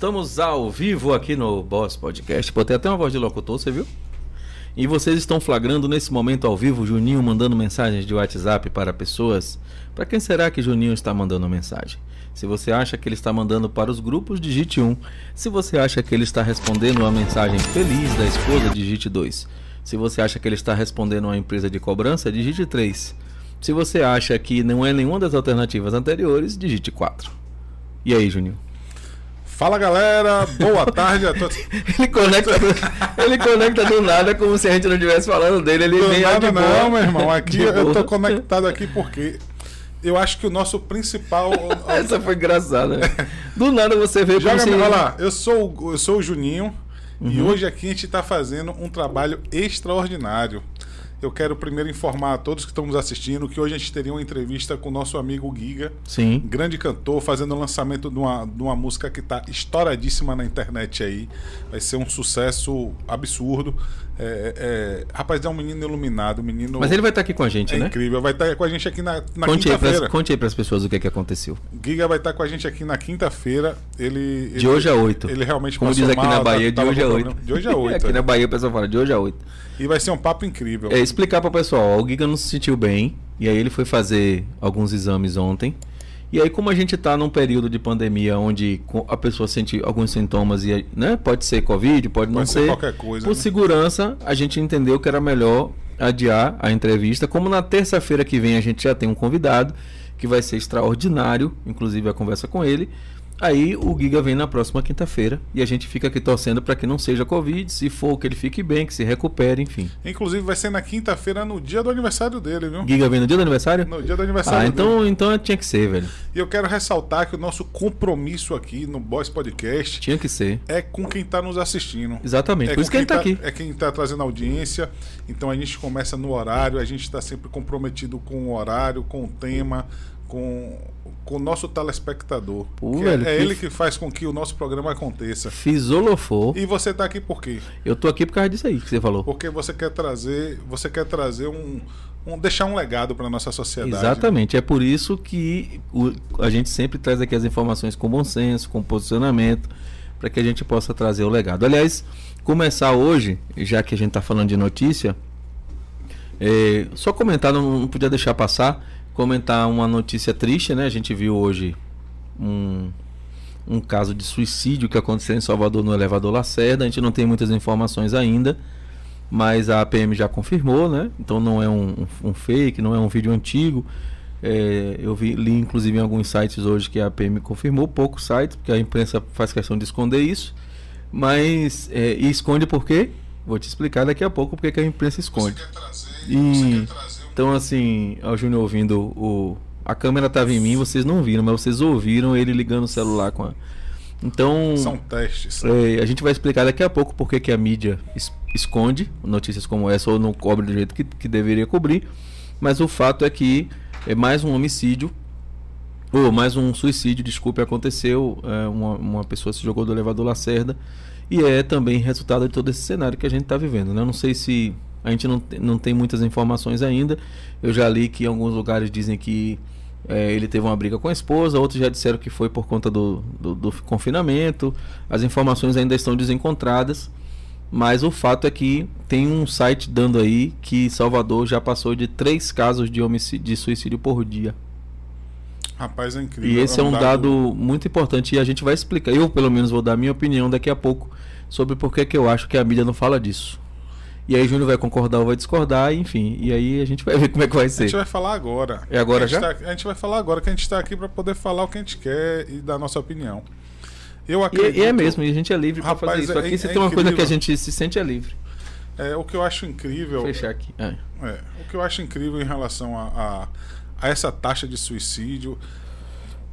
estamos ao vivo aqui no Boss Podcast. Tem até uma voz de locutor, você viu? E vocês estão flagrando nesse momento ao vivo Juninho mandando mensagens de WhatsApp para pessoas. Para quem será que Juninho está mandando mensagem? Se você acha que ele está mandando para os grupos, digite 1. Se você acha que ele está respondendo uma mensagem feliz da esposa, digite 2. Se você acha que ele está respondendo uma empresa de cobrança, digite 3. Se você acha que não é nenhuma das alternativas anteriores, digite 4. E aí, Juninho? Fala galera, boa tarde a todos. ele, conecta, ele conecta do nada como se a gente não estivesse falando dele. Ele do vem nada, não, meu irmão. Aqui eu tô conectado aqui porque eu acho que o nosso principal. Essa foi engraçada. Do nada você veio Joga, como se... Olha lá, eu sou, eu sou o Juninho uhum. e hoje aqui a gente está fazendo um trabalho extraordinário. Eu quero primeiro informar a todos que estamos assistindo que hoje a gente teria uma entrevista com o nosso amigo Giga, Sim. grande cantor, fazendo o lançamento de uma, de uma música que está estouradíssima na internet aí. Vai ser um sucesso absurdo. É, é, rapaz, é um menino iluminado, um menino. Mas ele vai estar tá aqui com a gente, é né? Incrível, vai estar tá com a gente aqui na, na quinta-feira. Conte aí para as pessoas o que, é que aconteceu. Giga vai estar tá com a gente aqui na quinta-feira. Ele, de hoje a oito. Ele realmente Como diz aqui mal, na Bahia, de hoje a oito. De hoje a oito. aqui na Bahia o pessoal fala de hoje a oito. E vai ser um papo incrível. É explicar para o pessoal: o Giga não se sentiu bem, e aí ele foi fazer alguns exames ontem. E aí, como a gente está num período de pandemia onde a pessoa sente alguns sintomas e né, pode ser Covid, pode, pode não ser, ser qualquer coisa. Por né? segurança, a gente entendeu que era melhor adiar a entrevista. Como na terça-feira que vem a gente já tem um convidado que vai ser extraordinário, inclusive a conversa com ele. Aí o Giga vem na próxima quinta-feira e a gente fica aqui torcendo para que não seja Covid, se for que ele fique bem, que se recupere, enfim. Inclusive vai ser na quinta-feira, no dia do aniversário dele, viu? Giga vem no dia do aniversário? No dia do aniversário ah, então, dele. então tinha que ser, velho. E eu quero ressaltar que o nosso compromisso aqui no Boss Podcast tinha que ser é com quem está nos assistindo. Exatamente, é por isso que a gente tá, tá aqui. É quem está trazendo audiência. Então a gente começa no horário, a gente está sempre comprometido com o horário, com o tema, com com o nosso telespectador. Pô, é velho, é, que ele que faz com que o nosso programa aconteça. Fisolofou. E você está aqui por quê? Eu tô aqui por causa disso aí que você falou. Porque você quer trazer, você quer trazer um, um deixar um legado para nossa sociedade. Exatamente. Né? É por isso que o, a gente sempre traz aqui as informações com bom senso, com posicionamento, para que a gente possa trazer o legado. Aliás, começar hoje, já que a gente está falando de notícia, é, só comentar, não, não podia deixar passar comentar uma notícia triste, né? A gente viu hoje um, um caso de suicídio que aconteceu em Salvador no elevador Lacerda. A gente não tem muitas informações ainda, mas a PM já confirmou, né? Então não é um, um fake, não é um vídeo antigo. É, eu vi, li inclusive em alguns sites hoje que a PM confirmou, poucos sites, porque a imprensa faz questão de esconder isso. Mas é, e esconde por quê? Vou te explicar daqui a pouco porque que a imprensa esconde. Você quer trazer, e... você quer trazer então, assim, o Júnior ouvindo o. A câmera estava em mim, vocês não viram, mas vocês ouviram ele ligando o celular com a. Então. São testes. É, a gente vai explicar daqui a pouco por que a mídia es esconde notícias como essa ou não cobre do jeito que, que deveria cobrir. Mas o fato é que é mais um homicídio ou mais um suicídio, desculpe, aconteceu. É, uma, uma pessoa se jogou do elevador Lacerda. E é também resultado de todo esse cenário que a gente está vivendo. Né? Eu não sei se a gente não, não tem muitas informações ainda. Eu já li que em alguns lugares dizem que é, ele teve uma briga com a esposa, outros já disseram que foi por conta do, do, do, confinamento. As informações ainda estão desencontradas. Mas o fato é que tem um site dando aí que Salvador já passou de três casos de, homicídio, de suicídio por dia. Rapaz, é incrível. E esse é um, é um dado... dado... muito importante e a gente vai explicar. Eu, pelo menos, vou dar a minha opinião daqui a pouco sobre por que eu acho que a mídia não fala disso. E aí Júnior vai concordar ou vai discordar, enfim. E aí a gente vai ver como é que vai ser. A gente vai falar agora. É agora a já? Tá, a gente vai falar agora que a gente está aqui para poder falar o que a gente quer e dar a nossa opinião. Eu acredito... E, e é mesmo, e a gente é livre para fazer isso. Aqui é, se é tem uma incrível. coisa que a gente se sente é livre. É, o que eu acho incrível. Vou fechar aqui. É. É, o que eu acho incrível em relação a, a, a essa taxa de suicídio.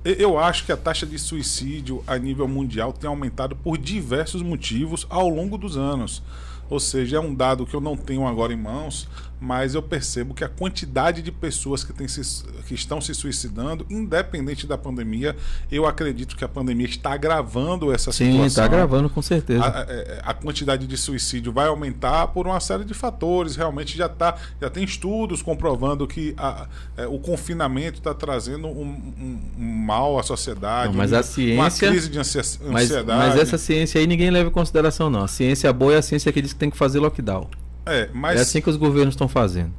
Eu acho que a taxa de suicídio a nível mundial tem aumentado por diversos motivos ao longo dos anos. Ou seja, é um dado que eu não tenho agora em mãos, mas eu percebo que a quantidade de pessoas que, tem se, que estão se suicidando, independente da pandemia, eu acredito que a pandemia está agravando essa Sim, situação. Sim, está agravando com certeza. A, a, é, a, quantidade de suicídio vai aumentar por uma série de fatores. Realmente já, tá, já tem estudos comprovando que a, é, o confinamento está trazendo um, um, um, mal à sociedade, não, mas um, a ciência, uma crise de ansiedade. Mas, mas essa ciência aí ninguém leva em consideração, não. A ciência boa é a ciência que diz que tem que fazer lockdown. É, mas, é assim que os governos estão fazendo.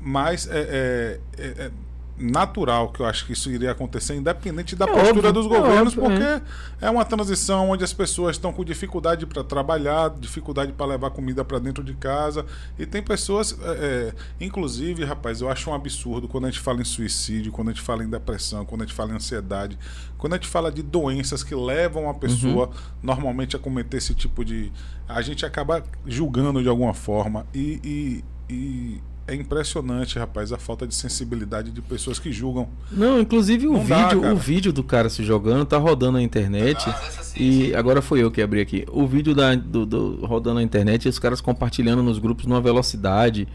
Mas é, é, é, natural que eu acho que isso iria acontecer, independente da é postura óbvio, dos governos, óbvio, porque é. é. uma transição onde as pessoas estão com dificuldade para trabalhar, dificuldade para levar comida para dentro de casa. E tem pessoas, é, inclusive, rapaz, eu acho um absurdo quando a gente fala em suicídio, quando a gente fala em depressão, quando a gente fala em ansiedade, quando a gente fala de doenças que levam a pessoa uhum. normalmente a cometer esse tipo de. A gente acaba julgando de alguma forma. e, e, e é impressionante, rapaz, a falta de sensibilidade de pessoas que julgam. Não, inclusive o Não vídeo, dá, o vídeo do cara se jogando tá rodando na internet. Ah, e agora foi eu que abri aqui. O vídeo da, do, do, rodando na internet, os caras compartilhando nos grupos numa velocidade.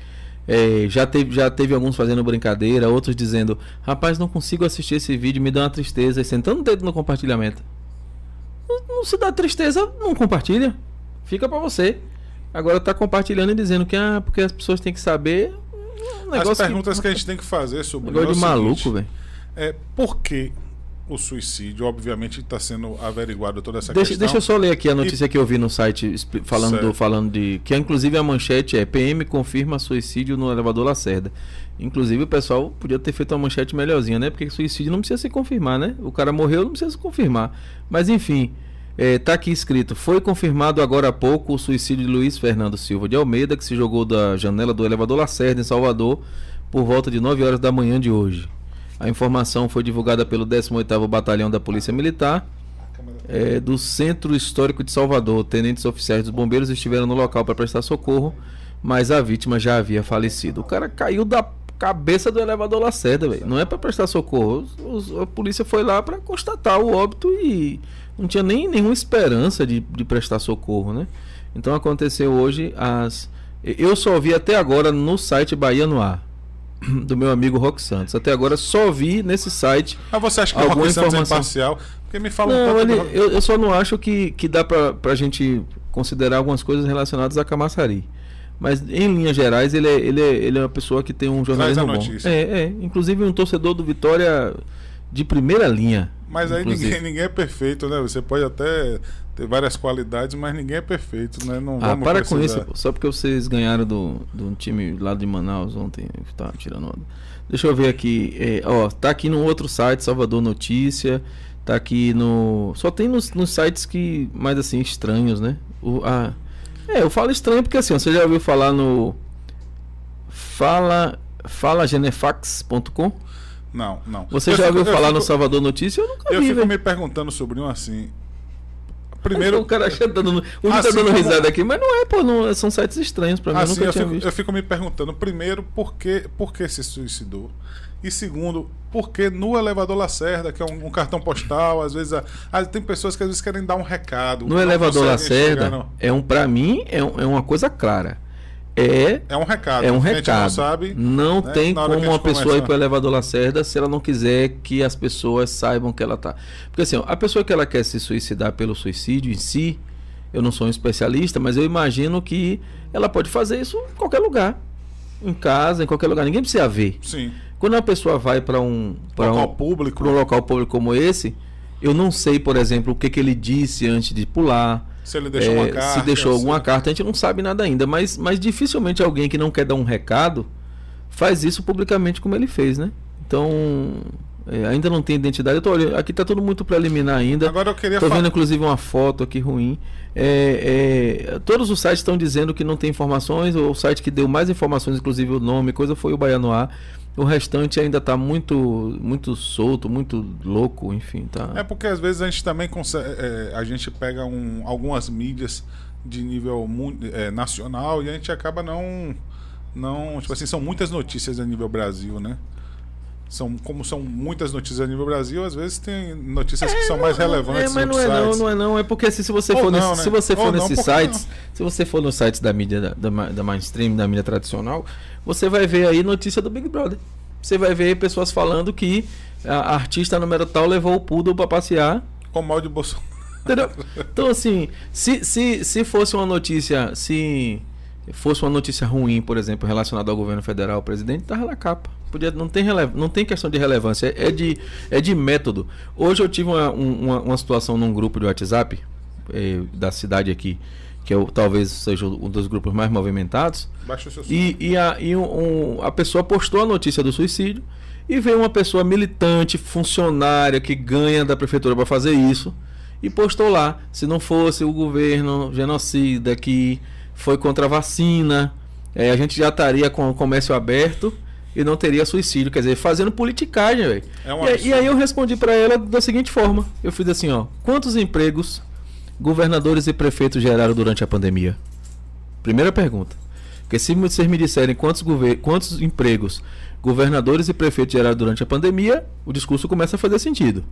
É, já, teve, já teve alguns fazendo brincadeira, outros dizendo: Rapaz, não consigo assistir esse vídeo, me dá uma tristeza. E sentando o dedo no compartilhamento. Não, não se dá tristeza, não compartilha. Fica para você. Agora tá compartilhando e dizendo que ah, porque as pessoas têm que saber um As perguntas que... que... a gente tem que fazer sobre Negócio de maluco, velho. É por que o suicídio, obviamente, está sendo averiguado toda essa deixa, questão. Deixa eu só ler aqui a notícia e... que eu vi no site falando, do, falando de. Que inclusive a manchete é PM confirma suicídio no elevador Lacerda. Inclusive o pessoal podia ter feito uma manchete melhorzinha, né? Porque suicídio não precisa se confirmar, né? O cara morreu, não precisa se confirmar. Mas enfim. É, tá aqui escrito: foi confirmado agora há pouco o suicídio de Luiz Fernando Silva de Almeida, que se jogou da janela do elevador Lacerda, em Salvador, por volta de 9 horas da manhã de hoje. A informação foi divulgada pelo 18º Batalhão da Polícia Militar é, do Centro Histórico de Salvador. Tenentes oficiais dos bombeiros estiveram no local para prestar socorro, mas a vítima já havia falecido. O cara caiu da cabeça do elevador Lacerda, velho. Não é para prestar socorro. A polícia foi lá para constatar o óbito e não tinha nem nenhuma esperança de, de prestar socorro, né? Então aconteceu hoje as. Eu só vi até agora no site Bahia no Ar do meu amigo Rock Santos. Até agora só vi nesse site. Mas você acha que o Rock Santos é imparcial? Porque me fala não, um pouco. Ele, eu, eu, só não acho que, que dá pra, pra gente considerar algumas coisas relacionadas a Camaçari. Mas em linhas gerais, ele é, ele é, ele é uma pessoa que tem um jornalismo bom. É, é. Inclusive um torcedor do Vitória de primeira linha. Mas aí ninguém, ninguém é perfeito, né? Você pode até ter várias qualidades, mas ninguém é perfeito, né? Não ah, para precisar. com isso. Só porque vocês ganharam do, do time lá de Manaus ontem, tá tirando onda. Deixa eu ver aqui. É, ó, tá aqui no outro site, Salvador Notícia. Tá aqui no. Só tem nos, nos sites que. Mais assim, estranhos, né? O, a, é, eu falo estranho porque assim, você já ouviu falar no. Fala. FalaGenefax.com? Não, não. Você eu já fico, ouviu falar fico, no Salvador Notícia? Eu nunca eu vi. Eu fico véio. me perguntando sobre um assim. Primeiro. O cara tá dando, o assim, tá dando como... risada aqui, mas não é, pô, não, são sites estranhos para mim. Assim, eu, nunca eu, fico, visto. eu fico me perguntando, primeiro, por que, por que se suicidou? E segundo, porque no elevador Lacerda, que é um, um cartão postal, às vezes a, a, tem pessoas que às vezes querem dar um recado. No elevador Lacerda, no... é um para mim é, um, é uma coisa clara é é um recado. É um recado. não sabe. Não né? tem como uma pessoa ir para o elevador Lacerda se ela não quiser que as pessoas saibam que ela tá. Porque assim, a pessoa que ela quer se suicidar pelo suicídio em si, eu não sou um especialista, mas eu imagino que ela pode fazer isso em qualquer lugar. Em casa, em qualquer lugar, ninguém precisa ver. Sim. Quando uma pessoa vai para um para um público, um local público como esse, eu não sei, por exemplo, o que, que ele disse antes de pular se ele deixou é, uma carta. Se deixou alguma carta, a gente não sabe nada ainda. Mas, mas dificilmente alguém que não quer dar um recado faz isso publicamente como ele fez, né? Então, é, ainda não tem identidade. Eu tô olhando, aqui está tudo muito preliminar ainda. Agora eu queria Tô vendo inclusive uma foto aqui ruim. É, é, todos os sites estão dizendo que não tem informações. O site que deu mais informações, inclusive o nome, coisa foi o Baianoá. O restante ainda está muito muito solto, muito louco, enfim, tá. É porque às vezes a gente também consegue, é, a gente pega um, algumas mídias de nível é, nacional e a gente acaba não não, tipo assim, são muitas notícias a nível Brasil, né? São como são muitas notícias a nível Brasil, às vezes tem notícias é, que são mais relevantes. É, mas não é não, não é não, é porque assim, se você Ou for não, nesse, né? se você for nesses sites, se você for nos sites da mídia da, da, da mainstream, da mídia tradicional, você vai ver aí notícia do Big Brother. Você vai ver pessoas falando que a artista número tal levou o poodle para passear com mal de Bolsonaro. Entendeu? Então assim, se, se, se fosse uma notícia, se fosse uma notícia ruim, por exemplo, relacionada ao governo federal, o presidente tava na capa. Podia, não, tem rele, não tem questão de relevância, é de, é de método. Hoje eu tive uma, uma, uma situação num grupo de WhatsApp eh, da cidade aqui, que eu, talvez seja um dos grupos mais movimentados. Baixa o seu e, e, a, e um, um, a pessoa postou a notícia do suicídio e veio uma pessoa militante, funcionária, que ganha da prefeitura para fazer isso, e postou lá: se não fosse o governo genocida que foi contra a vacina, é, a gente já estaria com o comércio aberto e não teria suicídio. Quer dizer, fazendo politicagem, velho. É e, e, aí eu respondi para ela da seguinte forma: eu fiz assim, ó. Quantos empregos governadores e prefeitos geraram durante a pandemia? Primeira pergunta. Porque se vocês me disserem quantos, quantos empregos governadores e prefeitos geraram durante a pandemia, o discurso começa a fazer sentido.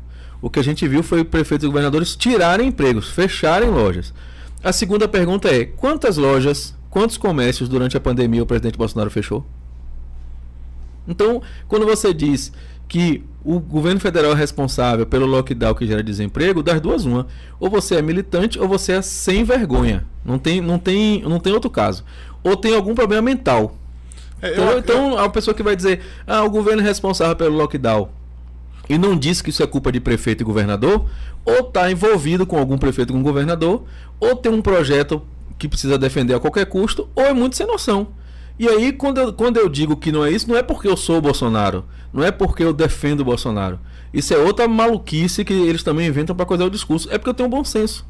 O que a gente viu foi prefeitos e governadores tirarem empregos, fecharem lojas. A segunda pergunta é: quantas lojas, quantos comércios durante a pandemia o presidente Bolsonaro fechou? Então, quando você diz que o governo federal é responsável pelo lockdown que gera desemprego, das duas uma, ou você é militante ou você é sem vergonha. Não tem, não tem, não tem outro caso. Ou tem algum problema mental. É, então, eu, então a pessoa que vai dizer, ah, o governo é responsável pelo lockdown e não diz que isso é culpa de prefeito e governador, ou está envolvido com algum prefeito com governador, ou tem um projeto que precisa defender a qualquer custo, ou é muito sem noção. E aí, quando eu, quando eu digo que não é isso, não é porque eu sou o Bolsonaro. Não é porque eu defendo o Bolsonaro. Isso é outra maluquice que eles também inventam para coisar o discurso. É porque eu tenho bom senso.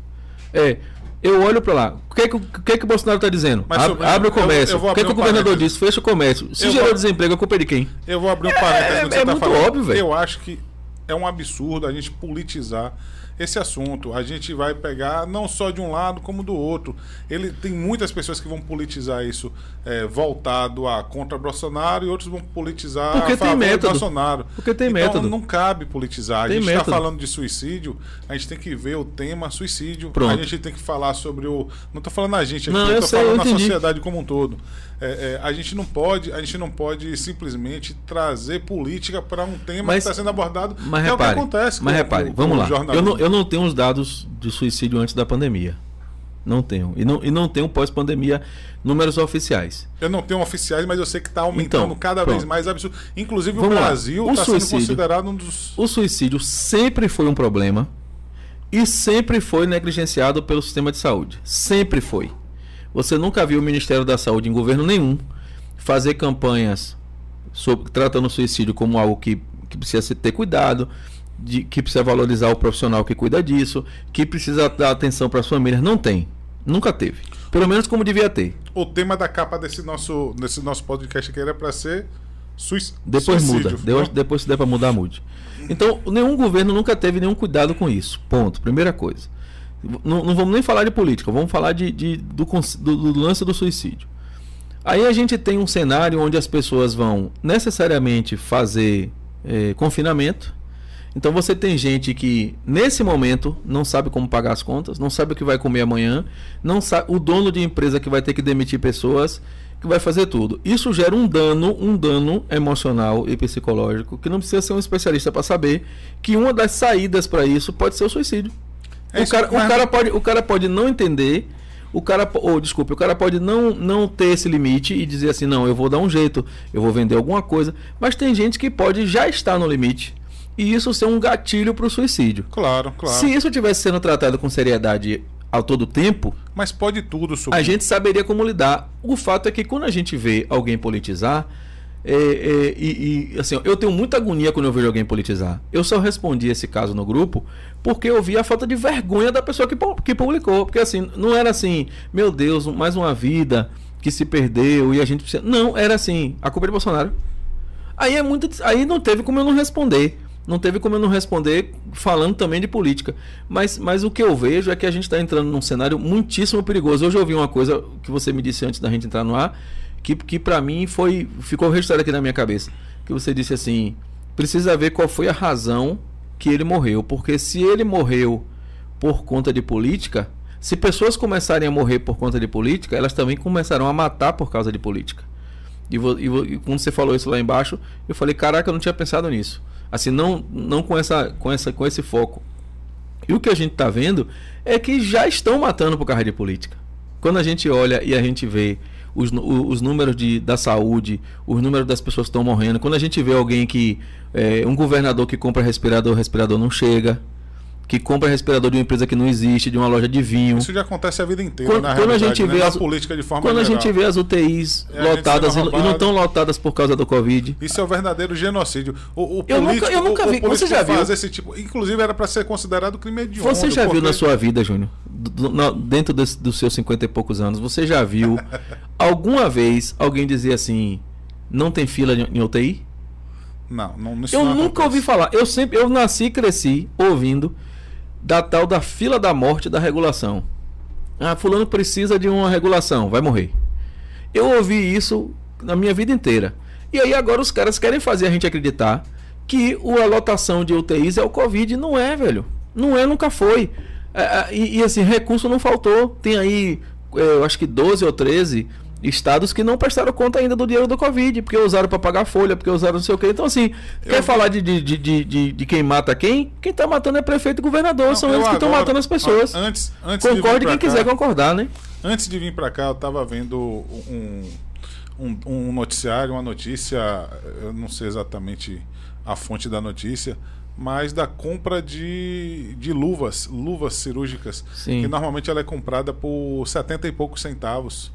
É, eu olho para lá. O que, é que, o que, é que o Bolsonaro está dizendo? Abre, abre, o comércio. Eu, eu o que, é que o governador disse? Fecha o comércio. Se eu gerou vou... desemprego, a culpa é de quem? Eu vou abrir um parênteses. É, é, é tá muito falando. óbvio, velho. Eu acho que é um absurdo a gente politizar esse assunto. A gente vai pegar não só de um lado como do outro. Ele tem muitas pessoas que vão politizar isso é, voltado a contra Bolsonaro e outros vão politizar Porque a favor método. Bolsonaro. Porque tem então, método. não cabe politizar. Tem a gente está falando de suicídio, a gente tem que ver o tema suicídio. Pronto. A gente tem que falar sobre o. Não estou falando a gente, não, eu estou falando na sociedade como um todo. É, é, a gente não pode, a gente não pode simplesmente trazer política para um tema mas, que está sendo abordado. Mas é repare, o que acontece. Mas com, repare, com, vamos lá. Eu não, eu não tenho os dados de suicídio antes da pandemia. Não tenho. E não, e não tenho pós-pandemia números oficiais. Eu não tenho oficiais, mas eu sei que está aumentando então, cada pronto. vez mais absurdo. Inclusive Vamos o Brasil está sendo considerado um dos. O suicídio sempre foi um problema e sempre foi negligenciado pelo sistema de saúde. Sempre foi. Você nunca viu o Ministério da Saúde em governo nenhum fazer campanhas sobre, tratando o suicídio como algo que, que precisa ter cuidado, de, que precisa valorizar o profissional que cuida disso, que precisa dar atenção para as famílias. Não tem. Nunca teve. Pelo menos como devia ter. O tema da capa desse nosso, desse nosso podcast aqui era para ser suicídio. Depois suicídio, muda. Depois, depois se der para mudar, mude. Então, nenhum governo nunca teve nenhum cuidado com isso. Ponto. Primeira coisa. Não, não vamos nem falar de política, vamos falar de, de do, do, do lance do suicídio. Aí a gente tem um cenário onde as pessoas vão necessariamente fazer é, confinamento, então você tem gente que nesse momento não sabe como pagar as contas, não sabe o que vai comer amanhã, não sabe o dono de empresa que vai ter que demitir pessoas, que vai fazer tudo. Isso gera um dano, um dano emocional e psicológico que não precisa ser um especialista para saber que uma das saídas para isso pode ser o suicídio. É o, cara, o, cara pode, o cara pode não entender o cara, ou desculpe, o cara pode não, não ter esse limite e dizer assim, não, eu vou dar um jeito, eu vou vender alguma coisa, mas tem gente que pode já estar no limite e isso ser um gatilho para o suicídio. Claro, claro. Se isso tivesse sendo tratado com seriedade ao todo tempo, mas pode tudo sobre... a gente saberia como lidar. O fato é que quando a gente vê alguém politizar, é, é, e, e, assim, eu tenho muita agonia quando eu vejo alguém politizar. Eu só respondi esse caso no grupo porque eu vi a falta de vergonha da pessoa que, que publicou. Porque assim, não era assim, meu Deus, mais uma vida que se perdeu e a gente precisa. Não, era assim, a culpa é de Bolsonaro. Aí é muito. Aí não teve como eu não responder não teve como eu não responder falando também de política. Mas, mas o que eu vejo é que a gente está entrando num cenário muitíssimo perigoso. Hoje eu ouvi uma coisa que você me disse antes da gente entrar no ar, que, que para mim foi ficou registrado aqui na minha cabeça. Que você disse assim: precisa ver qual foi a razão que ele morreu. Porque se ele morreu por conta de política, se pessoas começarem a morrer por conta de política, elas também começarão a matar por causa de política. E, e, e quando você falou isso lá embaixo, eu falei, caraca, eu não tinha pensado nisso. Assim, não, não com, essa, com, essa, com esse foco. E o que a gente está vendo é que já estão matando por causa de política. Quando a gente olha e a gente vê os, os números de, da saúde, os números das pessoas que estão morrendo, quando a gente vê alguém que. É, um governador que compra respirador, o respirador não chega que compra respirador de uma empresa que não existe, de uma loja de vinho. Isso já acontece a vida inteira, quando, quando a gente né? vê as, política de forma Quando geral. a gente vê as UTIs é, lotadas e, e, não estão lotadas por causa do Covid. Isso é o verdadeiro genocídio. O, o eu político, nunca, eu nunca vi. O, o você já viu? esse tipo, inclusive era para ser considerado crime hediondo. Você já porque... viu na sua vida, Júnior, dentro desse, dos seus 50 e poucos anos, você já viu alguma vez alguém dizer assim, não tem fila em UTI? Não, não Eu não nunca ouvi falar. Eu sempre, eu nasci e cresci ouvindo da tal da fila da morte da regulação. Ah, fulano precisa de uma regulação, vai morrer. Eu ouvi isso na minha vida inteira. E aí agora os caras querem fazer a gente acreditar que a lotação de UTIs é o Covid. Não é, velho. Não é, nunca foi. É, e, e, assim, recurso não faltou. Tem aí, eu acho que 12 ou 13 estados que não prestaram conta ainda do dinheiro do Covid, porque usaram para pagar folha, porque usaram não sei o quê. Então, assim, eu... quer falar de, de, de, de, de quem mata quem? Quem tá matando é prefeito e governador, não, são eles que estão matando as pessoas. Antes, antes Concorde quem cá, quiser concordar, né? Antes de vir para cá, eu tava vendo um, um, um noticiário, uma notícia, eu não sei exatamente a fonte da notícia, mas da compra de, de luvas, luvas cirúrgicas, Sim. que normalmente ela é comprada por 70 e poucos centavos.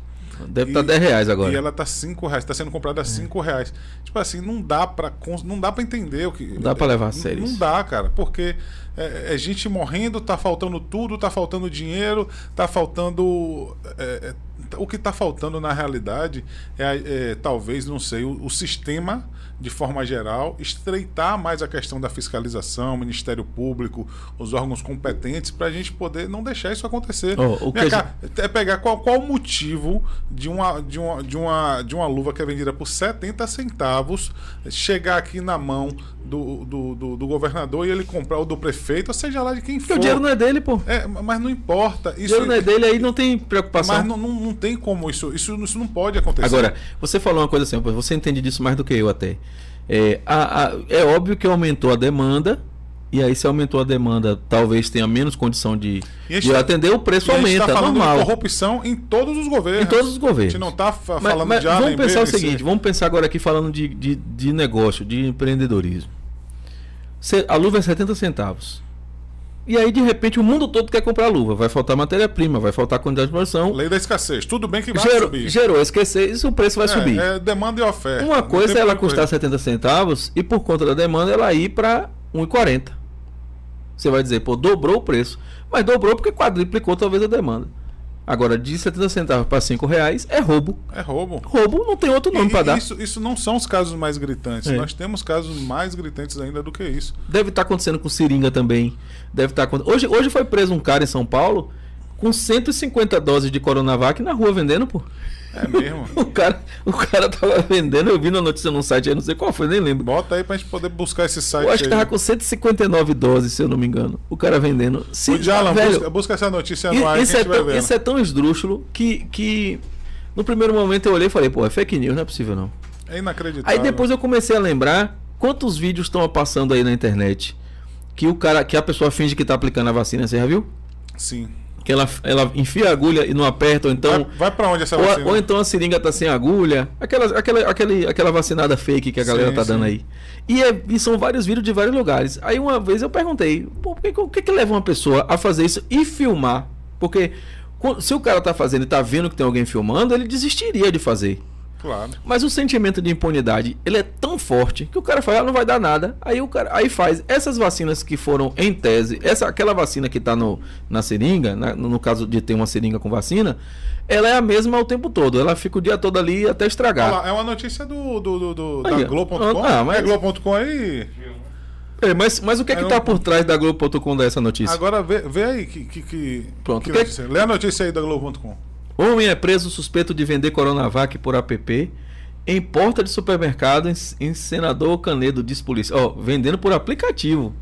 Deve estar tá 10 reais agora. E ela tá 5 reais, está sendo comprada a 5 é. reais. Tipo assim, não dá para não dá para entender o que. Não dá para levar a sério. Não, não dá, cara, porque é, é, gente morrendo, tá faltando tudo, tá faltando dinheiro, tá faltando. É, o que está faltando na realidade é, talvez, não sei, o, o sistema de forma geral, estreitar mais a questão da fiscalização, Ministério Público, os órgãos competentes, para a gente poder não deixar isso acontecer. Oh, o que cá, é pegar qual, qual o motivo de uma, de, uma, de, uma, de uma luva que é vendida por 70 centavos chegar aqui na mão do, do, do, do governador e ele comprar o do prefeito, ou seja lá de quem for. Porque o dinheiro não é dele, pô. É, mas não importa. Isso, o dinheiro não é dele, aí não tem preocupação. Mas não, não, não tem como isso, isso. Isso não pode acontecer. Agora, você falou uma coisa assim, você entende disso mais do que eu até. É, a, a, é óbvio que aumentou a demanda, e aí se aumentou a demanda, talvez tenha menos condição de, de atender, o preço aumenta, tá falando normal. De corrupção em todos os governos. Em todos os governos. A gente não está falando mas, mas de Vamos pensar o seguinte, vamos pensar agora aqui falando de, de, de negócio, de empreendedorismo. A luva é 70 centavos. E aí, de repente, o mundo todo quer comprar luva. Vai faltar matéria-prima, vai faltar quantidade de produção. Lei da escassez. Tudo bem que vai gerou, subir. Gerou escassez e o preço vai é, subir. É demanda e oferta. Uma coisa é ela custar 70 centavos e por conta da demanda ela ir para 1,40. Você vai dizer, pô, dobrou o preço. Mas dobrou porque quadriplicou talvez a demanda. Agora, de 70 centavos para 5 reais é roubo. É roubo. Roubo não tem outro nome para dar. Isso, isso não são os casos mais gritantes. É. Nós temos casos mais gritantes ainda do que isso. Deve estar tá acontecendo com seringa também. Deve estar tá hoje, hoje foi preso um cara em São Paulo com 150 doses de Coronavac na rua vendendo, pô. É mesmo? o, cara, o cara tava vendendo, eu vi na notícia num site aí, não sei qual foi, nem lembro. Bota aí pra gente poder buscar esse site. Eu acho que tava com 159 doses, se eu não me engano. O cara vendendo. Se, o Jalan, velho, busca, busca, essa notícia no ar isso, é tão, isso é tão esdrúxulo que, que no primeiro momento eu olhei e falei, pô, é fake news, não é possível não. É inacreditável. Aí depois eu comecei a lembrar quantos vídeos estão passando aí na internet que o cara, que a pessoa finge que tá aplicando a vacina, você já viu? Sim que ela, ela enfia a agulha e não aperta, ou então. Vai, vai para onde essa ou, vacina? Ou então a seringa tá sem agulha. Aquela, aquela, aquele, aquela vacinada fake que a galera sim, tá dando sim. aí. E, é, e, são vários vídeos de vários lugares. Aí uma vez eu perguntei, por que, o que, que leva uma pessoa a fazer isso e filmar? Porque se o cara tá fazendo e tá vendo que tem alguém filmando, ele desistiria de fazer. Claro. Mas o sentimento de impunidade, ele é tão forte que o cara fala, ah, não vai dar nada. Aí o cara aí faz essas vacinas que foram em tese, essa aquela vacina que está no, na seringa, na, no caso de ter uma seringa com vacina, ela é a mesma o tempo todo. Ela fica o dia todo ali até estragar. Lá, é uma notícia do, do, do, do da Globo.com. Ah, mas... É Globo.com aí. É, mas, mas o que é que está por trás da Globo.com dessa notícia? Agora vê, vê aí que, que, que, Pronto. Que que... Lê a notícia aí da Globo.com. Homem é preso suspeito de vender Coronavac por app em porta de supermercado em, senador Canedo, diz polícia. Ó, vendendo por aplicativo.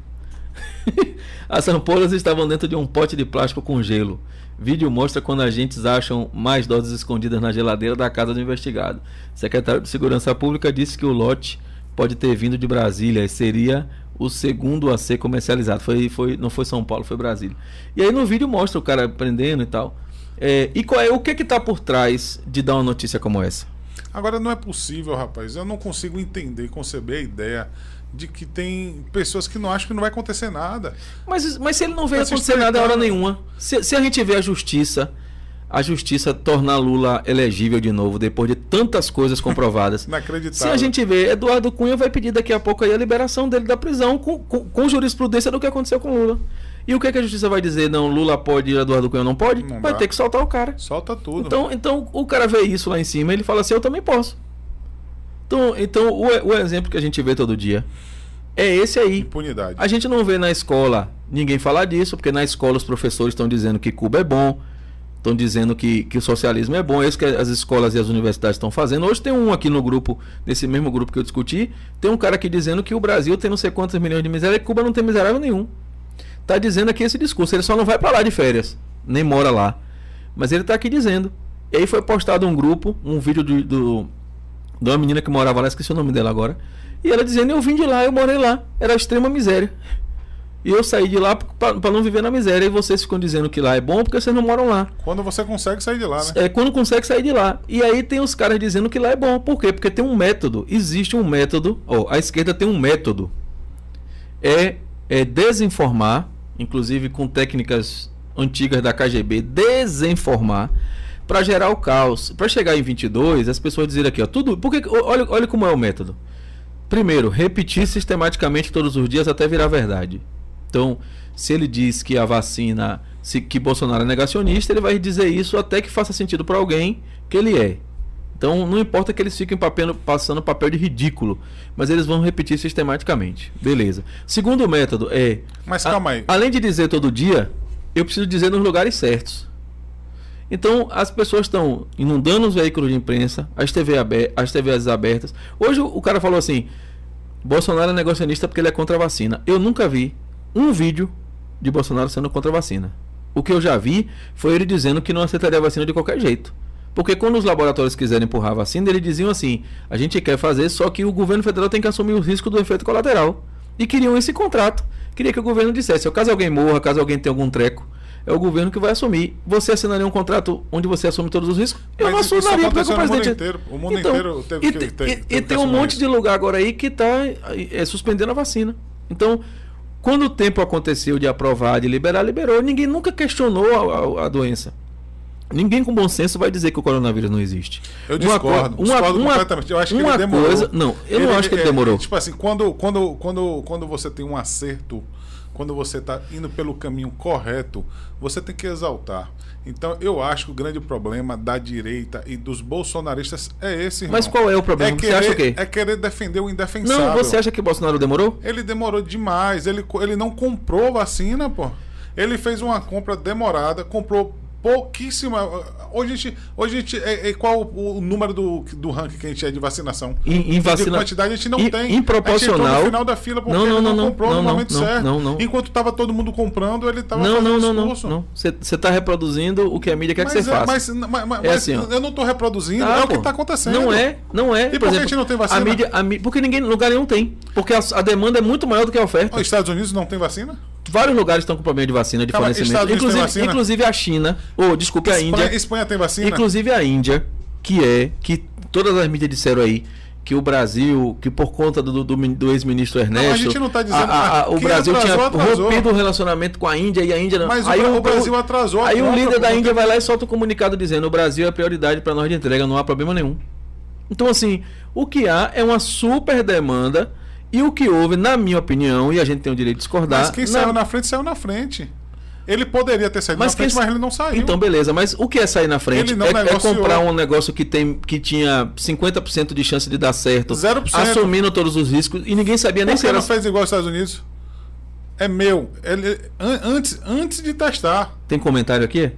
As ampolas estavam dentro de um pote de plástico com gelo. Vídeo mostra quando agentes acham mais doses escondidas na geladeira da casa do investigado. Secretário de Segurança Pública disse que o lote pode ter vindo de Brasília e seria o segundo a ser comercializado. Foi, foi, não foi São Paulo, foi Brasília. E aí no vídeo mostra o cara prendendo e tal. É, e qual é o que que tá por trás de dar uma notícia como essa? Agora não é possível, rapaz. Eu não consigo entender, conceber a ideia de que tem pessoas que não acham que não vai acontecer nada. Mas, mas se ele não vê acontecer nada a hora nenhuma, se, se a gente vê a justiça, a justiça tornar Lula elegível de novo depois de tantas coisas comprovadas. Inacreditável. Se a gente vê, Eduardo Cunha vai pedir daqui a pouco a liberação dele da prisão com, com, com jurisprudência do que aconteceu com Lula. E o que, é que a justiça vai dizer? Não, Lula pode, Eduardo Cunha não pode? Não vai dá. ter que soltar o cara. Solta tudo. Então, então o cara vê isso lá em cima ele fala assim: eu também posso. Então, então o, o exemplo que a gente vê todo dia é esse aí. Impunidade. A gente não vê na escola ninguém falar disso, porque na escola os professores estão dizendo que Cuba é bom, estão dizendo que, que o socialismo é bom, é isso que as escolas e as universidades estão fazendo. Hoje tem um aqui no grupo, nesse mesmo grupo que eu discuti, tem um cara aqui dizendo que o Brasil tem não sei quantos milhões de miséria e Cuba não tem miserável nenhum. Tá dizendo aqui esse discurso, ele só não vai para lá de férias, nem mora lá. Mas ele tá aqui dizendo. E aí foi postado um grupo, um vídeo do, do, de uma menina que morava lá, esqueci o nome dela agora. E ela dizendo: Eu vim de lá, eu morei lá, era extrema miséria. E eu saí de lá para não viver na miséria. E vocês ficam dizendo que lá é bom porque vocês não moram lá. Quando você consegue sair de lá, né? É quando consegue sair de lá. E aí tem os caras dizendo que lá é bom. Por quê? Porque tem um método. Existe um método. Ó, a esquerda tem um método. É, é desinformar, inclusive com técnicas antigas da KGB, desinformar para gerar o caos. Para chegar em 22, as pessoas dizerem aqui, ó, tudo. Porque olha, olha como é o método. Primeiro, repetir sistematicamente todos os dias até virar verdade. Então, se ele diz que a vacina, se, que Bolsonaro é negacionista, ele vai dizer isso até que faça sentido para alguém que ele é. Então, não importa que eles fiquem papel, passando papel de ridículo, mas eles vão repetir sistematicamente. Beleza. Segundo método é. Mas calma aí. A, além de dizer todo dia, eu preciso dizer nos lugares certos. Então, as pessoas estão inundando os veículos de imprensa, as, TV aber as TVs abertas. Hoje o cara falou assim: Bolsonaro é negacionista porque ele é contra a vacina. Eu nunca vi um vídeo de Bolsonaro sendo contra a vacina. O que eu já vi foi ele dizendo que não aceitaria a vacina de qualquer jeito. Porque quando os laboratórios quiserem empurrar a vacina, eles diziam assim: a gente quer fazer, só que o governo federal tem que assumir o risco do efeito colateral. E queriam esse contrato. Queria que o governo dissesse: caso alguém morra, caso alguém tenha algum treco, é o governo que vai assumir. Você assinaria um contrato onde você assume todos os riscos? Eu Mas não isso assinaria porque o presidente. inteiro. O mundo Então, inteiro teve e, que- te- te- e- teve e tem um monte isso. de lugar agora aí que está é, suspendendo a vacina. Então, quando o tempo aconteceu de aprovar, de liberar, liberou. Ninguém nunca questionou a, a- a doença. Ninguém com bom senso vai dizer que o coronavírus não existe. Eu Uma discordo, co- discordo completamente. Eu acho que uma ele demorou. Coisa, não, eu não acho que ele é, demorou. Tipo assim, quando, quando, quando, quando você tem um acerto, quando você está indo pelo caminho correto, você tem que exaltar. Então, eu acho que o grande problema da direita e dos bolsonaristas é esse, irmão. Mas qual é o problema? É Você querer, acha o quê? É querer defender o indefensável. Não, você acha que Bolsonaro demorou? Ele demorou demais. Ele, ele não comprou vacina, pô. Ele fez uma compra demorada, comprou pouquíssima. Hoje a gente. Hoje a gente é, é qual o, o número do, do ranking que a gente é de vacinação? Em, em De vacina... quantidade a gente não em- tem. Em proporcional. no final da fila porque Não, não, ele não, não, não, comprou não, no não, momento não, certo. não, não. Enquanto estava todo mundo comprando, ele estava Não, fazendo não, não, não. Você está reproduzindo o que a mídia quer que você Mas, é, faça. mas, mas, mas- É assim, eu não estou reproduzindo, Ah, é o que pô. está acontecendo. Não é, não é. por que a gente não tem vacina? A mídia, a mí- porque ninguém, lugar nenhum tem. Porque a, a demanda é muito maior do que a oferta. Os Estados Unidos não tem vacina? Vários lugares estão com problema de vacina, de Calma, fornecimento. Inclusive, vacina? inclusive a China, ou desculpe, a Índia. Espanha tem vacina? Inclusive a Índia, que é, que todas as mídias disseram aí, que o Brasil, que por conta do, do, do ex-ministro Ernesto. a gente não tá dizendo- a- a- o Brasil atrasou, tinha atrasou. rompido o relacionamento com a Índia e a Índia não. Mas o aí Bra- o Brasil atrasou Aí o líder da não Índia vai lá e solta um comunicado dizendo: o Brasil é prioridade para nós de entrega, não há problema nenhum. Então, assim, o que há é uma super demanda. E o que houve, na minha opinião, e a gente tem o direito de discordar. Mas quem na- saiu na frente, saiu na frente. Ele poderia ter saído Mas na frente, quem- mas ele não saiu. Então, beleza, mas o que é sair na frente? Ele não é, é comprar um negócio que, tem, que tinha 50% de chance de dar certo, 0%. assumindo todos os riscos, e ninguém sabia nem Por se que era. não fez igual aos Estados Unidos? É meu. Ele, an- antes, antes de testar. Tem comentário aqui?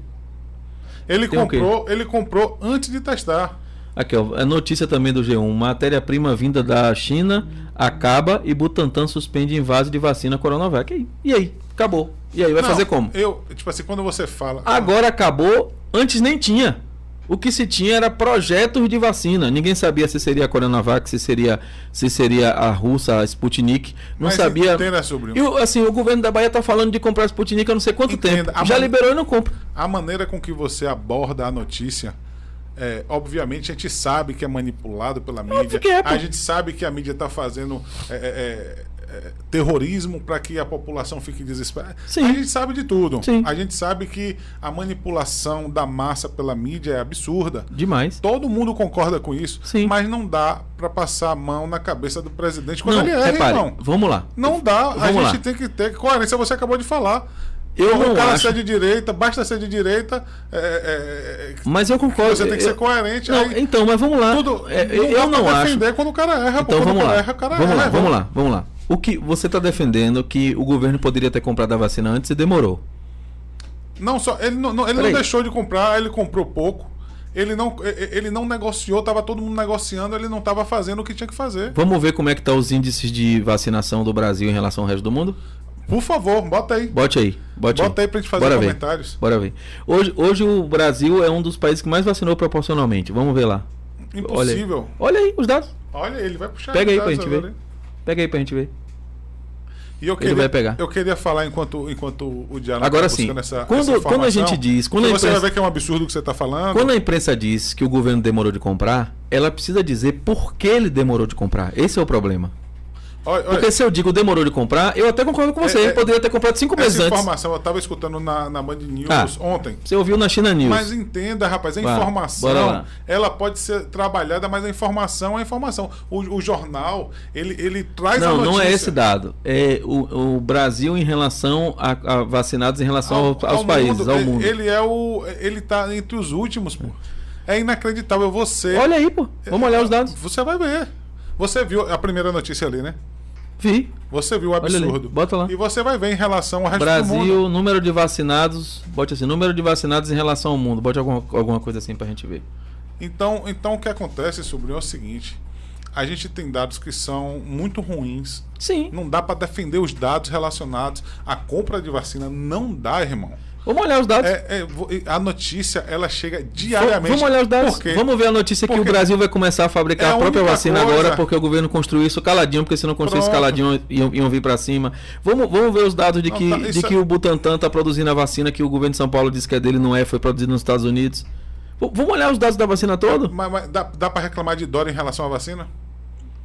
Ele Tem comprou, ele comprou antes de testar. Aqui, ó, a notícia também do G1. Matéria-prima vinda da China acaba e Butantan suspende invase de vacina Coronavac. E aí? E aí? Acabou. E aí, vai Não, fazer como? Eu, tipo assim, quando você fala. Agora acabou, antes nem tinha. O que se tinha era projetos de vacina. Ninguém sabia se seria a Coronavac, se seria, se seria a russa, a Sputnik. Não Mas sabia. entenda, sobrinho. E assim, o governo da Bahia está falando de comprar Sputnik há não sei quanto Entenda, tempo. a Já man- liberou e não compra. A maneira com que você aborda a notícia. É, obviamente a gente sabe que é manipulado pela mídia. é, a gente sabe que a mídia está fazendo é, é, é, terrorismo para que a população fique desesperada. Sim. A gente sabe de tudo. Sim. A gente sabe que a manipulação da massa pela mídia é absurda. Demais. Todo mundo concorda com isso, Sim. mas não dá para passar a mão na cabeça do presidente quando Não, ele erra, repare, irmão. vamos lá. Não dá, a Vamos gente lá. tem que ter coerência. Você acabou de falar. Eu não o cara acho- ser de direita, basta ser de direita. é, é, é, Mas eu concordo. você tem que ser coerente. Não, aí então, mas vamos lá. tudo, É, não eu não acho. quando o cara erra. Então vamos o cara lá. erra, o cara vamos erra. lá, vamos lá, vamos lá. O que você está defendendo que o governo poderia ter comprado a vacina antes e demorou. Não, só, ele não, não- ele não deixou de comprar, ele comprou pouco. Ele não, ele não negociou, tava todo mundo negociando, ele não estava fazendo o que tinha que fazer. Vamos ver como é que tá os índices de vacinação do Brasil em relação ao resto do mundo? Por favor, bota aí. Bote aí, bote Bota aí. aí pra gente fazer Bora ver. comentários. Bora ver. Hoje, hoje o Brasil é um dos países que mais vacinou proporcionalmente. Vamos ver lá. Impossível. Olha aí os dados. Olha, ele vai puxar Pega aí pra gente ver. hein? Pega aí pra gente ver. E eu queria, vai pegar. Eu queria falar enquanto, enquanto o Diário Agora tá sim, essa, quando- essa quando a gente diz- quando que a você imprensa- vai ver que é um absurdo o que você está falando. Quando a imprensa diz que o governo demorou de comprar, ela precisa dizer por que ele demorou de comprar. Esse é o problema. Olha, olha, Porque se eu digo demorou de comprar, eu até concordo com você. É, é, poderia ter comprado cinco meses essa antes. informação eu estava escutando na, na Band News Ah. ontem. Você ouviu na China News. Mas entenda, rapaz, a informação ela pode ser trabalhada, mas a informação é a informação. O, o jornal, ele, ele traz a Não, notícia. não é esse dado. É o, o Brasil em relação a, a vacinados em relação ao- Ao- aos ao países, mundo. ao Ele- mundo. Ele é o. Ele tá entre os últimos, pô. É inacreditável. Você. Olha aí, pô. Vamos olhar os dados. Você vai ver. Você viu a primeira notícia ali, né? Vi. Você viu o absurdo. bota lá. E você vai ver em relação ao resto do mundo. Brasil, número de vacinados. Bote assim, número de vacinados em relação ao mundo. Bote alguma, alguma coisa assim pra gente ver. Então, então o que acontece, sobrinho, é o seguinte: a gente tem dados que são muito ruins. Sim. Não dá para defender os dados relacionados à compra de vacina. Não dá, irmão. Vamos olhar os dados. É, é, a notícia ela chega diariamente. Vamos olhar os dados. Vamos ver a notícia que o Brasil vai começar a fabricar é a própria vacina coisa- agora, porque o governo construiu isso caladinho, porque se não construísse Pronto. caladinho iam, iam vir pra cima. Vamos, vamos ver os dados de Não, que, tá, de que é- o Butantan tá produzindo a vacina que o governo de São Paulo disse que é dele, não é, foi produzido nos Estados Unidos. Vamos olhar os dados da vacina toda? Mas, mas dá, dá para reclamar de Dória em relação à vacina?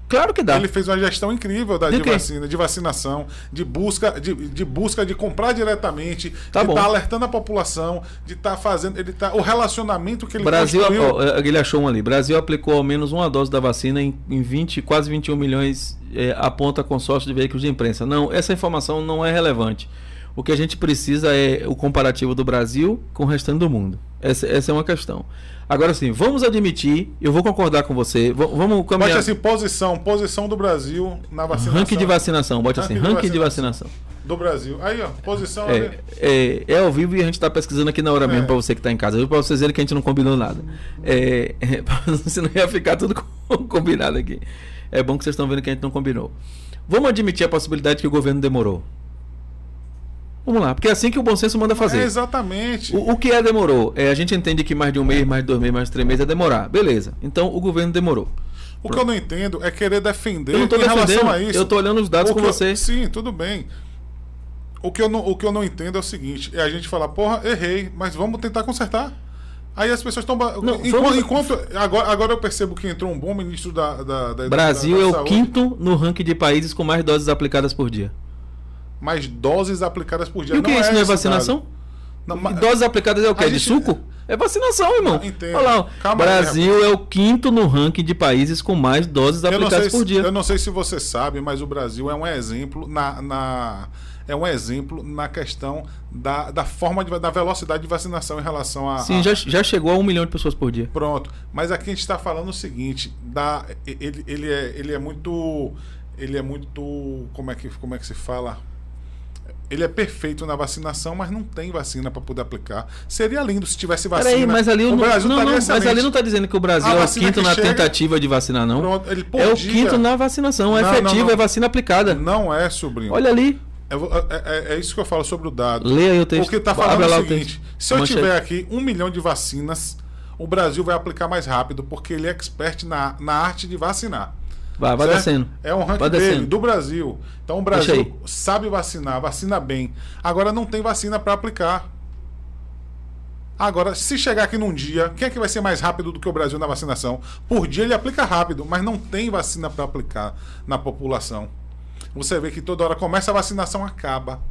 Claro que dá. Ele fez uma gestão incrível da, De de, vacina, de vacinação, de busca de, de busca de comprar diretamente, Tá de estar alertando a população, de estar fazendo, ele tá o relacionamento que ele Brasil, construiu. ó, é, ele achou um ali. Brasil aplicou ao menos uma dose da vacina em, em 20, quase 21 milhões, é, aponta consórcio de veículos de imprensa. Não, essa informação não é relevante. O que a gente precisa é o comparativo do Brasil com o restante do mundo. Essa, essa é uma questão. Agora sim, vamos admitir, eu vou concordar com você, vamos Bote caminhar. assim, posição, posição do Brasil na vacinação. ranking de vacinação, bote assim, Ranking de ranking de vacinação. do Brasil. Aí, ó, posição. É, é, é ao vivo e a gente tá pesquisando aqui na hora mesmo É. pra você que tá em casa. Pra vocês verem que a gente não combinou nada. É, é, senão ia ficar tudo co- combinado aqui. É bom que vocês estão vendo que a gente não combinou. Vamos admitir a possibilidade que o governo demorou. Vamos lá, porque é assim que o bom senso manda É, fazer. exatamente. O, o que é demorou? É, a gente entende que mais de um mês, mais de dois meses, mais de três meses é demorar. Beleza. Então o governo demorou. O que eu não entendo é querer defender Eu não tô em relação a isso. Eu tô olhando os dados O com eu- você. Sim, tudo bem. O que, eu não, o que eu não entendo é o seguinte: é a gente falar, porra, errei, mas vamos tentar consertar. Aí as pessoas estão. Enquanto, vamos- enquanto- agora, agora eu percebo que entrou um bom ministro da. da, da Brasil da- da é o saúde, quinto no ranking de países com mais doses aplicadas por dia. Mais doses aplicadas por dia. E o que é isso? Não é vacinação? Não, mas- Doses aplicadas é o quê? A De gente- suco? É vacinação, irmão. Entendo. Olha lá, Calma aí, Brasil é o quinto no ranking de países com mais doses eu não, aplicadas se, por dia. eu não sei se você sabe, mas o Brasil é um exemplo na. na- é um exemplo na questão da, da forma de, da velocidade de vacinação em relação a. Sim, a- já, já chegou a um milhão de pessoas por dia. Pronto. Mas aqui a gente está falando o seguinte, da, ele, ele, é, ele é muito. Ele é muito. Como é que, como é que se fala? Ele é perfeito na vacinação, mas não tem vacina para poder aplicar. Seria lindo se tivesse vacina. Peraí, mas ali o não, Brasil não, estaria não, mas ali não está dizendo que o Brasil é o quinto na chega- tentativa de vacinar, não. Pronto, por é o quinto na vacinação. É Não, efetivo, não. é vacina aplicada. Não é, sobrinho. Olha ali. É, é- é isso que eu falo sobre o dado. Leia aí o texto. Porque tá Abre falando lá o o seguinte: texto. se eu Manchete. tiver aqui um milhão de vacinas, o Brasil vai aplicar mais rápido, porque ele é expert na, na arte de vacinar. Vai, vai certo? descendo. É um ranking dele, descendo. do Brasil. Então o Brasil sabe vacinar, vacina bem. Agora não tem vacina para aplicar. Agora, se chegar aqui num dia, quem é que vai ser mais rápido do que o Brasil na vacinação? Por dia ele aplica rápido, mas não tem vacina para aplicar na população. Você vê que toda hora começa a vacinação, acaba.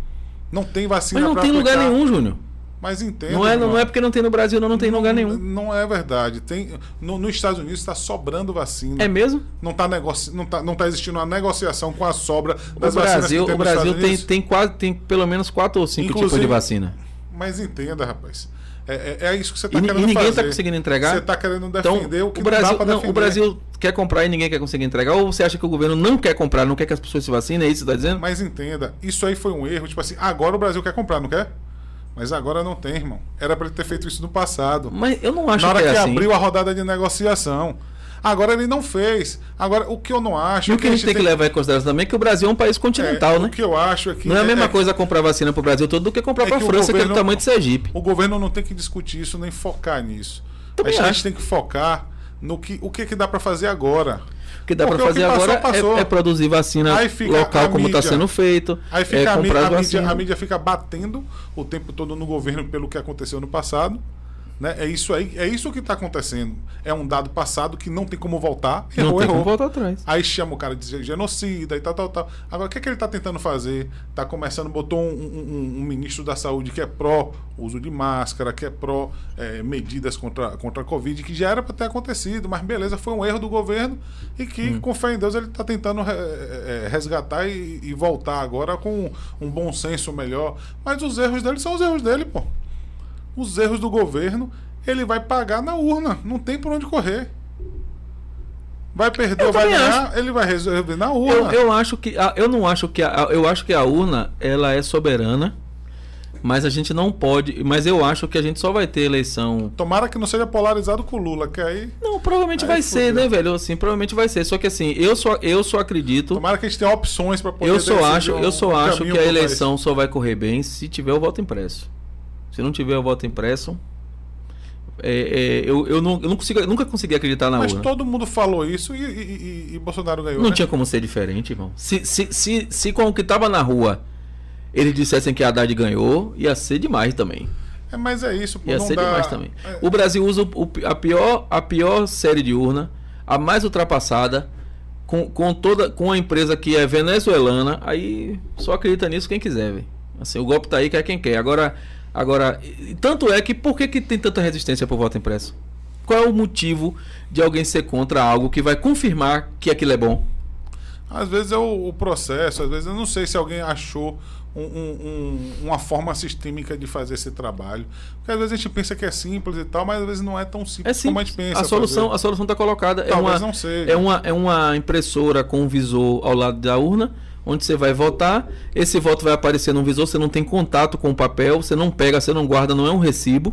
Não tem vacina Mas não tem lugar aplicar. nenhum, Júnior. Mas entenda. Não é, não irmão. é porque não tem no Brasil, não, não tem em lugar nenhum. Não é verdade. Tem, no, nos Estados Unidos está sobrando vacina. É mesmo? Não está negoci... não tá, não tá existindo uma negociação com a sobra O das vacinas Brasil, o Brasil tem, tem, quase, tem pelo menos quatro ou cinco tipos Inclusive- de vacina. Mas entenda, rapaz. É, é, é isso que você está querendo e ninguém fazer. está conseguindo entregar. Você está querendo Então, defender o que o Brasil, não não, o Brasil quer comprar e ninguém quer conseguir entregar? Ou você acha que o governo não quer comprar, não quer que as pessoas se vacinem? É isso que você está dizendo? Mas entenda, isso aí foi um erro. Tipo assim, agora o Brasil quer comprar, não quer? Mas agora não tem, irmão. Era para ele ter feito isso no passado. Mas eu não acho Na hora que que, é assim. abriu a rodada de negociação. Agora ele não fez. Agora, o que eu não acho. E é o que a gente tem que levar em consideração também é que o Brasil é um país continental, é, né? O que eu acho é que. Não é a mesma é- coisa comprar vacina pro Brasil todo do que comprar É que o França, que é do governo- tamanho de Sergipe. O governo não tem que discutir isso nem focar nisso. Também a gente acho. tem que focar no que o que, que dá para fazer agora. O que dá o fazer passou, agora passou. É, é produzir vacina local como está mídia. sendo feito. Aí fica é, a, mí- comprar a mídia, a mídia fica batendo o tempo todo no governo pelo que aconteceu no passado. Né? É isso aí, é isso que está acontecendo. É um dado passado que não tem como voltar. Não Errou, tem errou. como voltar atrás. Aí chama o cara de genocida e tal, tal, tal. Agora, o que, é que ele está tentando fazer? Está começando, botou um, um- um ministro da saúde que é pró uso de máscara, que é pró eh, medidas contra, contra a Covid, que já era para ter acontecido, mas beleza, foi um erro do governo e que, Hum. com fé em Deus, ele está tentando eh, eh, resgatar e, e voltar agora com um bom senso melhor. Mas os erros dele são os erros dele, pô. Os erros do governo, ele vai pagar na urna, não tem por onde correr. Vai perder Eu ou vai ganhar, ele vai resolver na Eu, urna. eu acho que a- eu não acho que a, eu acho que a urna ela é soberana, mas a gente não pode. Mas eu acho que a gente só vai ter eleição. Tomara que não seja polarizado com o Lula, que aí. Não, provavelmente Aí vai ser, né, velho? Assim, provavelmente vai ser. Só que assim, eu só eu só acredito. Tomara que a gente tenha opções para poder Eu só acho, um- eu só acho que a pro país. eleição só vai correr bem se tiver o voto impresso. Se não tiver o voto impresso, é, é, eu, eu, não, eu não consigo, eu nunca consegui acreditar na Mas urna. todo mundo falou isso e, e- e- e Bolsonaro ganhou. Não né? tinha como ser diferente, irmão. Se, se, se, se com o que tava na rua eles dissessem que a Haddad ganhou, ia ser demais também. É, mas é isso, pô, Ia ser dá... demais também. É, O Brasil usa o- o- a, pior, a pior série de urna, a mais ultrapassada, com, com toda com a empresa que é venezuelana, aí só acredita nisso quem quiser, velho. Assim, o golpe tá aí, quer quem quer. Agora, agora tanto é que por que, que tem tanta resistência por voto impresso? Qual é o motivo de alguém ser contra algo que vai confirmar que aquilo é bom? Às vezes é o, o processo, às vezes eu não sei se alguém achou um- um- um- uma forma sistêmica de fazer esse trabalho. Porque às vezes a gente pensa que é simples e tal, mas às vezes não é tão simples, É como a simples. gente pensa. A solução, a solução está colocada. É Talvez uma, não seja. é, uma, é uma impressora com um visor ao lado da urna, onde você vai votar. Esse voto vai aparecer no visor, você não tem contato com o papel, você não pega, você não guarda, não é um recibo.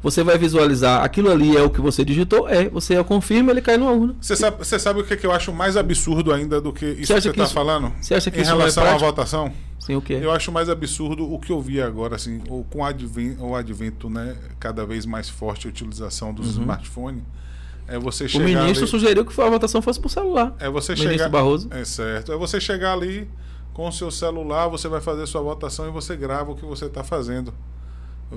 Você vai visualizar aquilo ali é o que você digitou, é, você confirma, ele cai numa urna. Você sabe, você sabe o que, é que eu acho mais absurdo ainda do que isso que você que está isso- falando? você acha que em isso é relação à prático? votação? Sim, o que é? Eu acho mais absurdo o que eu vi agora, assim, com o advento, né, cada vez mais forte a utilização dos smartphones. É você Uhum. O chegar ministro ali, sugeriu que a votação fosse por celular. é você ministro chegar Barroso. É certo. É você chegar ali com o seu celular, você vai fazer sua votação e você grava o que você está fazendo.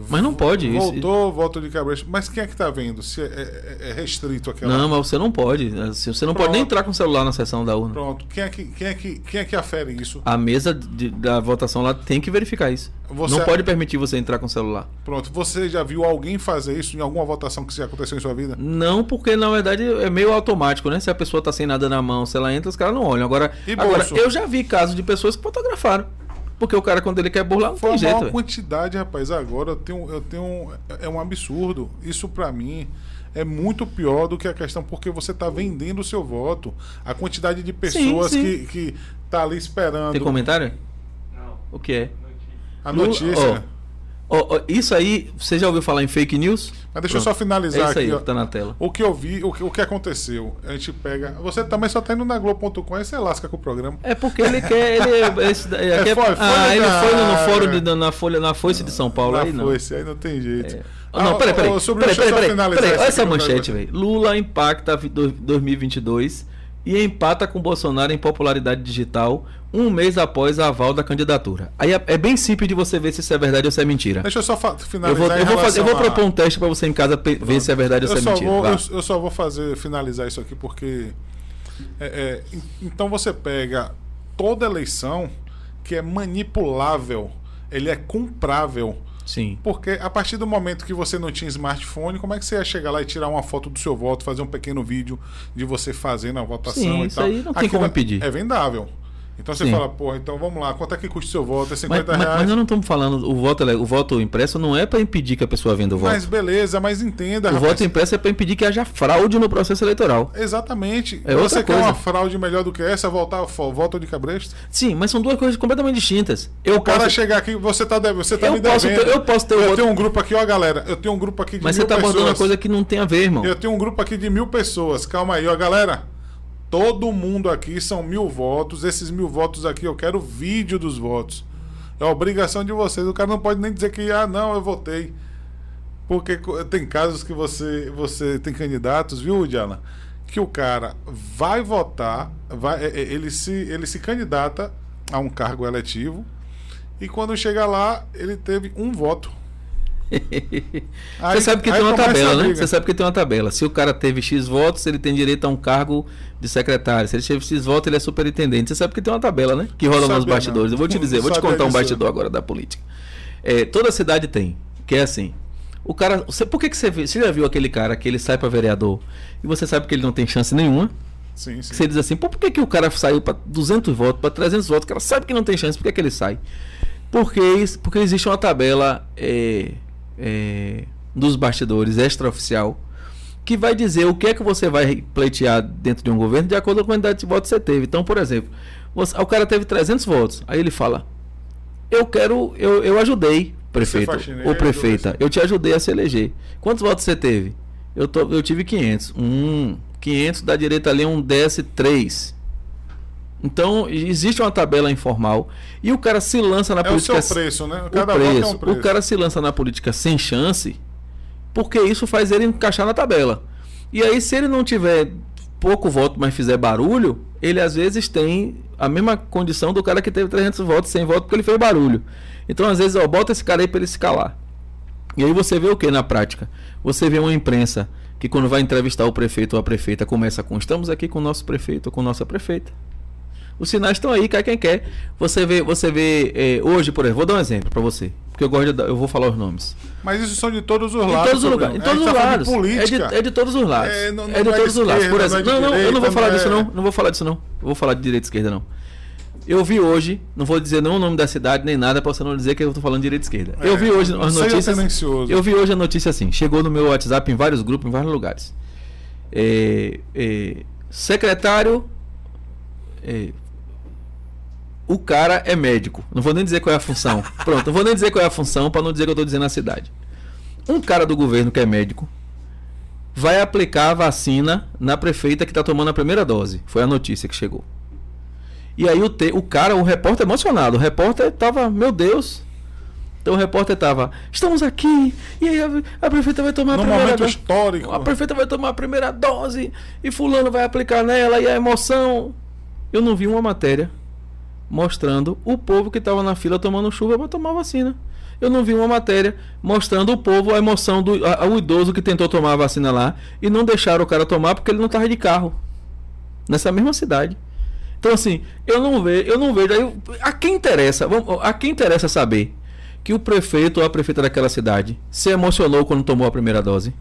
Mas não pode isso. Voltou, voto de cabeça. Mas quem é que está vendo? Se é, é- é restrito aquela. Não, mas você não pode. Você não pode nem Pronto. entrar com o celular na sessão da urna. Pronto. Quem é que, quem é que, quem é que afere isso? A mesa de- da votação lá tem que verificar isso. Você- Não pode permitir você entrar com o celular. Pronto. Você já viu alguém fazer isso em alguma votação que já aconteceu em sua vida? Não, porque na verdade é meio automático, né? Se a pessoa tá sem nada na mão, se ela entra, os caras não olham. Agora, agora eu já vi casos de pessoas que fotografaram. Porque o cara, quando ele quer burlar, não Foi tem a jeito. maior velho. quantidade, rapaz. Agora eu tenho, eu tenho. É um absurdo. Isso pra mim é muito pior do que a questão, porque você tá vendendo o seu voto. A quantidade de pessoas sim. Que, que tá ali esperando. Tem comentário? Não, O que é? A notícia. Ó, ó, isso aí, você já ouviu falar em fake news? Mas deixa eu só finalizar É isso aí, aqui. ó. que tá na tela. O que eu vi, o que, o que aconteceu? A gente pega. Você também só tá indo na Globo.com e você lasca com o programa. É porque ele quer. Ele, esse, daí- aqui é- foi- foi ah, ele da- foi no, no fórum de- na Folha, na Foice de São Paulo Lá aí, não. foi, esse aí não tem jeito. Ah, não, peraí, peraí. Peraí, peraí, peraí. Olha essa manchete, velho. Lula impacta vi- do- 2022 e empata com Bolsonaro em popularidade digital um mês após a aval da candidatura. Aí é, é bem simples de você ver se isso é verdade ou se é mentira. Deixa eu só fa- Eu finalizar. vou, eu vou, fazer, eu vou propor um teste pra você em casa ver se é verdade ou eu se é mentira. Vou, eu, eu só vou fazer finalizar isso aqui porque é, é, en- então você pega toda eleição que é manipulável, ele é comprável. Sim. Porque a partir do momento que você não tinha smartphone, como é que você ia chegar lá e tirar uma foto do seu voto, fazer um pequeno vídeo de você fazendo a votação Sim, e isso tal? aí não tem como impedir. É vendável. Então você Sim. fala, porra, então vamos lá, quanto é que custa o seu voto? É Mas, 50 mas, reais. mas nós não estamos falando, o voto, o voto impresso não é para impedir que a pessoa venda o voto. Mas beleza, mas entenda, o rapaz. voto impresso é para impedir que haja fraude no processo eleitoral. Exatamente. É outra você quer coisa. uma fraude melhor do que essa, voltar fo- voto de cabresto? Sim, mas são duas coisas completamente distintas. Eu O cara posso, chegar aqui, você tá, deve- você tá eu me posso devendo. ter- eu posso ter o Eu voto- tenho um grupo aqui, ó, galera. Eu tenho um grupo aqui de mas mil você tá abordando pessoas. uma coisa que não tem a ver, irmão. Eu tenho um grupo aqui de mil pessoas. Calma aí, ó, galera. Todo mundo aqui são mil votos. Esses mil votos aqui, eu quero vídeo dos votos. É obrigação de vocês. O cara não pode nem dizer que, ah, não, eu votei. Porque tem casos que você, você tem candidatos, viu, Diana? Que o cara vai votar, vai, é, é, ele, se, ele se candidata a um cargo eletivo e quando chega lá, ele teve um voto. Aí- Você sabe que tem uma tabela, né? Você sabe que tem uma tabela. Se o cara teve X votos, ele tem direito a um cargo de secretário. Se ele teve X votos, ele é superintendente. Você sabe que tem uma tabela, né? Que rola Não nos bastidores. não. Eu vou te Não dizer, eu vou te contar um bastidor agora da política. É, toda cidade tem, que é assim. O cara, você, por que, que você, você já viu aquele cara que ele sai pra vereador e você sabe que ele não tem chance nenhuma? Sim, sim. Você diz assim, por que, que o cara saiu pra 200 votos, pra 300 votos? O cara sabe que não tem chance, por que, que ele sai? Porque, porque existe uma tabela é, é, dos bastidores extraoficial que vai dizer o que é que você vai pleitear dentro de um governo de acordo com a quantidade de votos que você teve. Então, por exemplo, você- o cara teve 300 votos, aí ele fala: Eu quero, eu, eu ajudei, prefeito ou prefeita, eu te ajudei a se eleger. Quantos votos você teve? Eu, tô, eu tive 500. Hum, 500 da direita ali, um desce 3. Então, existe uma tabela informal e o cara se lança na É o política. seu preço, né? o Cada é preço. um preço. O cara se lança na política sem chance, porque isso faz ele encaixar na tabela. E aí, se ele não tiver pouco voto, mas fizer barulho, ele às vezes tem a mesma condição do cara que teve 300 votos, 100 votos, porque ele fez barulho. Então, às vezes, ó, bota esse cara aí pra ele se calar. E aí você vê o que na prática? Você vê uma imprensa que quando vai entrevistar o prefeito ou a prefeita começa com estamos aqui com o nosso prefeito ou com nossa prefeita. Os sinais estão aí, cai quem quer. Você vê, você vê eh, hoje, por exemplo, vou dar um exemplo para você, porque eu gosto de eu vou falar os nomes. Mas isso são de todos os Em lados. todos os lugares, em todos os tá lados. É de, é de todos os lados. É, não- É, não de é de todos os lados. Por é exemplo, não, não, eu não vou falar disso é- não. Não vou falar disso não. Eu vou falar de direita e esquerda não. Eu vi hoje, não vou dizer não o nome da cidade nem nada para você não dizer que eu tô falando de direita e esquerda. É, eu vi hoje as notícias. tendencioso. Eu vi hoje a notícia assim, chegou no meu WhatsApp em vários grupos, em vários lugares. É, é, secretário. O cara é médico. Não vou nem dizer qual é a função. Pronto, não vou nem dizer qual é a função para não dizer que eu tô dizendo a cidade. Um cara do governo que é médico vai aplicar a vacina na prefeita que está tomando a primeira dose. Foi a notícia que chegou. E aí o, te, o cara, o repórter emocionado. O repórter tava, meu Deus. Então o repórter tava, estamos aqui. E aí a, a prefeita vai tomar a Num primeira momento dose. histórico. A prefeita vai tomar a primeira dose e fulano vai aplicar nela e a emoção. Eu não vi uma matéria mostrando o povo que estava na fila tomando chuva para tomar vacina. Eu não vi uma matéria mostrando o povo a emoção do a- o idoso que tentou tomar a vacina lá e não deixaram o cara tomar porque ele não estava de carro nessa mesma cidade. Então assim, eu não vejo, eu não vejo aí a quem interessa, a quem interessa saber que o prefeito ou a prefeita daquela cidade se emocionou quando tomou a primeira dose?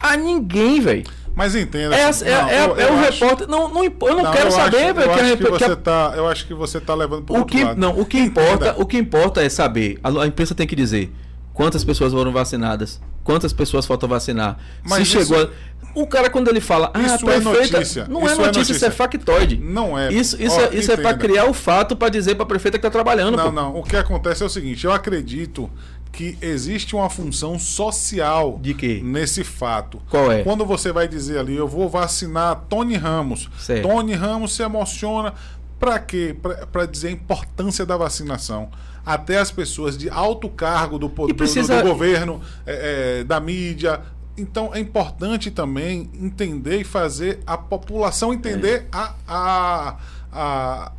A ninguém, velho. Mas entenda. É, assim, é, não, é, eu- é eu o acho- repórter. Não, não, eu não, não, quero eu saber, velho. eu que a acho que a- você tá, eu acho que você tá levando pro o que, lado. não, o que Entenda. importa, o que importa é saber. A, a imprensa tem que dizer quantas pessoas foram vacinadas, quantas pessoas faltam vacinar. Mas Se chegou. isso- a- O cara, quando ele fala, ah, Isso é prefeita. notícia. Não Isso é é notícia, notícia. isso é factoide. Não é. Isso, isso, é, isso é entenda. criar o fato pra dizer pra prefeita que tá trabalhando. Não, pô. não. O que acontece é o seguinte: eu acredito que existe uma função social De quê? nesse fato. Qual é? Quando você vai dizer ali, eu vou vacinar Tony Ramos. Certo. Tony Ramos se emociona. Pra quê? Pra dizer a importância da vacinação. Até as pessoas de alto cargo do, po- E do- precisa- do governo, é, é, da mídia. Então é importante também entender e fazer a população entender a, a, a.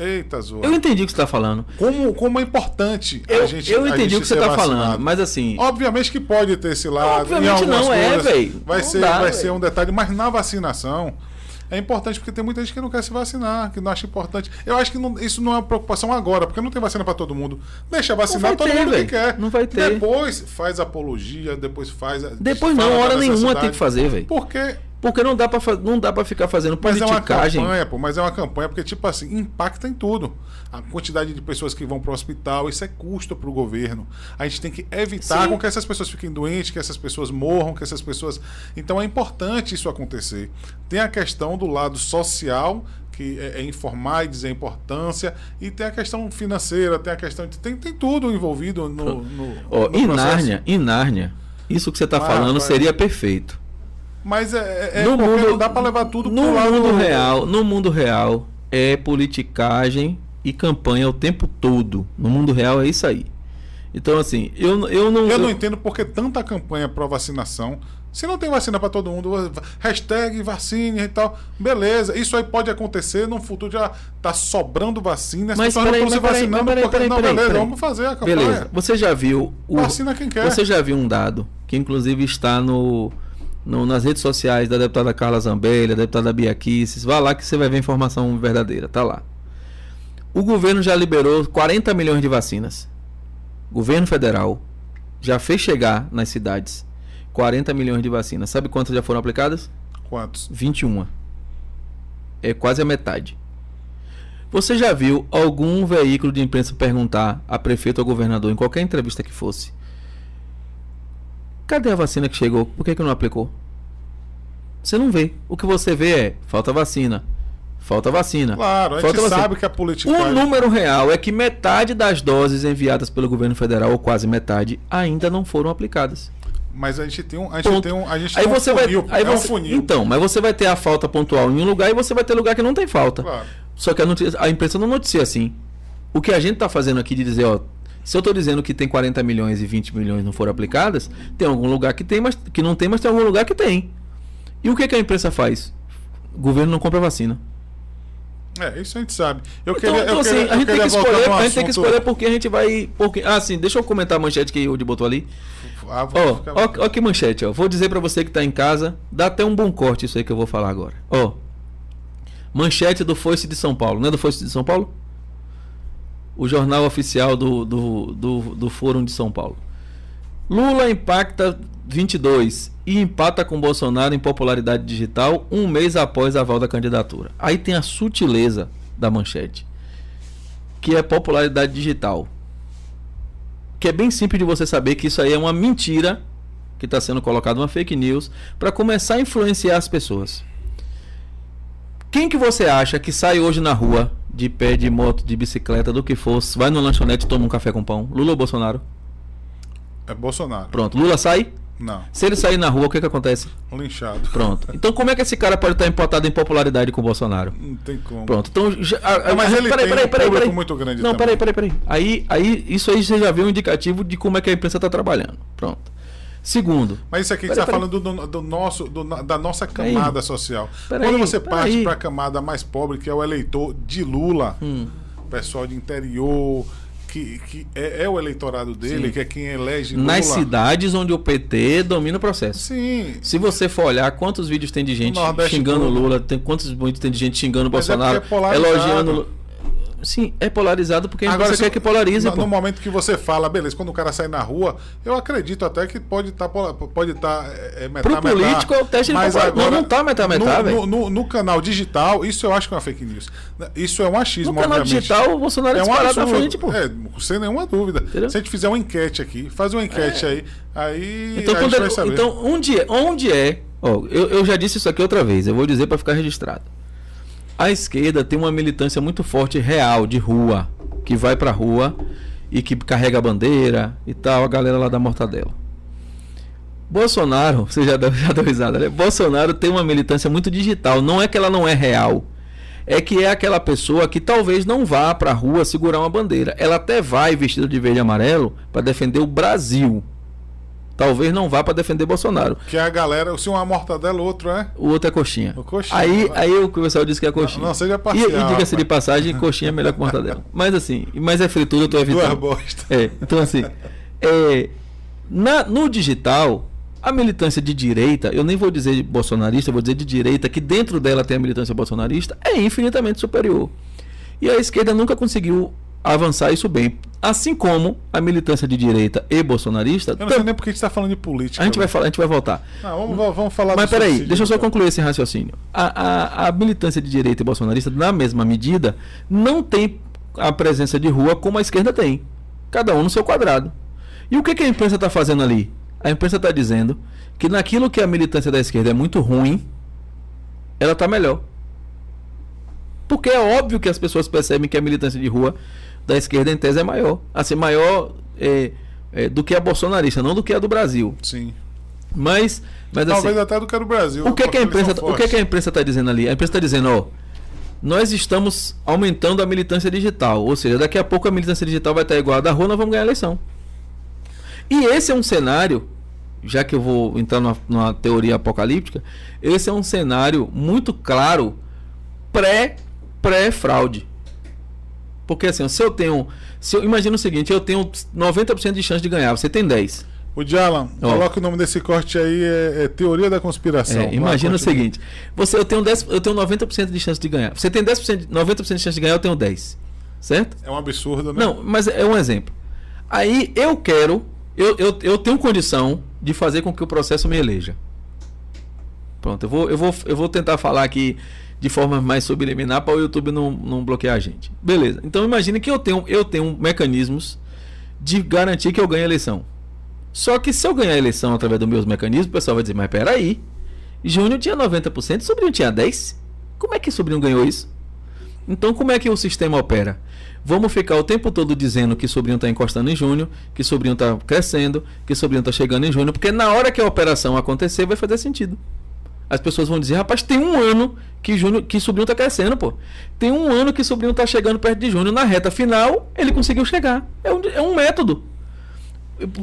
Eita, Zoa. Eu entendi o que você tá falando. Como, como é importante Eu, a gente eu entendi gente o que você tá vacinado. falando, mas assim. Obviamente que pode ter esse lado. Obviamente não, é, coisas véi. Vai, Não ser, dá, vai ser um detalhe, mas na vacinação é importante porque tem muita gente que não quer se vacinar, que não acha importante. Eu acho que não- isso não é uma preocupação agora, porque não tem vacina para todo mundo. Deixa vacinar vai todo ter, mundo véi. que quer. Não vai ter. Depois faz apologia, depois faz. Depois não, hora nenhuma tem que fazer, velho. Porque Porque não dá pra, fa- não dá pra ficar fazendo Mas é uma politicagem. campanha, pô, mas é uma campanha porque, tipo assim, impacta em tudo. A quantidade de pessoas que vão pro hospital, isso é custo pro governo. A gente tem que evitar Sim. que essas pessoas fiquem doentes, que essas pessoas morram, que essas pessoas. Então é importante isso acontecer. Tem a questão do lado social, que é, é informar e dizer a importância, e tem a questão financeira, tem a questão. de- Tem, tem tudo envolvido no. no, Ó, no em. Nárnia, em Nárnia, isso que você tá Vai, falando vai. seria perfeito. Mas é, é no porque mundo, não dá pra levar tudo no pro lado mundo real, no mundo real é politicagem e campanha o tempo todo. No mundo real é isso aí. Então assim, eu, eu não Eu não eu- entendo por que tanta campanha pró vacinação. Se não tem vacina para todo mundo, hashtag vacine e tal, beleza. Isso aí pode acontecer no futuro já tá sobrando vacina, as Mas não peraí, estão se peraí, vacinando peraí, porque peraí, não, peraí, beleza, peraí. vamos fazer a campanha. Beleza. Você já viu o Vacina quem quer. Você já viu um dado que inclusive está no, no- nas redes sociais da deputada Carla Zambelli, da deputada Bia Kicis. Vá lá que você vai ver a informação verdadeira, tá lá. O governo já liberou 40 milhões de vacinas. Governo federal já fez chegar nas cidades 40 milhões de vacinas. Sabe quantas já foram aplicadas? Quantos? 21. É quase a metade. Você já viu algum veículo de imprensa perguntar a prefeito ou governador em qualquer entrevista que fosse? Cadê a vacina que chegou? Por que, que não aplicou? Você não vê. O que você vê é falta vacina. Falta vacina. Claro, a gente vacina. sabe que a política. O número real é que metade das doses enviadas pelo governo federal, ou quase metade, ainda não foram aplicadas. Mas a gente tem um. A gente Ponto. tem um. A gente Aí tem um você vai. funil. Aí é um você, funil. Então, mas você vai ter a falta pontual em um lugar e você vai ter lugar que não tem falta. Claro. Só que a, notícia- a imprensa não noticia assim. O que a gente tá fazendo aqui de dizer, ó, se eu tô dizendo que tem 40 milhões e 20 milhões não foram aplicadas, tem algum lugar que tem, mas que não tem, mas tem algum lugar que tem. E o que, que a imprensa faz? O governo não compra vacina. É, isso a gente sabe. Eu Então, queria, então, eu assim, queria, a gente tem que escolher, num a gente tem que assunto- escolher porque a gente vai. Porque, ah, sim, deixa eu comentar a manchete que o Woody botou ali. Ah, Ó, ficar- ó, ó que manchete, ó. Vou dizer pra você que tá em casa, dá até um bom corte isso aí que eu vou falar agora. Ó. Manchete do Foice de São Paulo, não é do Foice de São Paulo? O jornal oficial do, do, do, do Fórum de São Paulo. Lula impacta 22 e empata com Bolsonaro em popularidade digital um mês após a aval da candidatura. Aí tem a sutileza da manchete, que é popularidade digital que é bem simples de você saber que isso aí é uma mentira que está sendo colocada uma fake news para começar a influenciar as pessoas. Quem que você acha que sai hoje na rua de pé, de moto, de bicicleta, do que fosse, vai no lanchonete e toma um café com pão? Lula ou Bolsonaro? É Bolsonaro. Pronto, Lula sai. Não, Se ele sair na rua, o que que acontece? linchado. Pronto. Então como é que esse cara pode estar empatado em popularidade com o Bolsonaro? Não tem como. Pronto, então. Já, a- a- mas ele tem um público muito grande Não, também. peraí, peraí, peraí. Aí, aí, isso aí você já vê um indicativo de como é que a imprensa está trabalhando. Pronto. Segundo, Mas isso aqui Peraí, está peraí. falando do, do nosso, do- da nossa camada social. Peraí, Quando você peraí. parte para a camada mais pobre, que é o eleitor de Lula, Hum. pessoal de interior, que, que é, é o eleitorado dele, Sim. que é quem elege Lula. nas cidades onde o PT domina o processo. Sim. Se você for olhar quantos vídeos tem de gente xingando todo. Lula, tem quantos vídeos tem de gente xingando Mas é Bolsonaro, é polarizado. elogiando. Lula. Sim, é polarizado porque Agora, você se- quer que polarize. no, no momento que você fala, beleza, quando o cara sai na rua, eu acredito até que pode estar pode tá, é, é, metá, Pro metá. político, é o teste de Mas popularidade. agora, Não, não tá metá, metá, no, no, no- canal digital, isso eu acho que é uma fake news. Isso é um achismo, No canal obviamente. digital, o Bolsonaro é É um na frente, pô. É, sem nenhuma dúvida. Entendeu? É. Se a gente fizer uma enquete aqui, faz uma enquete aí, aí Então, a quando gente vai saber. então onde é? Onde é? Ó, eu, eu já disse isso aqui outra vez, eu vou dizer para ficar registrado. A esquerda tem uma militância muito forte real de rua, que vai pra rua e que carrega a bandeira e tal, a galera lá da mortadela. Bolsonaro, você já deu, já deu risada, né? Bolsonaro tem uma militância muito digital, não é que ela não é real. É que é aquela pessoa que talvez não vá pra rua segurar uma bandeira. Ela até vai vestida de verde e amarelo para defender o Brasil. Talvez não vá para defender Bolsonaro. Que é a galera, se uma mortadela, o outro é. O outro é coxinha. O coxinha. Aí, aí o pessoal disse que é coxinha. Não, não, seja E, parcial, e diga-se rapaz. de passagem, coxinha é melhor que mortadela. Mas assim, mas é fritura, eu tô Duas evitando. bosta. É, então assim, é, na, no digital, a militância de direita, eu nem vou dizer bolsonarista, eu vou dizer de direita, que dentro dela tem a militância bolsonarista, é infinitamente superior. E a esquerda nunca conseguiu avançar isso bem. Assim como a militância de direita e bolsonarista. Eu não tam- sei nem porque a gente tá falando de política. a gente vai falar, a gente vai voltar. Não, vamos, vamos falar Mas peraí, deixa eu só concluir esse raciocínio. A, a, a militância de direita e bolsonarista, na mesma medida, não tem a presença de rua como a esquerda tem. Cada um no seu quadrado. E o que, que a imprensa está fazendo ali? A imprensa está dizendo que naquilo que a militância da esquerda é muito ruim, ela está melhor. Porque é óbvio que as pessoas percebem que a militância de rua da esquerda, em tese, é maior. Assim, maior é, é, do que a bolsonarista, não do que a do Brasil. Sim. Mas, mas assim, Talvez até do que é do Brasil. o que, que a imprensa, são o que, que a imprensa está dizendo ali? A imprensa está dizendo, ó, nós estamos aumentando a militância digital, ou seja, daqui a pouco a militância digital vai estar igual a da rua, nós vamos ganhar a eleição. E esse é um cenário, já que eu vou entrar numa, numa teoria apocalíptica, esse é um cenário muito claro pré pré fraude. Porque assim, se eu tenho, se eu imagina o seguinte, eu tenho 90% de chance de ganhar, você tem 10. O Jalan, coloca o nome desse corte aí, é, é Teoria da Conspiração. É, imagina o seguinte: você, eu, tenho 10, eu tenho 90% de chance de ganhar. Você tem 10%, de- 90% de chance de ganhar, eu tenho 10. Certo? É um absurdo, né? Não, mas é um exemplo. Aí eu quero, eu, eu, eu tenho condição de fazer com que o processo me eleja. Pronto, eu vou, eu vou, eu vou tentar falar aqui de forma mais subliminar para o YouTube não, não bloquear a gente. Beleza. Então imagine que eu tenho, eu tenho mecanismos de garantir que eu ganhe a eleição. Só que se eu ganhar a eleição através dos meus mecanismos, o pessoal vai dizer, mas peraí, Júnior tinha 90%, Sobrinho tinha 10%. Como é que Sobrinho ganhou isso? Então, como é que o sistema opera? Vamos ficar o tempo todo dizendo que Sobrinho está encostando em Júnior, que Sobrinho está crescendo, que Sobrinho está chegando em Júnior, porque na hora que a operação acontecer vai fazer sentido. As pessoas vão dizer, rapaz, tem um ano que Júnior, que Sobrinho está crescendo, pô. Tem um ano que Sobrinho está chegando perto de Júnior. Na reta final, ele conseguiu chegar. É um, é um método.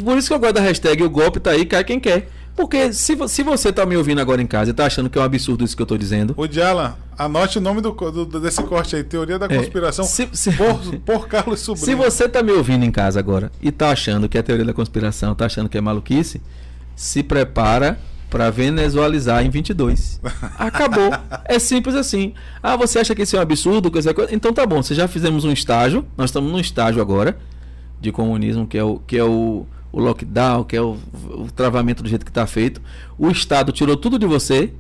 Por isso que eu gosto da hashtag o golpe tá aí, cai quem quer. Porque se, se você tá me ouvindo agora em casa e tá achando que é um absurdo isso que eu tô dizendo, O Jalan, anote o nome do, do- desse corte aí, Teoria da É, Conspiração, se- se- por, por Carlos Sobrinho. Se você tá me ouvindo em casa agora e tá achando que é teoria da conspiração, tá achando que é maluquice, se prepara para venezualizar em 22. Acabou. É simples assim. Ah, você acha que isso é um absurdo? Coisa, coisa? Então tá bom, você já fizemos um estágio, nós estamos num estágio agora de comunismo, que é o, que é o, o lockdown, que é o, o travamento do jeito que está feito. O Estado tirou tudo de você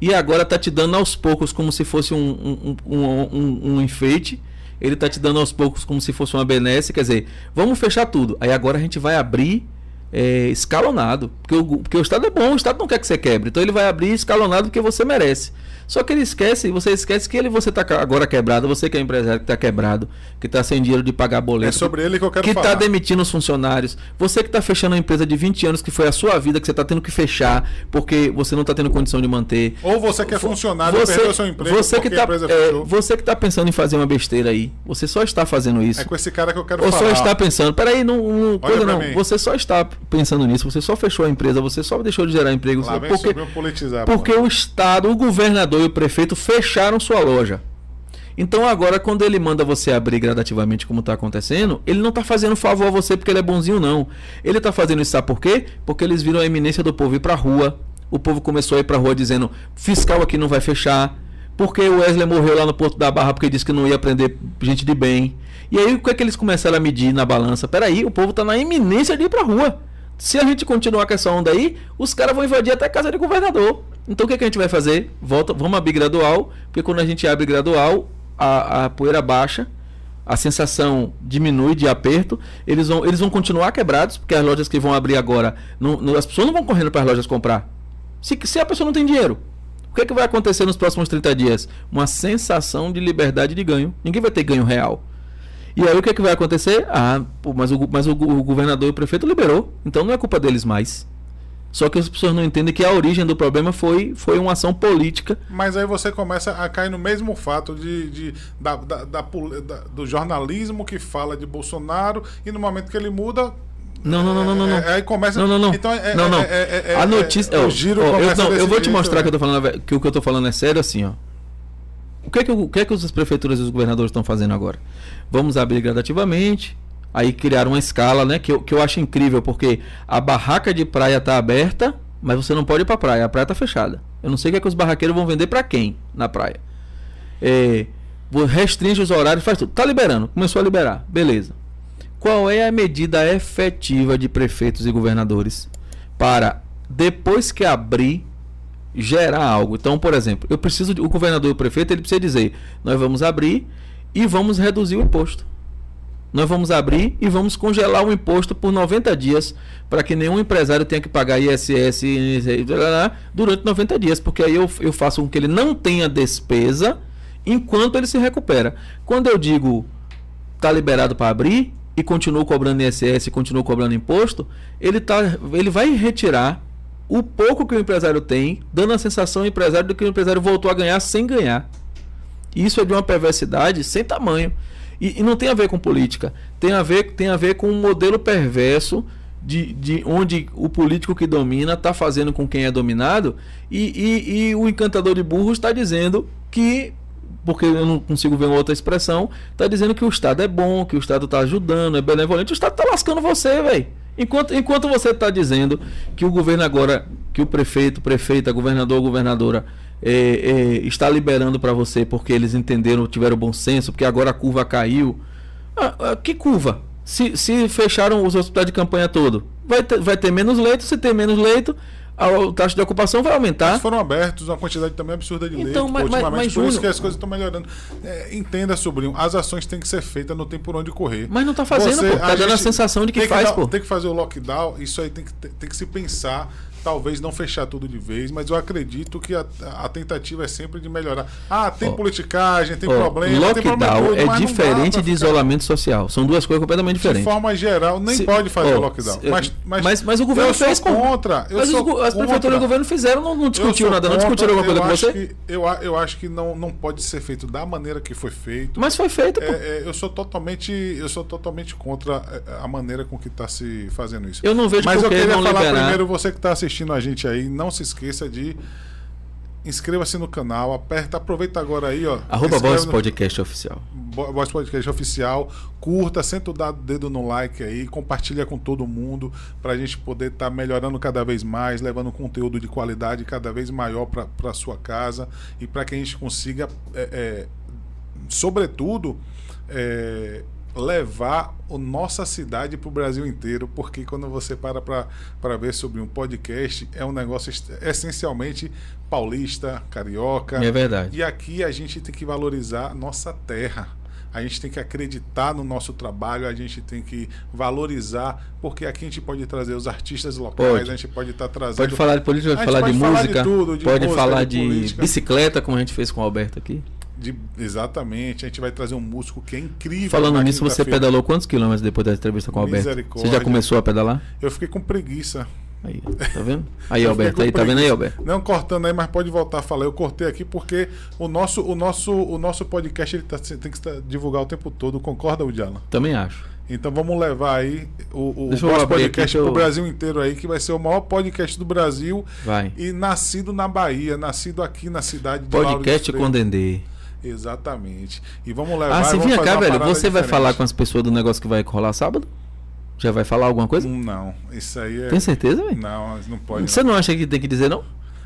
e agora está te dando aos poucos como se fosse um, um, um, um- um enfeite. Ele está te dando aos poucos como se fosse uma benesse. Quer dizer, vamos fechar tudo. Aí agora a gente vai abrir é, escalonado. Porque o, porque o Estado é bom, o Estado não quer que você quebre. Então ele vai abrir escalonado porque você merece. Só que ele esquece, você esquece que ele você está agora quebrado, você que é empresário que está quebrado, que está sem dinheiro de pagar boleto. É sobre ele que eu quero que falar. está demitindo os funcionários. Você que está fechando uma empresa de 20 anos que foi a sua vida, que você está tendo que fechar porque você não está tendo condição de manter. Ou você que é funcionário e perdeu seu emprego você que tá, a empresa é, você que tá pensando em fazer uma besteira aí, você só está fazendo isso. É com esse cara que eu quero Ou falar. só está pensando, peraí, não, não coisa não. mim. Você só está pensando nisso, você só fechou a empresa, você só deixou de gerar emprego. Lá porque porque o Estado, o governador e o prefeito fecharam sua loja. Então agora, quando ele manda você abrir gradativamente, como está acontecendo, ele não está fazendo favor a você porque ele é bonzinho, não. Ele está fazendo isso, sabe por quê? Porque eles viram a eminência do povo ir para rua. O povo começou a ir para rua dizendo: fiscal aqui não vai fechar. Porque o Wesley morreu lá no Porto da Barra porque disse que não ia prender gente de bem. E aí o que é que eles começaram a medir na balança? Peraí, o povo tá na iminência de ir pra rua. Se a gente continuar com essa onda aí, os caras vão invadir até a casa de governador. Então o que, é que a gente vai fazer? Volta, vamos abrir gradual, porque quando a gente abre gradual, a, a poeira baixa, a sensação diminui de aperto, eles vão, eles vão continuar quebrados, porque as lojas que vão abrir agora, não, não, as pessoas não vão correndo para as lojas comprar. Se, se a pessoa não tem dinheiro, o que, é que vai acontecer nos próximos 30 dias? Uma sensação de liberdade de ganho. Ninguém vai ter ganho real. E aí o que, é que vai acontecer? Ah, mas, o, mas o, o governador e o prefeito liberou. Então não é culpa deles mais. Só que as pessoas não entendem que a origem do problema foi, foi uma ação política. Mas aí você começa a cair no mesmo fato de, de da, da, da, do jornalismo que fala de Bolsonaro e no momento que ele muda. Não, não, não, não, não. É, aí começa. Não, não, não. Então é, não, não. É, é, a notícia. o giro ó, eu, não, eu vou te jeito, mostrar né? que eu tô falando que o que eu tô falando é sério assim, ó. O que é que, o que, é que as prefeituras e os governadores estão fazendo agora? Vamos abrir gradativamente. Aí criaram uma escala, né? Que eu, que eu acho incrível, porque a barraca de praia tá aberta, mas você não pode ir pra praia. A praia tá fechada. Eu não sei o que, é que os barraqueiros vão vender para quem na praia. É, restringe os horários, faz tudo. Tá liberando, começou a liberar. Beleza. Qual é a medida efetiva de prefeitos e governadores para, depois que abrir, gerar algo? Então, por exemplo, eu preciso o governador e o prefeito ele precisa dizer: nós vamos abrir e vamos reduzir o imposto. Nós vamos abrir e vamos congelar o imposto por 90 dias para que nenhum empresário tenha que pagar ISS durante 90 dias, porque aí eu, eu faço com que ele não tenha despesa enquanto ele se recupera. Quando eu digo está liberado para abrir e continuo cobrando ISS, continuo cobrando imposto, ele, tá, ele vai retirar o pouco que o empresário tem, dando a sensação ao empresário de que o empresário voltou a ganhar sem ganhar. Isso é de uma perversidade sem tamanho. E, e, não tem a ver com política, tem a ver, tem a ver com um modelo perverso de, de onde o político que domina está fazendo com quem é dominado e, e, e o encantador de burros está dizendo que porque eu não consigo ver outra expressão, está dizendo que o Estado é bom, que o Estado está ajudando, é benevolente, o Estado está lascando você, velho. Enquanto, enquanto você está dizendo que o governo agora, que o prefeito, prefeita, governador, governadora é, é, está liberando para você porque eles entenderam, tiveram bom senso, porque agora a curva caiu. Ah, ah, que curva? Se, se fecharam os hospitais de campanha todo, vai ter, vai ter menos leito, se ter menos leito, a, a taxa de ocupação vai aumentar. Eles foram abertos, uma quantidade também absurda de então, leito. Mas, ultimamente, mas, mas, por isso Júnior, que as coisas estão melhorando. É, entenda, sobrinho, as ações têm que ser feitas, não tem por onde correr. Mas não está fazendo, Você- pô. Tá a dando a sensação de que, tem faz, dar- pô. Tem que fazer o lockdown, isso aí tem que, tem que se pensar. Talvez não fechar tudo de vez, mas eu acredito que a, a tentativa é sempre de melhorar. Ah, tem Ó, politicagem, tem Ó, problema, tem problema lockdown todo, é não diferente de ficar- isolamento social. São duas coisas completamente De diferentes. forma geral, nem Se- pode fazer ó, o lockdown. se- Mas, mas, mas, mas o governo eu sou fez pô. contra. Eu mas sou os as prefeituras e o governo fizeram, não, não discutiu sou nada, não contra, discutiram alguma coisa com você? Que, eu, eu acho que não, não pode ser feito da maneira que foi feito. Mas foi feito. É, é, eu sou totalmente eu sou totalmente contra é, a maneira com que está se fazendo isso. Eu não vejo Mas eu que queria não falar liberar. primeiro você que está assistindo a gente aí, não se esqueça de inscreva-se no canal, aperta, aproveita agora aí, ó. Arroba Voz no- Podcast Oficial. Voz Podcast Oficial. Curta, senta o dado- dedo no like aí, compartilha com todo mundo para a gente poder estar melhorando cada vez mais, levando conteúdo de qualidade cada vez maior para sua casa e para que a gente consiga, é, é, sobretudo, é, levar a nossa cidade para o Brasil inteiro, porque quando você para para ver sobre um podcast, é um negócio essencialmente paulista, carioca. É verdade. E aqui a gente tem que valorizar a nossa terra. A gente tem que acreditar no nosso trabalho, a gente tem que valorizar, porque aqui a gente pode trazer os artistas locais, Pode. a gente pode estar trazendo. Pode falar de política, pode falar de pode falar de música, tudo, de pode música, falar de de, bicicleta, como a gente fez com o Alberto aqui. De- exatamente, a gente vai trazer um músico que é incrível. Falando nisso, você pedalou quantos quilômetros depois da entrevista com o Alberto? Você já começou a pedalar? Eu fiquei com preguiça. Aí, tá vendo? Aí, Alberto, aí, tá vendo aí. Alberto? Não cortando aí, mas pode voltar a falar. Eu cortei aqui porque o nosso, o nosso, o nosso podcast ele tá, tem que divulgar o tempo todo. Concorda, Udiala? Também acho. Então vamos levar aí o, o nosso podcast eu- pro Brasil inteiro aí, que vai ser o maior podcast do Brasil Vai. e nascido na Bahia, nascido aqui na cidade de Lauro de Podcast com Dendê. Exatamente. E vamos levar. Ah, e vinha fazer cá, velho. Você vai diferente. falar com as pessoas do negócio que vai rolar sábado? Já vai falar alguma coisa? Não, isso aí é. Tem certeza, velho? Não, não pode. Você não acha que tem que dizer não?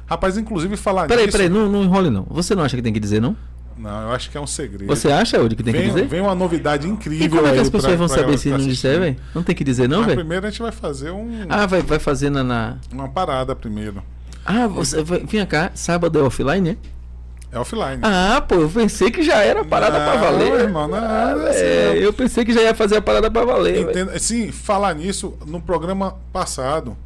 Rapaz, inclusive falar Peraí, nisso... peraí, não, não enrole não. Você não acha que tem que dizer, não? Não, eu acho que é um segredo. Você acha, Eude, que tem vem, que dizer? Vem uma novidade incrível E como é que as pessoas pra- vão pra saber se tá não disser, velho? Não tem que dizer, não, velho? primeiro a gente vai fazer um, Ah, vai, vai fazer na, na- uma parada primeiro. Ah, você vai... Vinha cá, sábado é offline, né? É offline. Ah, pô, eu pensei que já era a parada pra Não, valer. irmão, não, Ah, é assim, é, eu pensei que já ia fazer a parada pra valer. Sim, falar nisso, no programa passado.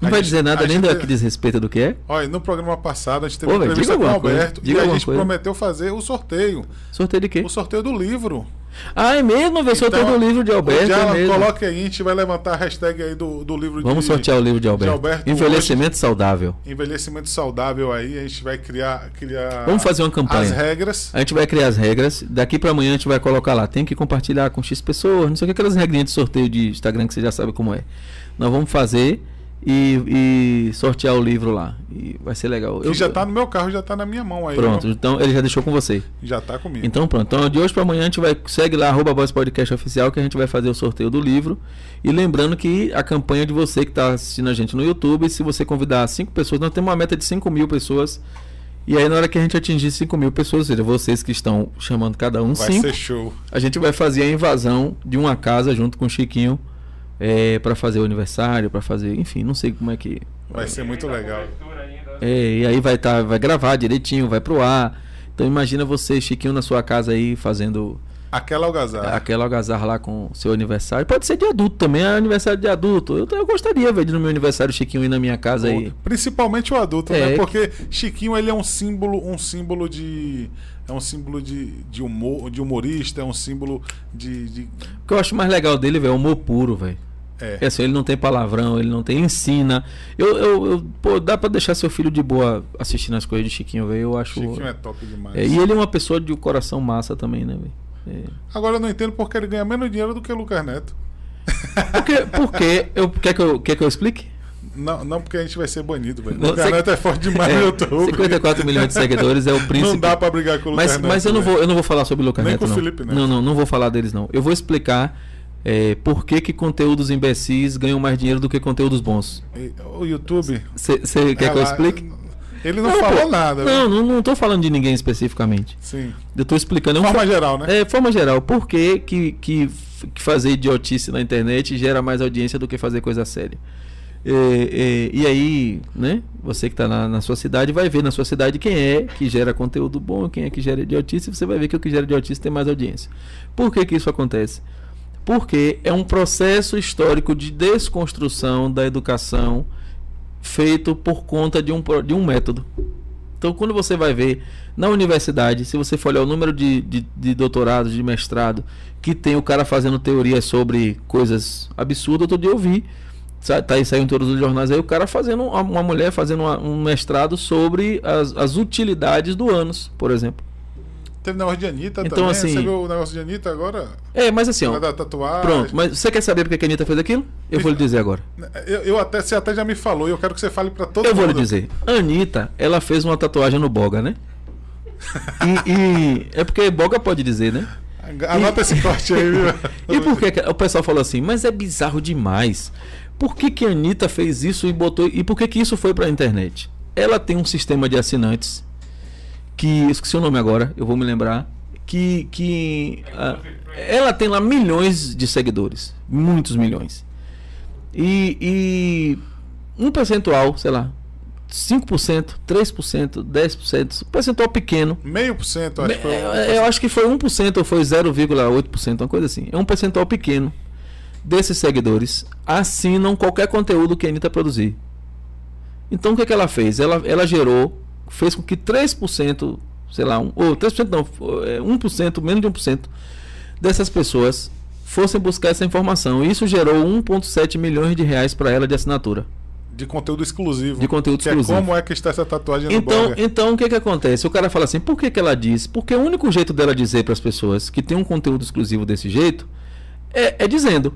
Não a vai gente- dizer nada nem gente- do que diz respeito do que é? Olha, no programa passado a gente teve Pô, uma velho, entrevista com o coisa, Alberto diga e a gente coisa. prometeu fazer o sorteio. Sorteio de quê? O sorteio do livro. Ah, é mesmo, sorteio Então, do livro de Alberto, Já é mesmo. coloque aí, a gente vai levantar a hashtag aí do, do livro Vamos de sortear o livro de Alberto. Alberto Envelhecimento saudável. envelhecimento saudável aí. A gente vai criar, criar Vamos fazer uma campanha. as regras. A gente vai criar as regras. Daqui pra amanhã a gente vai colocar lá. Tem que compartilhar com X pessoas. Não sei o que, aquelas regrinhas de sorteio de Instagram que você já sabe como é. Nós vamos fazer e, e sortear o livro lá. E vai ser legal. Que já tá no meu carro, já tá na minha mão aí. Pronto, viu? então ele já deixou com você. Já tá comigo. Então pronto. Então de hoje pra amanhã a gente vai. Segue lá, arroba Voz Podcast Oficial, que a gente vai fazer o sorteio do livro. E lembrando que a campanha de você que tá assistindo a gente no YouTube, se você convidar cinco pessoas, nós temos uma meta de 5 mil pessoas. E aí, na hora que a gente atingir 5 mil pessoas, ou seja, vocês que estão chamando cada um vai 5, ser show. a gente vai fazer a invasão de uma casa junto com o Chiquinho é, para fazer o aniversário, para fazer, enfim, não sei como é que. Vai ser muito legal. É, e aí vai tá, vai gravar direitinho, vai pro ar. Então imagina você, Chiquinho, na sua casa aí fazendo Aquela algazarra. aquela algazarra lá com seu aniversário. Pode ser de adulto também, é aniversário de adulto. Eu, eu gostaria, velho, de no meu aniversário Chiquinho ir na minha casa aí. Principalmente o adulto, É, né? que- Porque Chiquinho ele é um símbolo, um símbolo de é um símbolo de, de humor, de humorista, é um símbolo de, de O que eu acho mais legal dele, velho, é o humor puro, velho. É. É assim, ele não tem palavrão, ele não tem ensina. Eu, eu, eu- pô, dá pra deixar seu filho de boa assistindo as coisas de Chiquinho, velho. Eu acho. Chiquinho é top demais. É, e ele é uma pessoa de coração massa também, né, velho? É. Agora eu não entendo porque ele ganha menos dinheiro do que o Lucas Neto. Porque, porque eu, quer, que eu, quer que eu explique? Não, não porque a gente vai ser banido, velho. O Neto é forte demais É, no YouTube. 54 milhões de seguidores é o príncipe. Não dá pra brigar com o Lucas Mas, Neto. mas eu não vou, eu não vou falar sobre o Lucas Nem Neto, com o. Felipe Neto. Não, não, não vou falar deles, não. Eu vou explicar é, por que, que conteúdos imbecis ganham mais dinheiro do que conteúdos bons. O YouTube. Você quer que eu explique? Ele não, falou pô. nada. Não, não, não tô falando de ninguém especificamente. Sim. Eu tô explicando. é um De forma geral, né? É, forma geral. Por que, que, que, fazer idiotice na internet gera mais audiência do que fazer coisa séria? É, é, e aí, né? Você que está na, na sua cidade vai ver na sua cidade quem é que gera conteúdo bom, quem é que gera idiotice, e você vai ver que o que gera idiotice tem mais audiência. Por que, que isso acontece? Porque é um processo histórico de desconstrução da educação feito por conta de um, de um método. Então, quando você vai ver na universidade, se você for olhar o número de, de, de doutorados, de mestrado, que tem o cara fazendo teorias sobre coisas absurdas, outro dia eu vi, tá aí saindo em todos os jornais aí, o cara fazendo, uma, uma mulher fazendo uma- um mestrado sobre as, as utilidades do ânus, por exemplo. Teve negócio de Anitta Então, também. assim- Você viu o negócio de Anitta agora? É, mas assim, ó, da tatuagem. pronto, mas você quer saber por que a Anitta fez aquilo? Eu vou lhe dizer agora. Eu, eu até, você até já me falou e eu quero que você fale pra todo Eu mundo. vou lhe dizer. A Anitta, ela fez uma tatuagem no Boga, né? E, e- é porque Boga pode dizer, né? Anota esse corte aí, viu? E por que o pessoal falou assim, mas é bizarro demais. Por que, que a Anitta fez isso e botou. E por que, que isso foi pra internet? Ela tem um sistema de assinantes que. Esqueci o nome agora, eu vou me lembrar. Que. que ela tem lá milhões de seguidores. Muitos milhões. E, e um percentual, sei lá, 5%, 3%, 10%, um percentual pequeno Meio por cento, acho que foi. é, eu acho que foi 1% ou foi 0,8%, uma coisa assim. É um percentual pequeno desses seguidores assinam qualquer conteúdo que a Anitta produzir. Então o que, que ela fez? Ela, ela gerou, fez com que 3%, sei lá, um, ou 3% não, é, 1%, menos de 1% dessas pessoas fossem buscar essa informação. E isso gerou 1,7 milhões de reais para ela de assinatura. De conteúdo exclusivo. De conteúdo que exclusivo. É como é que está essa tatuagem no Então, blog. então o que que acontece? O cara fala assim, por que, que ela diz? Porque o único jeito dela dizer para as pessoas que tem um conteúdo exclusivo desse jeito é, é dizendo.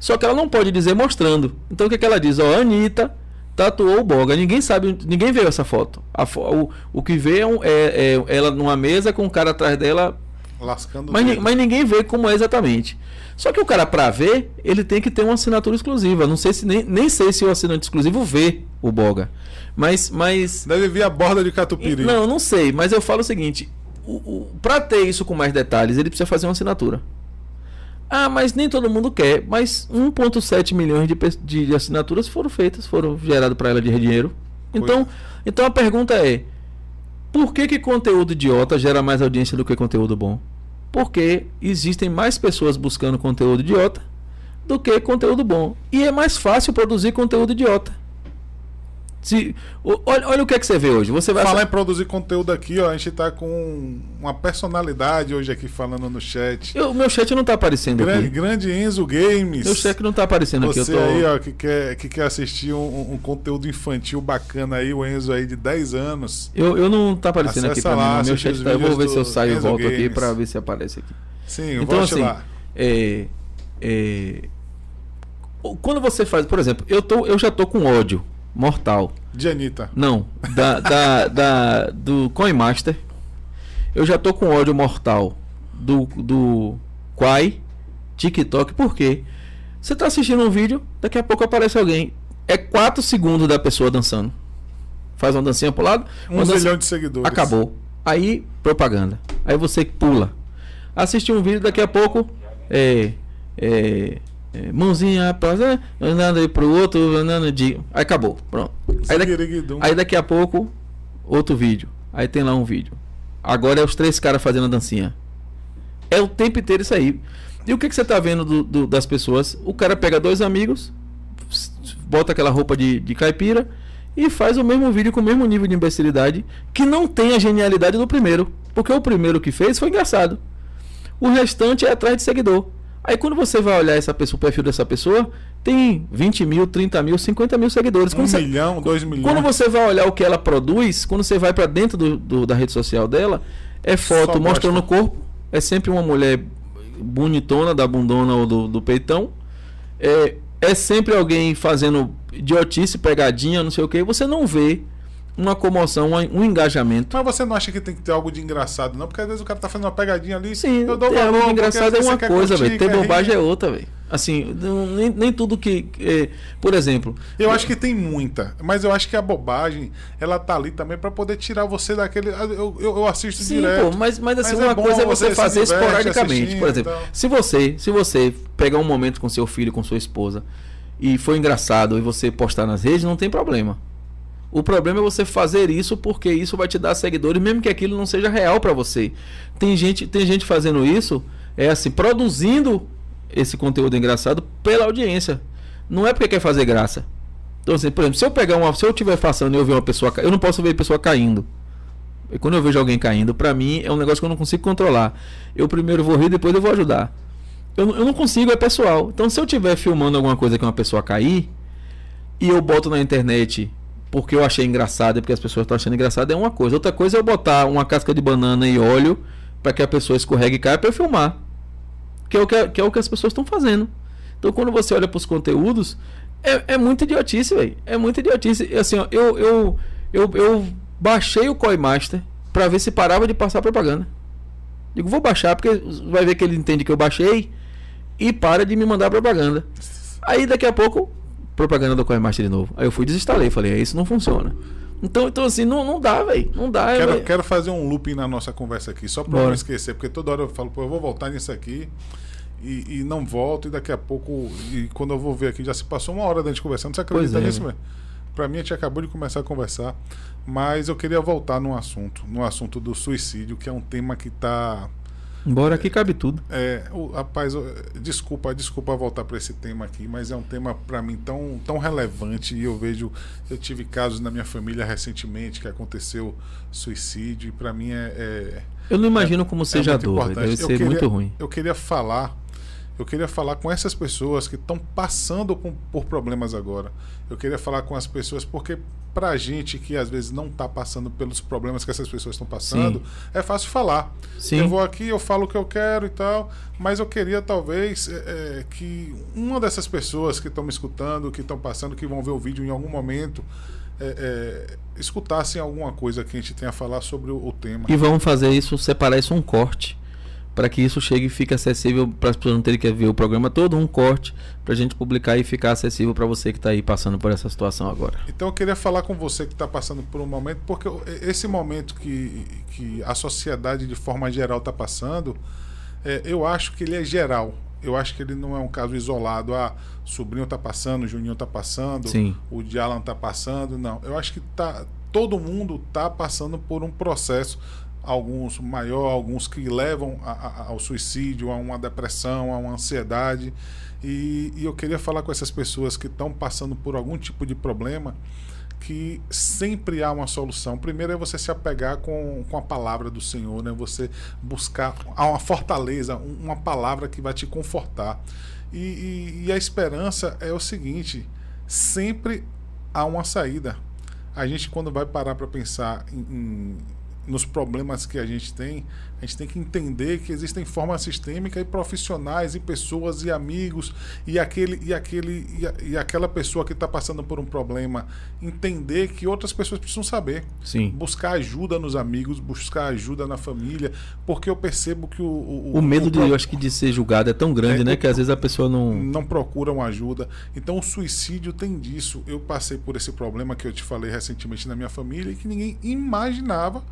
Só que ela não pode dizer mostrando. Então o que, que ela diz? Ó, a Anitta tatuou o Boga. Ninguém sabe, ninguém vê essa foto. A o, o que vê é, é- é ela numa mesa com um cara atrás dela Lascando mas, o mas ninguém vê como é exatamente. Só que o cara, pra ver, ele tem que ter uma assinatura exclusiva. Não sei se nem, nem sei se o assinante exclusivo vê o Boga. Mas, mas. Deve vir a borda de catupiry. Não, não sei, mas eu falo o seguinte: o, o, para ter isso com mais detalhes, ele precisa fazer uma assinatura. Ah, mas nem todo mundo quer. Mas 1,7 milhões de, de, de, assinaturas foram feitas, foram geradas para ela de dinheiro. Então, então a pergunta é: por que, que conteúdo idiota gera mais audiência do que conteúdo bom? Porque existem mais pessoas buscando conteúdo idiota do que conteúdo bom. E é mais fácil produzir conteúdo idiota. Se, olha, olha o que é que você vê hoje. Você vai falar em produzir conteúdo aqui, ó. A gente tá com uma personalidade hoje aqui falando no chat. O meu chat não tá aparecendo grande, aqui. Grande Enzo Games. Meu chat não tá aparecendo Você aqui. Você tô... aí, ó, que quer, que quer assistir um, um, conteúdo infantil bacana aí, o Enzo aí de 10 anos. Eu, eu não tá aparecendo Acessa aqui pra lá, mim. Meu chat tá, eu vou ver se eu saio e volto Games. aqui pra ver se aparece aqui. Sim, então, volte assim, lá. É, é, quando você faz, por exemplo, eu, tô, eu já tô com ódio mortal. De Anitta. Não, da, da, da, do Coinmaster. Eu já tô com ódio mortal do, do Quai, TikTok, por quê? Você tá assistindo um vídeo, daqui a pouco aparece alguém. É 4 segundos da pessoa dançando. Faz uma dancinha pro lado. Um dança... milhão de seguidores. Acabou. Aí, propaganda. Aí você pula. Assiste um vídeo, daqui a pouco. É. É. É, mãozinha pra andando aí pro outro, andando de. Aí acabou, pronto. Aí daqui, aí daqui a pouco, outro vídeo. Aí tem lá um vídeo. Agora é os três caras fazendo a dancinha. É o tempo inteiro isso aí. E o que, que você tá vendo do, do, das pessoas? O cara pega dois amigos, bota aquela roupa de, de caipira e faz o mesmo vídeo com o mesmo nível de imbecilidade que não tem a genialidade do primeiro. Porque o primeiro que fez foi engraçado. O restante é atrás de seguidor. Aí quando você vai olhar essa pessoa, o perfil dessa pessoa, tem 20 mil, 30 mil, 50 mil seguidores. Um quando milhão, você, dois milhões. Quando você vai olhar o que ela produz, quando você vai para dentro do, do, da rede social dela, é foto mostrando o corpo. É sempre uma mulher bonitona, da bundona ou do, do peitão. É, é sempre alguém fazendo idiotice, pegadinha, não sei o que. Você não vê uma comoção, um, engajamento. Mas você não acha que tem que ter algo de engraçado, não? Porque às vezes o cara tá fazendo uma pegadinha ali. Sim, eu dou ter valor, algo engraçado é uma coisa, velho. Ter bobagem rir. é outra, velho. Assim, nem, nem tudo que. é, por exemplo, Eu acho que tem muita, mas eu acho que a bobagem, ela tá ali também pra poder tirar você daquele. ah, Eu, eu, eu assisto Sim, direto. pô, mas, mas assim, Mas é uma bom, coisa é você fazer diverte esporadicamente. Por exemplo, e tal. se você, se você pegar um momento com seu filho, com sua esposa, e foi engraçado e você postar nas redes, não tem problema. O problema é você fazer isso porque isso vai te dar seguidores, mesmo que aquilo não seja real pra você. Tem gente, tem gente fazendo isso, é assim, produzindo esse conteúdo engraçado pela audiência. Não é porque quer fazer graça. Então, assim, por exemplo, se eu pegar uma, se eu estiver passando e eu ver uma pessoa, eu não posso ver a pessoa caindo. E quando eu vejo alguém caindo, pra mim é um negócio que eu não consigo controlar. Eu primeiro vou rir, depois eu vou ajudar. Eu, eu não consigo, é pessoal. Então, se eu estiver filmando alguma coisa que uma pessoa cair e eu boto na internet porque eu achei engraçado e porque as pessoas estão achando engraçado, é uma coisa. Outra coisa é eu botar uma casca de banana e óleo para que a pessoa escorregue e caia para eu filmar. Que é o que, que é o que as pessoas estão fazendo. Então, quando você olha para os conteúdos, é, é muito idiotice, velho. É muito idiotice. Assim, ó, eu, eu, eu, eu baixei o Coimaster para ver se parava de passar propaganda. Digo, vou baixar, porque vai ver que ele entende que eu baixei e para de me mandar propaganda. Aí daqui a pouco, propaganda do Coinmaster de novo. Aí eu fui desinstalei, falei, é, isso não funciona. Então, então assim, não, não dá, velho. Não dá. Quero, quero fazer um looping na nossa conversa aqui, só pra Bora. não esquecer, porque toda hora eu falo, pô, eu vou voltar nisso aqui e, e não volto, e daqui a pouco, e quando eu vou ver aqui, já se passou uma hora da gente conversando. Você acredita é, nisso, velho? Pra mim, a gente acabou de começar a conversar, mas eu queria voltar num assunto, no assunto do suicídio, que é um tema que tá. Embora aqui cabe tudo. É, o, rapaz, eu- desculpa, desculpa voltar para esse tema aqui, mas é um tema para mim tão, tão relevante e eu vejo, eu tive casos na minha família recentemente que aconteceu suicídio e para mim é, é, Eu não imagino como seja a muito dor, importante. Deve ser queria- muito ruim. Eu queria falar, eu queria falar com essas pessoas que estão passando com- por problemas agora. Eu queria falar com as pessoas porque pra gente que às vezes não tá passando pelos problemas que essas pessoas estão passando, é fácil falar. Sim. Eu vou aqui, eu falo o que eu quero e tal, mas eu queria talvez é, é, que uma dessas pessoas que estão me escutando, que estão passando, que vão ver o vídeo em algum momento, é, é, escutassem alguma coisa que a gente tenha a falar sobre o, o tema. E vamos fazer isso, separar isso um corte. Para que isso chegue e fique acessível para as pessoas não terem que ver o programa todo, um corte, para a gente publicar e ficar acessível para você que está aí passando por essa situação agora. Então eu queria falar com você que está passando por um momento, porque esse momento que, que a sociedade de forma geral está passando, é, eu acho que ele é geral. Eu acho que ele não é um caso isolado. Ah, sobrinho está passando, o Juninho está passando, Sim. o Dialan está passando. Não, eu acho que tá, todo mundo está passando por um processo alguns maior, alguns que levam a, a, ao suicídio, a uma depressão, a uma ansiedade. E, e eu queria falar com essas pessoas que estão passando por algum tipo de problema que sempre há uma solução. Primeiro é você se apegar com, com a palavra do Senhor, né? Você buscar uma fortaleza, uma palavra que vai te confortar. E, e, e a esperança é o seguinte: sempre há uma saída. A gente, quando vai parar para pensar em, em nos problemas que a gente tem, a gente tem que entender que existem formas sistêmicas e profissionais e pessoas e amigos e aquele e aquele e, a, e aquela pessoa que está passando por um problema entender que outras pessoas precisam saber, Sim. buscar ajuda nos amigos, buscar ajuda na família, porque eu percebo que o o, o medo o, de eu acho que de ser julgado é tão grande, é, né, que às vezes a pessoa não não procura uma ajuda. Então o suicídio tem disso. Eu passei por esse problema que eu te falei recentemente na minha família e que ninguém imaginava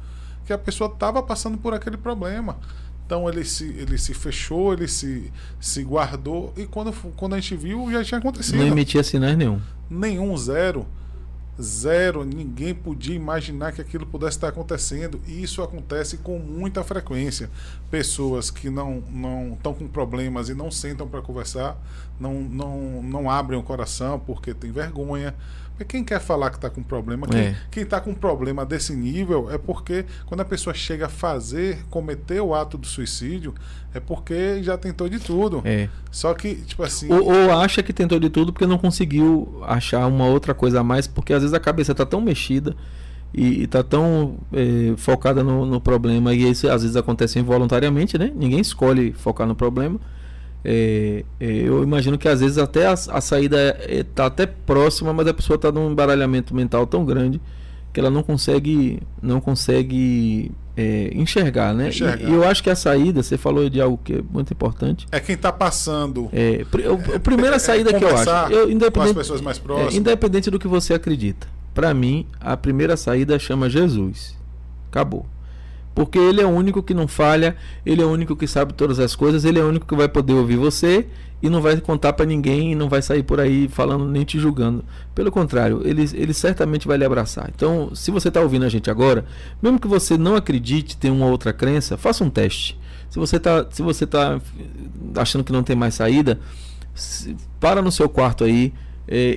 que a pessoa estava passando por aquele problema. Então ele se, ele se fechou, ele se, se guardou e quando, quando a gente viu já tinha acontecido. Não emitia sinais nenhum. Nenhum, zero. Zero. Ninguém podia imaginar que aquilo pudesse estar acontecendo. E isso acontece com muita frequência. Pessoas que não não estão com problemas e não sentam para conversar, não, não, não abrem o coração porque tem vergonha porque quem quer falar que está com problema, quem está com problema desse nível é porque quando a pessoa chega a fazer, cometer o ato do suicídio, é porque já tentou de tudo. É. Só que, tipo assim. Ou, ou, acha que tentou de tudo porque não conseguiu achar uma outra coisa a mais, porque às vezes a cabeça está tão mexida e está tão é, focada no, no, problema, e isso às vezes acontece involuntariamente, né? Ninguém escolhe focar no problema. É, é, eu imagino que às vezes até a, a saída está é, até próxima, mas a pessoa está num embaralhamento mental tão grande que ela não consegue não consegue é, enxergar, né? Enxergar. E, e, eu acho que a saída, você falou de algo que é muito importante. É quem está passando. É, a primeira saída que eu acho, eu, independente, com as pessoas mais próximas. independente do que você acredita, para mim a primeira saída chama Jesus. Acabou. Porque ele é o único que não falha, ele é o único que sabe todas as coisas, ele é o único que vai poder ouvir você e não vai contar para ninguém e não vai sair por aí falando nem te julgando. Pelo contrário, ele, ele certamente vai lhe abraçar. Então, se você está ouvindo a gente agora, mesmo que você não acredite, tenha uma outra crença, faça um teste. Se você está tá achando que não tem mais saída, para no seu quarto aí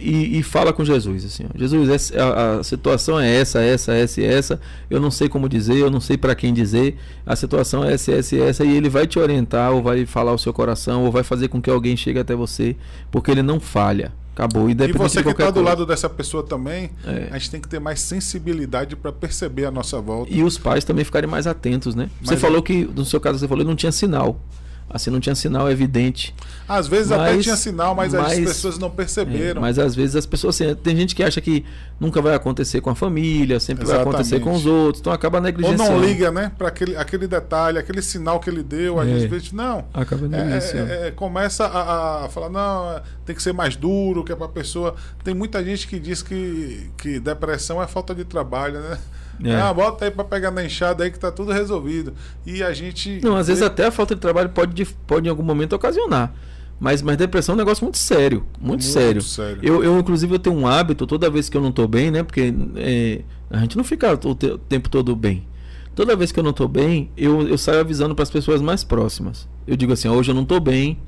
e, e, fala com Jesus assim ó, Jesus a, a, situação é essa essa essa essa. Eu não sei como dizer eu não sei para quem dizer. A situação é essa essa e essa. E ele vai te orientar ou vai falar o seu coração ou vai fazer com que alguém chegue até você porque ele não falha. Acabou. E você que está do lado dessa pessoa também é. a gente tem que ter mais sensibilidade para perceber a nossa volta. E os pais também ficarem mais atentos né? Mas você falou que no seu caso você falou que não tinha sinal Assim, não tinha sinal evidente. Às vezes mas, até tinha sinal, mas, mas, as pessoas não perceberam. É, mas às vezes as pessoas. Assim, tem gente que acha que nunca vai acontecer com a família, sempre Exatamente. vai acontecer com os outros, então acaba negligenciando. Ou não liga, né? Para aquele, aquele detalhe, aquele sinal que ele deu, às é. vezes, não. Acaba é, negligenciando. É, é, começa a, a, falar, não, tem que ser mais duro, que é para a pessoa. Tem muita gente que diz que, que depressão é falta de trabalho, né? É. Ah, bota aí para pegar na enxada aí que tá tudo resolvido. E a gente. Não, às vezes até a falta de trabalho pode, pode em algum momento ocasionar. Mas, mas depressão é um negócio muito sério. Muito, muito sério. sério. Eu, eu, inclusive, eu tenho um hábito toda vez que eu não tô bem, né? Porque é, a gente não fica o, te, o, tempo todo bem. Toda vez que eu não tô bem, eu, eu saio avisando para as pessoas mais próximas. Eu digo assim: hoje eu não tô bem.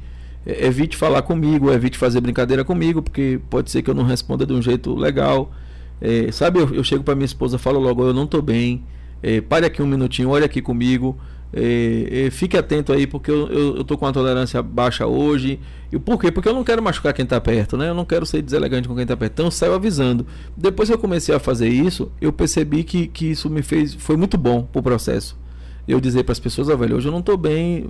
É, evite falar comigo, evite fazer brincadeira comigo, porque pode ser que eu não responda de um jeito legal. É, sabe, eu, eu chego para minha esposa, falo logo, eu não estou bem, é, pare aqui um minutinho, olhe aqui comigo, é, é, fique atento aí, porque eu, eu, eu tô com uma tolerância baixa hoje. E por quê? Porque eu não quero machucar quem está perto, né? Eu não quero ser deselegante com quem está perto. Então eu saio avisando. Depois que eu comecei a fazer isso, eu percebi que, que isso me fez. Foi muito bom pro processo. Eu dizer para as pessoas, ah, velho, hoje eu não estou bem.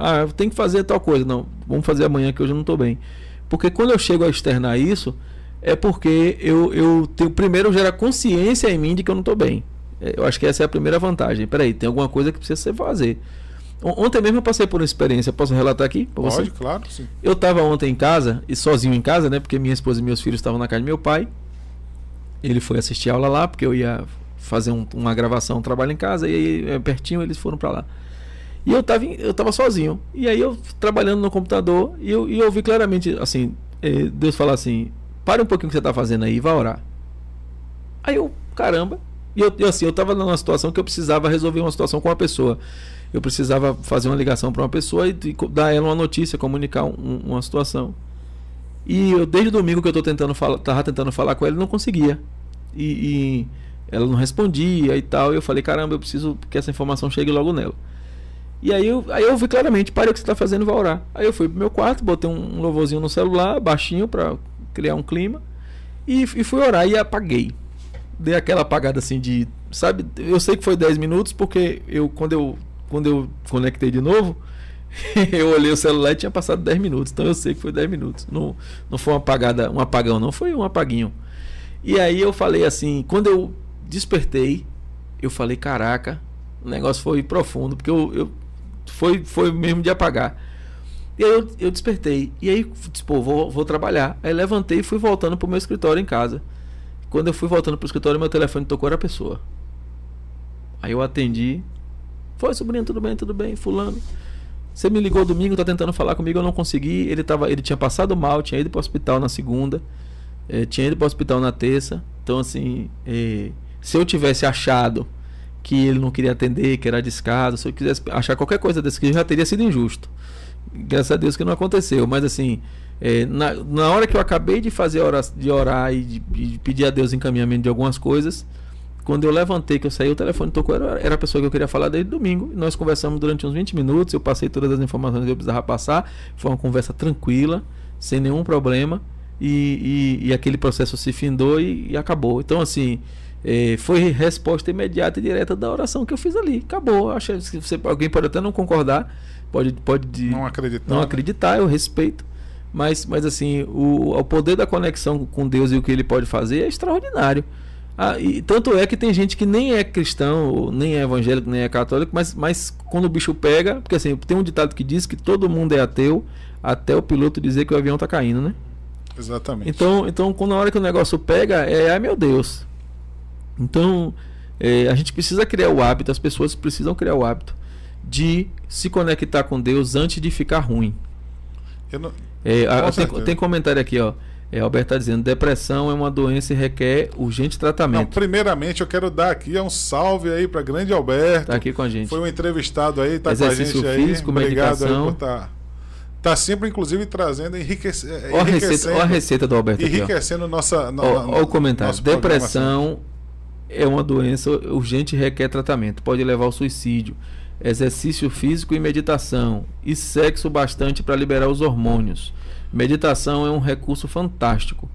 Ah, tem que fazer tal coisa. Não, vamos fazer amanhã que hoje eu não estou bem. Porque quando eu chego a externar isso, é porque eu, eu tenho primeiro gera consciência em mim de que eu não estou bem. É, eu acho que essa é a primeira vantagem. Peraí, tem alguma coisa que precisa ser fazer. Ontem mesmo eu passei por uma experiência, posso relatar aqui? Pode, você? claro, sim. Eu estava ontem em casa, e sozinho em casa, né? Porque minha esposa e meus filhos estavam na casa do meu pai. Ele foi assistir aula lá, porque eu ia fazer um, uma gravação, um trabalho em casa, e aí é pertinho eles foram para lá. E eu estava eu tava sozinho. E aí eu trabalhando no computador, e eu, e eu vi claramente, assim, eh, Deus falar assim: pare um pouquinho o que você está fazendo aí, vá orar. Aí eu, caramba. E eu, eu, assim, eu tava numa situação que eu precisava resolver uma situação com uma pessoa. Eu precisava fazer uma ligação para uma pessoa e, e, dar ela uma notícia, comunicar um, uma situação. E eu, desde domingo que eu tô tentando falar, tava tentando falar com ela, não conseguia. E, e, ela não respondia e tal. E eu falei, caramba, eu preciso que essa informação chegue logo nela. E aí eu, aí eu vi claramente, pare o que você está fazendo, vai orar. Aí eu fui pro meu quarto, botei um, um louvorzinho no celular, baixinho, para criar um clima. E, e fui orar e apaguei dei aquela apagada assim de. Sabe, eu sei que foi 10 minutos, porque eu quando eu, quando eu conectei de novo, eu olhei o celular e tinha passado 10 minutos. Então eu sei que foi 10 minutos. Não, não foi uma apagada, um apagão, não, foi um apaguinho. E aí eu falei assim, quando eu despertei, eu falei, caraca, o negócio foi profundo, porque eu, eu foi, foi mesmo de apagar. E aí eu, eu despertei. E aí, tipo, vou, vou trabalhar. Aí levantei e fui voltando pro meu escritório em casa. Quando eu fui voltando pro escritório, meu telefone tocou era a pessoa. Aí eu atendi. Foi, sobrinho, tudo bem, tudo bem, fulano. Você me ligou domingo, tá tentando falar comigo, eu não consegui. Ele, tava, ele tinha passado mal, tinha ido pro hospital na segunda, eh, tinha ido pro hospital na terça. Então, assim, eh, se eu tivesse achado que ele não queria atender, que era descaso, se eu quisesse achar qualquer coisa desse que já teria sido injusto. Graças a Deus que não aconteceu, mas assim, é, na, na hora que eu acabei de fazer orar, de orar e de, de, pedir a Deus encaminhamento de algumas coisas, quando eu levantei, que eu saí, o telefone tocou, era, era a pessoa que eu queria falar desde domingo. Nós conversamos durante uns 20 minutos, eu passei todas as informações que eu precisava passar. Foi uma conversa tranquila, sem nenhum problema. E, e, e aquele processo se findou e, e acabou. Então, assim, é, foi resposta imediata e direta da oração que eu fiz ali. Acabou. Acho que você, alguém pode até não concordar, pode, pode não acreditar, não acreditar eu respeito. Mas, mas assim, o, o poder da conexão com Deus e o que ele pode fazer é extraordinário. Ah, e tanto é que tem gente que nem é cristão, nem é evangélico, nem é católico, mas, mas quando o bicho pega, porque assim, tem um ditado que diz que todo mundo é ateu até o piloto dizer que o avião tá caindo, né? Exatamente. Então, então quando na hora que o negócio pega, é ai meu Deus. Então, é, a gente precisa criar o hábito, as pessoas precisam criar o hábito de se conectar com Deus antes de ficar ruim. Não... É, a, tem, tem, comentário aqui, ó. É, Alberto está dizendo: depressão é uma doença e requer urgente tratamento. Não, primeiramente, eu quero dar aqui um salve aí para grande Alberto. Está aqui com a gente. Foi um entrevistado aí, está com a gente físico, aí. Obrigado medicação. aí por estar. Tá, tá sempre, inclusive, trazendo, enriquece, olha a receita, a receita do Alberto. Enriquecendo aqui, nossa. No, olha o comentário. Depressão é uma doença urgente e requer tratamento. Pode levar ao suicídio exercício físico e meditação, e sexo bastante para liberar os hormônios. Meditação é um recurso fantástico.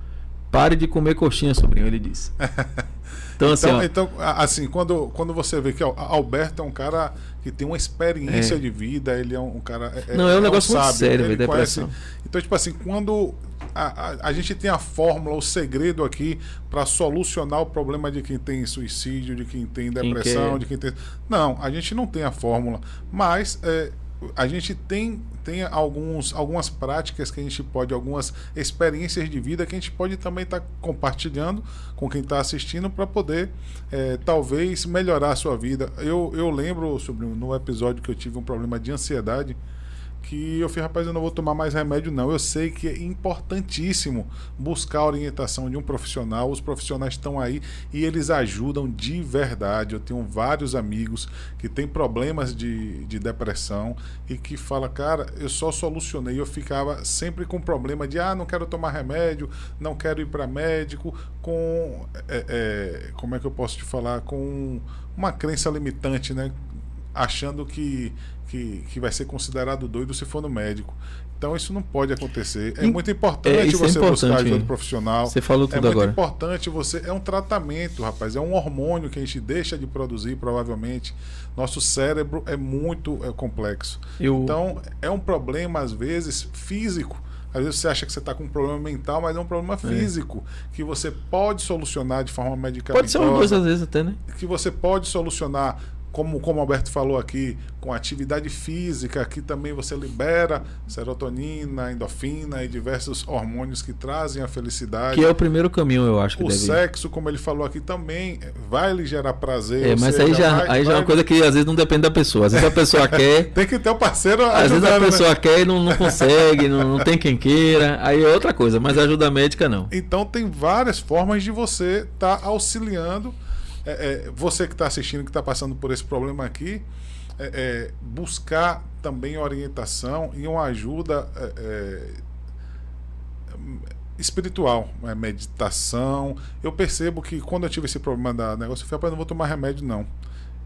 Pare de comer coxinha, sobrinho, ele disse. Então, assim, então, então, assim quando, quando você vê que ó, Alberto é um cara que tem uma experiência é. de vida, ele é um, cara. É, Não, é um é negócio um muito sábio, sério, velho, depressão. Então, tipo assim, quando a, a, a, gente tem a fórmula, o segredo aqui para solucionar o problema de quem tem suicídio, de quem tem depressão, quem de quem tem. Não, a gente não tem a fórmula. Mas é, a gente tem, tem alguns, algumas práticas que a gente pode, algumas experiências de vida que a gente pode também estar tá compartilhando com quem está assistindo para poder é, talvez melhorar a sua vida. Eu, eu lembro sobre no episódio que eu tive um problema de ansiedade que eu falei, rapaz, eu não vou tomar mais remédio, não. Eu sei que é importantíssimo buscar a orientação de um profissional. Os profissionais estão aí e eles ajudam de verdade. Eu tenho vários amigos que têm problemas de, de depressão e que fala, cara, eu só solucionei. Eu ficava sempre com problema de, ah, não quero tomar remédio, não quero ir para médico, com, é, é, como é que eu posso te falar, com uma crença limitante, né? Achando que que, que vai ser considerado doido se for no médico. Então isso não pode acontecer. É muito importante é, você é importante, buscar ajuda profissional. Você falou tudo agora. É muito agora. importante você. É um tratamento, rapaz. É um hormônio que a gente deixa de produzir, provavelmente. Nosso cérebro é muito é, complexo. Eu... Então é um problema às vezes físico. Às vezes você acha que você está com um problema mental, mas é um problema é. físico é. que você pode solucionar de forma medicamentosa. Pode ser uma coisa às vezes até, né? Que você pode solucionar como, como o Alberto falou aqui, com atividade física, que também você libera serotonina, endorfina e diversos hormônios que trazem a felicidade. Que é o primeiro caminho, eu acho que O deve... sexo, como ele falou aqui também, vai lhe gerar prazer. É, mas seja, aí já, vai- aí já é vai- uma coisa que às vezes não depende da pessoa. Às vezes a pessoa quer, Tem que ter o parceiro às vezes a ajudando, né? pessoa quer e não, não consegue, não, não tem quem queira. Aí é outra coisa, mas ajuda médica não. Então tem várias formas de você estar auxiliando é, é, você que está assistindo, que está passando por esse problema aqui, é, é, buscar também orientação e uma ajuda é, é, espiritual, né, meditação. Eu percebo que quando eu tive esse problema da negócio, eu falei, rapaz, não vou tomar remédio não.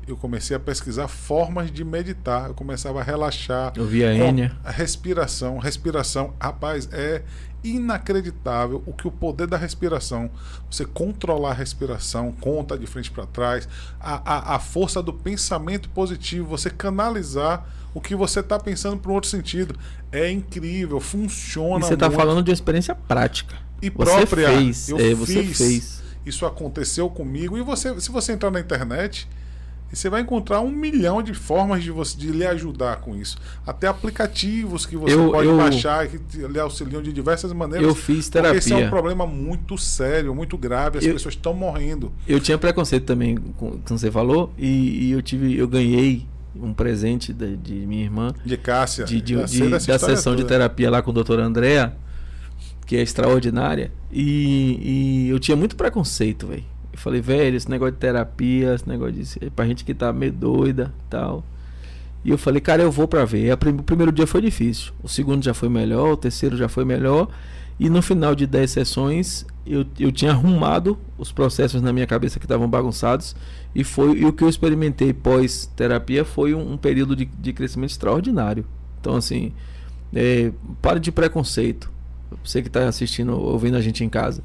Eu comecei a pesquisar formas de meditar. Eu começava a relaxar. Eu vi a Enya. a respiração, respiração, rapaz, é inacreditável o que o poder da respiração, você controlar a respiração, conta de frente para trás, a, a, a força do pensamento positivo, você canalizar o que você está pensando para um outro sentido, é incrível, E funciona. você está falando de uma experiência prática. e você própria. fez, eu é, você fiz. fez. Isso aconteceu comigo e você, se você entrar na internet, você vai encontrar um milhão de formas de você de lhe ajudar com isso. Até aplicativos que você Eu- pode eu- baixar que lhe auxiliam de diversas maneiras. Eu fiz Porque esse é um terapia. problema muito sério, muito grave. As Eu- pessoas estão morrendo. Eu tinha preconceito também, com, como você falou, e, e eu tive, eu ganhei um presente de, de minha irmã De Cássia. de, de, de- da sessão de toda. terapia lá com a doutora Andréa, que é extraordinária, e, e eu tinha muito preconceito, velho. Eu falei, velho, esse negócio de terapia, esse negócio de. pra gente que tá meio doida tal. E eu falei, cara, eu vou pra ver. Prim- o primeiro dia foi difícil, o segundo já foi melhor, o terceiro já foi melhor. E no final de 10 sessões, eu, eu tinha arrumado os processos na minha cabeça que estavam bagunçados. E foi e o que eu experimentei pós-terapia foi um, um período de, de crescimento extraordinário. Então, assim, é, pare de preconceito. Você que está assistindo, ouvindo a gente em casa.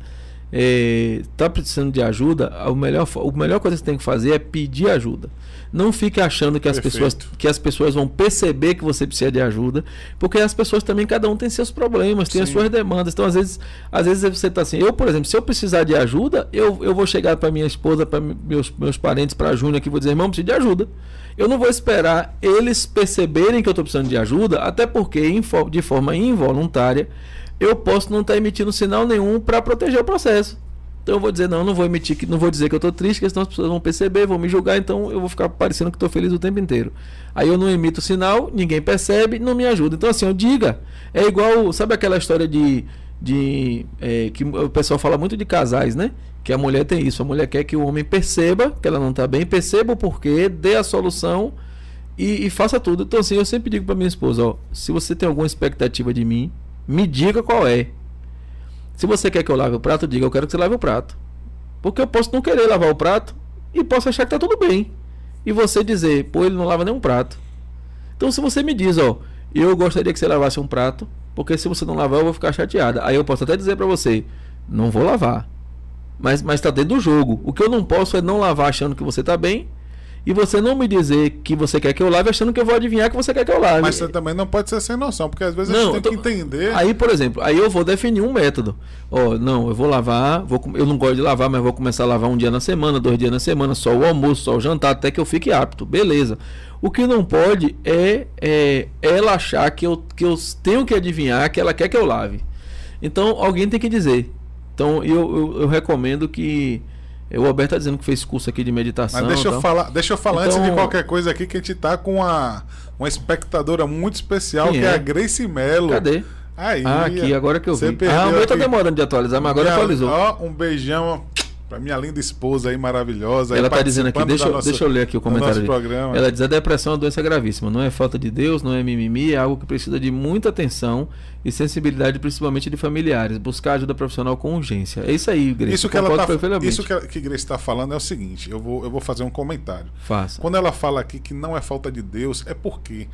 Está precisando de ajuda, a melhor, a melhor coisa que você tem que fazer é pedir ajuda. Não fique achando que as, pessoas, que as pessoas vão perceber que você precisa de ajuda, porque as pessoas também, cada um tem seus problemas, tem as Sim. suas demandas. Então, às vezes, às vezes você está assim, eu, por exemplo, se eu precisar de ajuda, eu, eu vou chegar para minha esposa, para meus, meus parentes, para a Júnior aqui, vou dizer, irmão, preciso de ajuda. Eu não vou esperar eles perceberem que eu estou precisando de ajuda, até porque, de forma involuntária, eu posso não estar emitindo sinal nenhum para proteger o processo. Então eu vou dizer, não, não vou emitir, não vou dizer que eu estou triste, porque senão as pessoas vão perceber, vão me julgar, então eu vou ficar parecendo que estou feliz o tempo inteiro. Aí eu não emito sinal, ninguém percebe, não me ajuda. Então assim, eu diga. É igual, sabe aquela história de. de é, que o pessoal fala muito de casais, né? Que a mulher tem isso, a mulher quer que o homem perceba que ela não está bem, perceba o porquê, dê a solução e, e faça tudo. Então assim, eu sempre digo para minha esposa, ó, se você tem alguma expectativa de mim, me diga qual é. Se você quer que eu lave o prato, diga eu quero que você lave o prato. Porque eu posso não querer lavar o prato e posso achar que tá tudo bem. E você dizer, pô, ele não lava nenhum prato. Então se você me diz, ó, eu gostaria que você lavasse um prato, porque se você não lavar eu vou ficar chateada. Aí eu posso até dizer pra você, não vou lavar. Mas, mas tá dentro do jogo. O que eu não posso é não lavar achando que você tá bem e você não me dizer que você quer que eu lave achando que eu vou adivinhar que você quer que eu lave. Mas você também não pode ser sem noção, porque às vezes a Não, gente tem eu tô- que entender. Aí, por exemplo, aí eu vou definir um método. Ó, não, eu vou lavar, vou, eu não gosto de lavar, mas vou começar a lavar um dia na semana, dois dias na semana, só o almoço, só o jantar, até que eu fique apto. Beleza. O que não pode é, é ela achar que eu, que eu tenho que adivinhar que ela quer que eu lave. Então, alguém tem que dizer. Então, eu, eu, eu recomendo que. O Alberto tá dizendo que fez curso aqui de meditação. Mas deixa eu tal. falar, deixa eu falar antes Então- de qualquer coisa aqui que a gente tá com uma, uma espectadora muito especial, que é? é? a Grace Melo. Cadê? Aí, Ah, aqui, agora que eu vi. Ah, o meu tá demorando de atualizar, mas agora Minha- atualizou. Ó, um beijão pra minha linda esposa aí, maravilhosa. Ela tá dizendo aqui, deixa, nossa- deixa eu ler aqui o comentário programa. Ela diz: a depressão é uma doença gravíssima, não é falta de Deus, não é mimimi, é algo que precisa de muita atenção e sensibilidade, principalmente de familiares. Buscar ajuda profissional com urgência. É isso aí, Grace. Isso que ela tá, isso que, ela- que Grace está falando é o seguinte, eu vou, eu vou fazer um comentário. Faça. Quando ela fala aqui que não é falta de Deus, é porque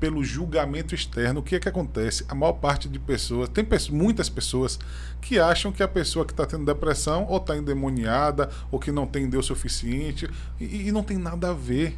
pelo julgamento externo, o que é que acontece? A maior parte de pessoas, tem pessoas, muitas pessoas que acham que a pessoa que está tendo depressão ou está endemoniada ou que não tem Deus suficiente e, e não tem nada a ver.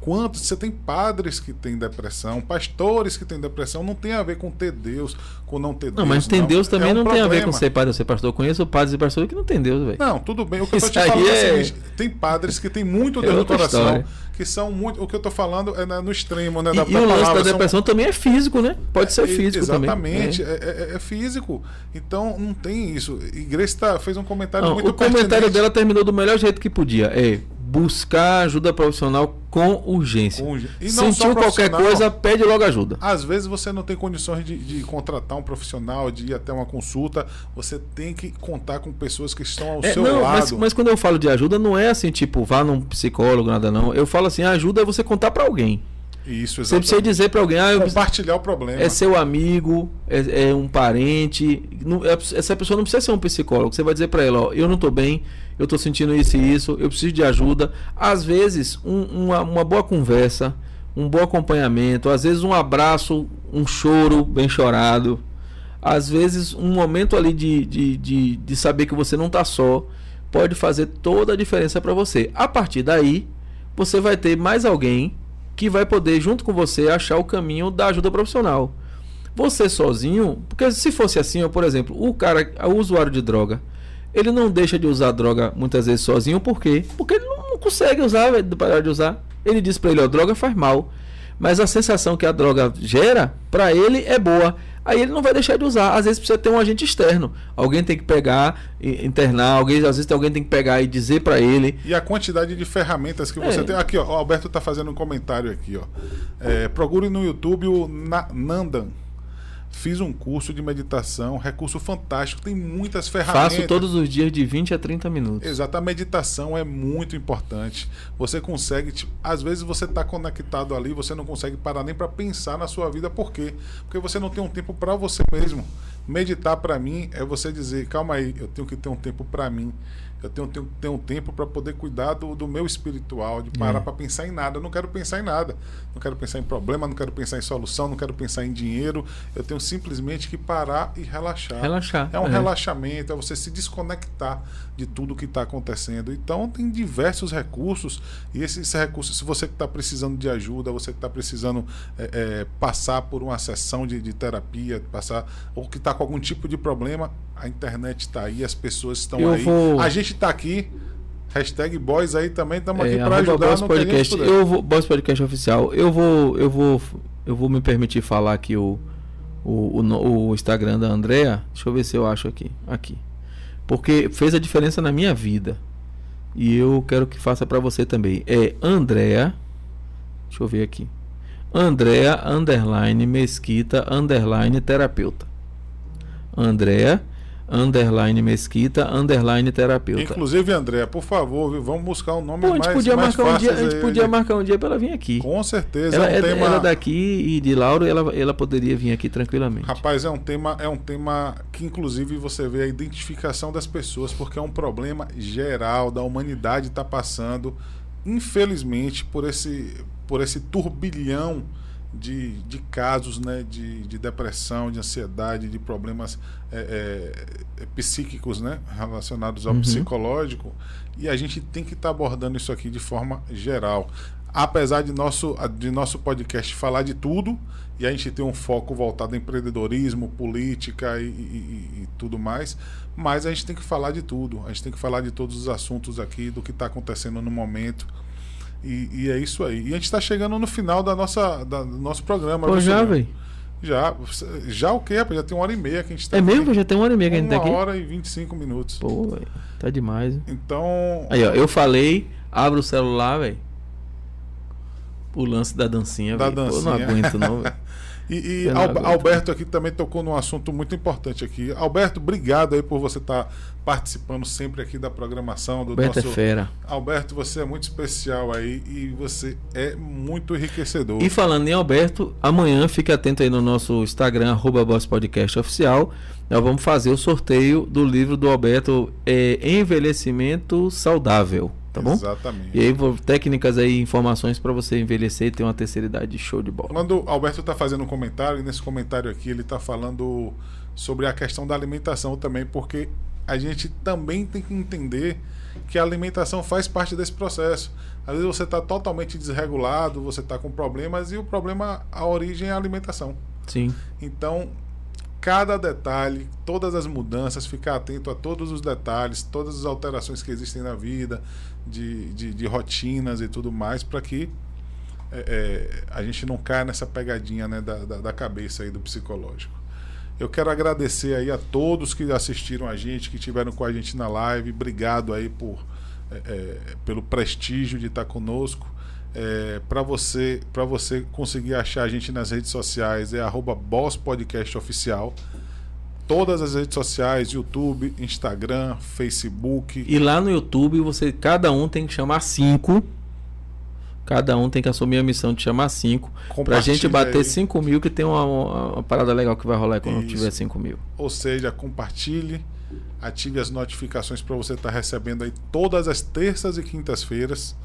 Quantos? Você tem padres que têm depressão, pastores que têm depressão. Não tem a ver com ter Deus, com não ter Não, Deus. mas ter Deus também É um não tem a ver problema. com ser padre ou ser pastor. Eu conheço padres e pastores que não tem Deus, velho. Não, tudo bem. O que eu tô te falando é, é- seguinte: tem padres que têm muito É Deus no outra coração, história. que são muito. O que eu tô falando é na- no extremo, né? E, da, e da o lance da são- depressão também é físico, né? Pode ser É, físico Exatamente, também. é, é- é físico. Então não tem isso. A igreja tá- fez um É. comentário Não, muito o comentário pertinente. dela terminou do melhor jeito que podia. É buscar ajuda profissional com urgência. Com Sentiu qualquer coisa, pede logo ajuda. Às vezes você não tem condições de, de contratar um profissional, de ir até uma consulta. Você tem que contar com pessoas que estão ao É, seu não, lado. mas, mas quando eu falo de ajuda, não é assim, tipo, vá num psicólogo, nada não. Eu falo assim, ajuda é você contar pra alguém. Isso, Você precisa exatamente. dizer pra alguém, ah, eu Compartilhar o problema. é seu amigo, é, é um parente. Não- é- essa pessoa não precisa ser um psicólogo. Você vai dizer pra ela, ó, eu não tô bem, eu tô sentindo isso e isso, eu preciso de ajuda. Às vezes, um- uma, uma boa conversa, um bom acompanhamento, às vezes um abraço, um choro bem chorado. Às vezes, um momento ali de, de, de, de saber que você não tá só, pode fazer toda a diferença pra você. A partir daí, você vai ter mais alguém que vai poder, junto com você, achar o caminho da ajuda profissional. Você sozinho, porque se fosse assim, por exemplo, o cara, o usuário de droga, ele não deixa de usar droga muitas vezes sozinho, por quê? Porque ele não, consegue usar, parar de usar. Ele diz pra ele, ó, droga faz mal. Mas a sensação que a droga gera, pra ele é boa. Aí ele não vai deixar de usar. Às vezes precisa ter um agente externo. Alguém tem que pegar, internar, alguém, às vezes alguém tem que pegar e dizer pra ele. E a quantidade de ferramentas que É. você tem. Aqui, ó, o Alberto tá fazendo um comentário aqui, ó. É, procure no YouTube o Na- Nandan. Fiz um curso de meditação, recurso fantástico, tem muitas ferramentas. Faço todos os dias de 20 a 30 minutos. Exato, a meditação é muito importante. Você consegue, tipo, às vezes você está conectado ali, você não consegue parar nem para pensar na sua vida, por quê? Porque você não tem um tempo para você mesmo. Meditar para mim é você dizer, calma aí, eu tenho que ter um tempo para mim. Eu tenho, tenho que ter um tempo para poder cuidar do, do meu espiritual, de parar É. para pensar em nada. Eu não quero pensar em nada. Não quero pensar em problema, não quero pensar em solução, não quero pensar em dinheiro. Eu tenho simplesmente que parar e relaxar. Relaxar. É um É. relaxamento, é você se desconectar de tudo que está acontecendo. Então tem diversos recursos e esses recursos, se você que está precisando de ajuda, você que está precisando é, é, passar por uma sessão de, de terapia, passar ou que está com algum tipo de problema, a internet está aí, as pessoas estão Eu aí. vou- A gente está aqui. Hashtag boys aí também, estamos aqui É, para arroba ajudar Boss no Podcast. Eu vou, Boss Podcast oficial. Eu vou, eu vou, eu vou me permitir falar aqui o, o, o, o Instagram da Andrea. Deixa eu ver se eu acho aqui, aqui, porque fez a diferença na minha vida e eu quero que faça pra você também. É Andrea. Deixa eu ver aqui. Andrea underline Mesquita underline terapeuta. Andrea underline Mesquita underline terapeuta. Inclusive, André, por favor, viu, vamos buscar um nome Pô, a gente mais, podia mais marcar um dia, a gente aí, podia né? marcar um dia pra ela vir aqui. Com certeza, Ela é é, um tema... ela é daqui e de Lauro, ela, ela poderia vir aqui tranquilamente. Rapaz, é um tema, é um tema que inclusive você vê a identificação das pessoas, porque é um problema geral da humanidade está passando, infelizmente, por esse, por esse turbilhão de, de casos né, de, de depressão, de ansiedade, de problemas é, é, psíquicos né, relacionados ao Uhum. psicológico. E a gente tem que estar abordando isso aqui de forma geral. Apesar de nosso, de nosso podcast falar de tudo, e a gente ter um foco voltado em empreendedorismo, política e- e- e tudo mais, mas a gente tem que falar de tudo. A gente tem que falar de todos os assuntos aqui, do que está acontecendo no momento. E, e é isso aí. E a gente está chegando no final da nossa, da- do nosso programa. Pô, já, velho. Já. Já o quê, rapaz? Já tem uma hora e meia que a gente está É mesmo? Já tem uma hora e meia que a gente tá Uma aqui? hora e 25 minutos. Pô, velho. Tá demais. hein? Então. Aí, ó, eu falei, abre o celular, velho. O lance da dancinha, Da velho. Pô, eu não dancinha. aguento, não, velho. E, e Al-. Alberto aqui também tocou num assunto muito importante aqui. Alberto, obrigado aí por você estar participando sempre aqui da programação do Alberto nosso. é fera. Alberto, você é muito especial aí e você é muito enriquecedor. E falando em Alberto, amanhã fique atento aí no nosso Instagram, arroba Boss Podcast Oficial. Nós vamos fazer o sorteio do livro do Alberto é, Envelhecimento Saudável, tá bom? Exatamente. E aí, técnicas aí, informações para você envelhecer e ter uma terceira idade show de bola. Quando o Alberto está fazendo um comentário, e nesse comentário aqui ele está falando sobre a questão da alimentação também, porque a gente também tem que entender que a alimentação faz parte desse processo. Às vezes você está totalmente desregulado, você está com problemas e o problema, a origem é a alimentação. Sim. Então, cada detalhe, todas as mudanças, ficar atento a todos os detalhes, todas as alterações que existem na vida, de, de, de rotinas e tudo mais, para que é, é, a gente não caia nessa pegadinha né, da, da, da cabeça aí do psicológico. Eu quero agradecer aí a todos que assistiram a gente, que estiveram com a gente na live. Obrigado aí por é, é, pelo prestígio de estar conosco. É, para você para você conseguir achar a gente nas redes sociais é arroba Boss Podcast Oficial. Todas as redes sociais, YouTube, Instagram, Facebook. E lá no YouTube você cada um tem que chamar cinco. Cada um tem que assumir a missão de chamar cinco. Pra gente bater 5 mil, que tem uma, uma, uma, parada legal que vai rolar quando Isso. tiver 5 mil. Ou seja, compartilhe ative as notificações para você estar tá recebendo aí todas as terças e quintas-feiras,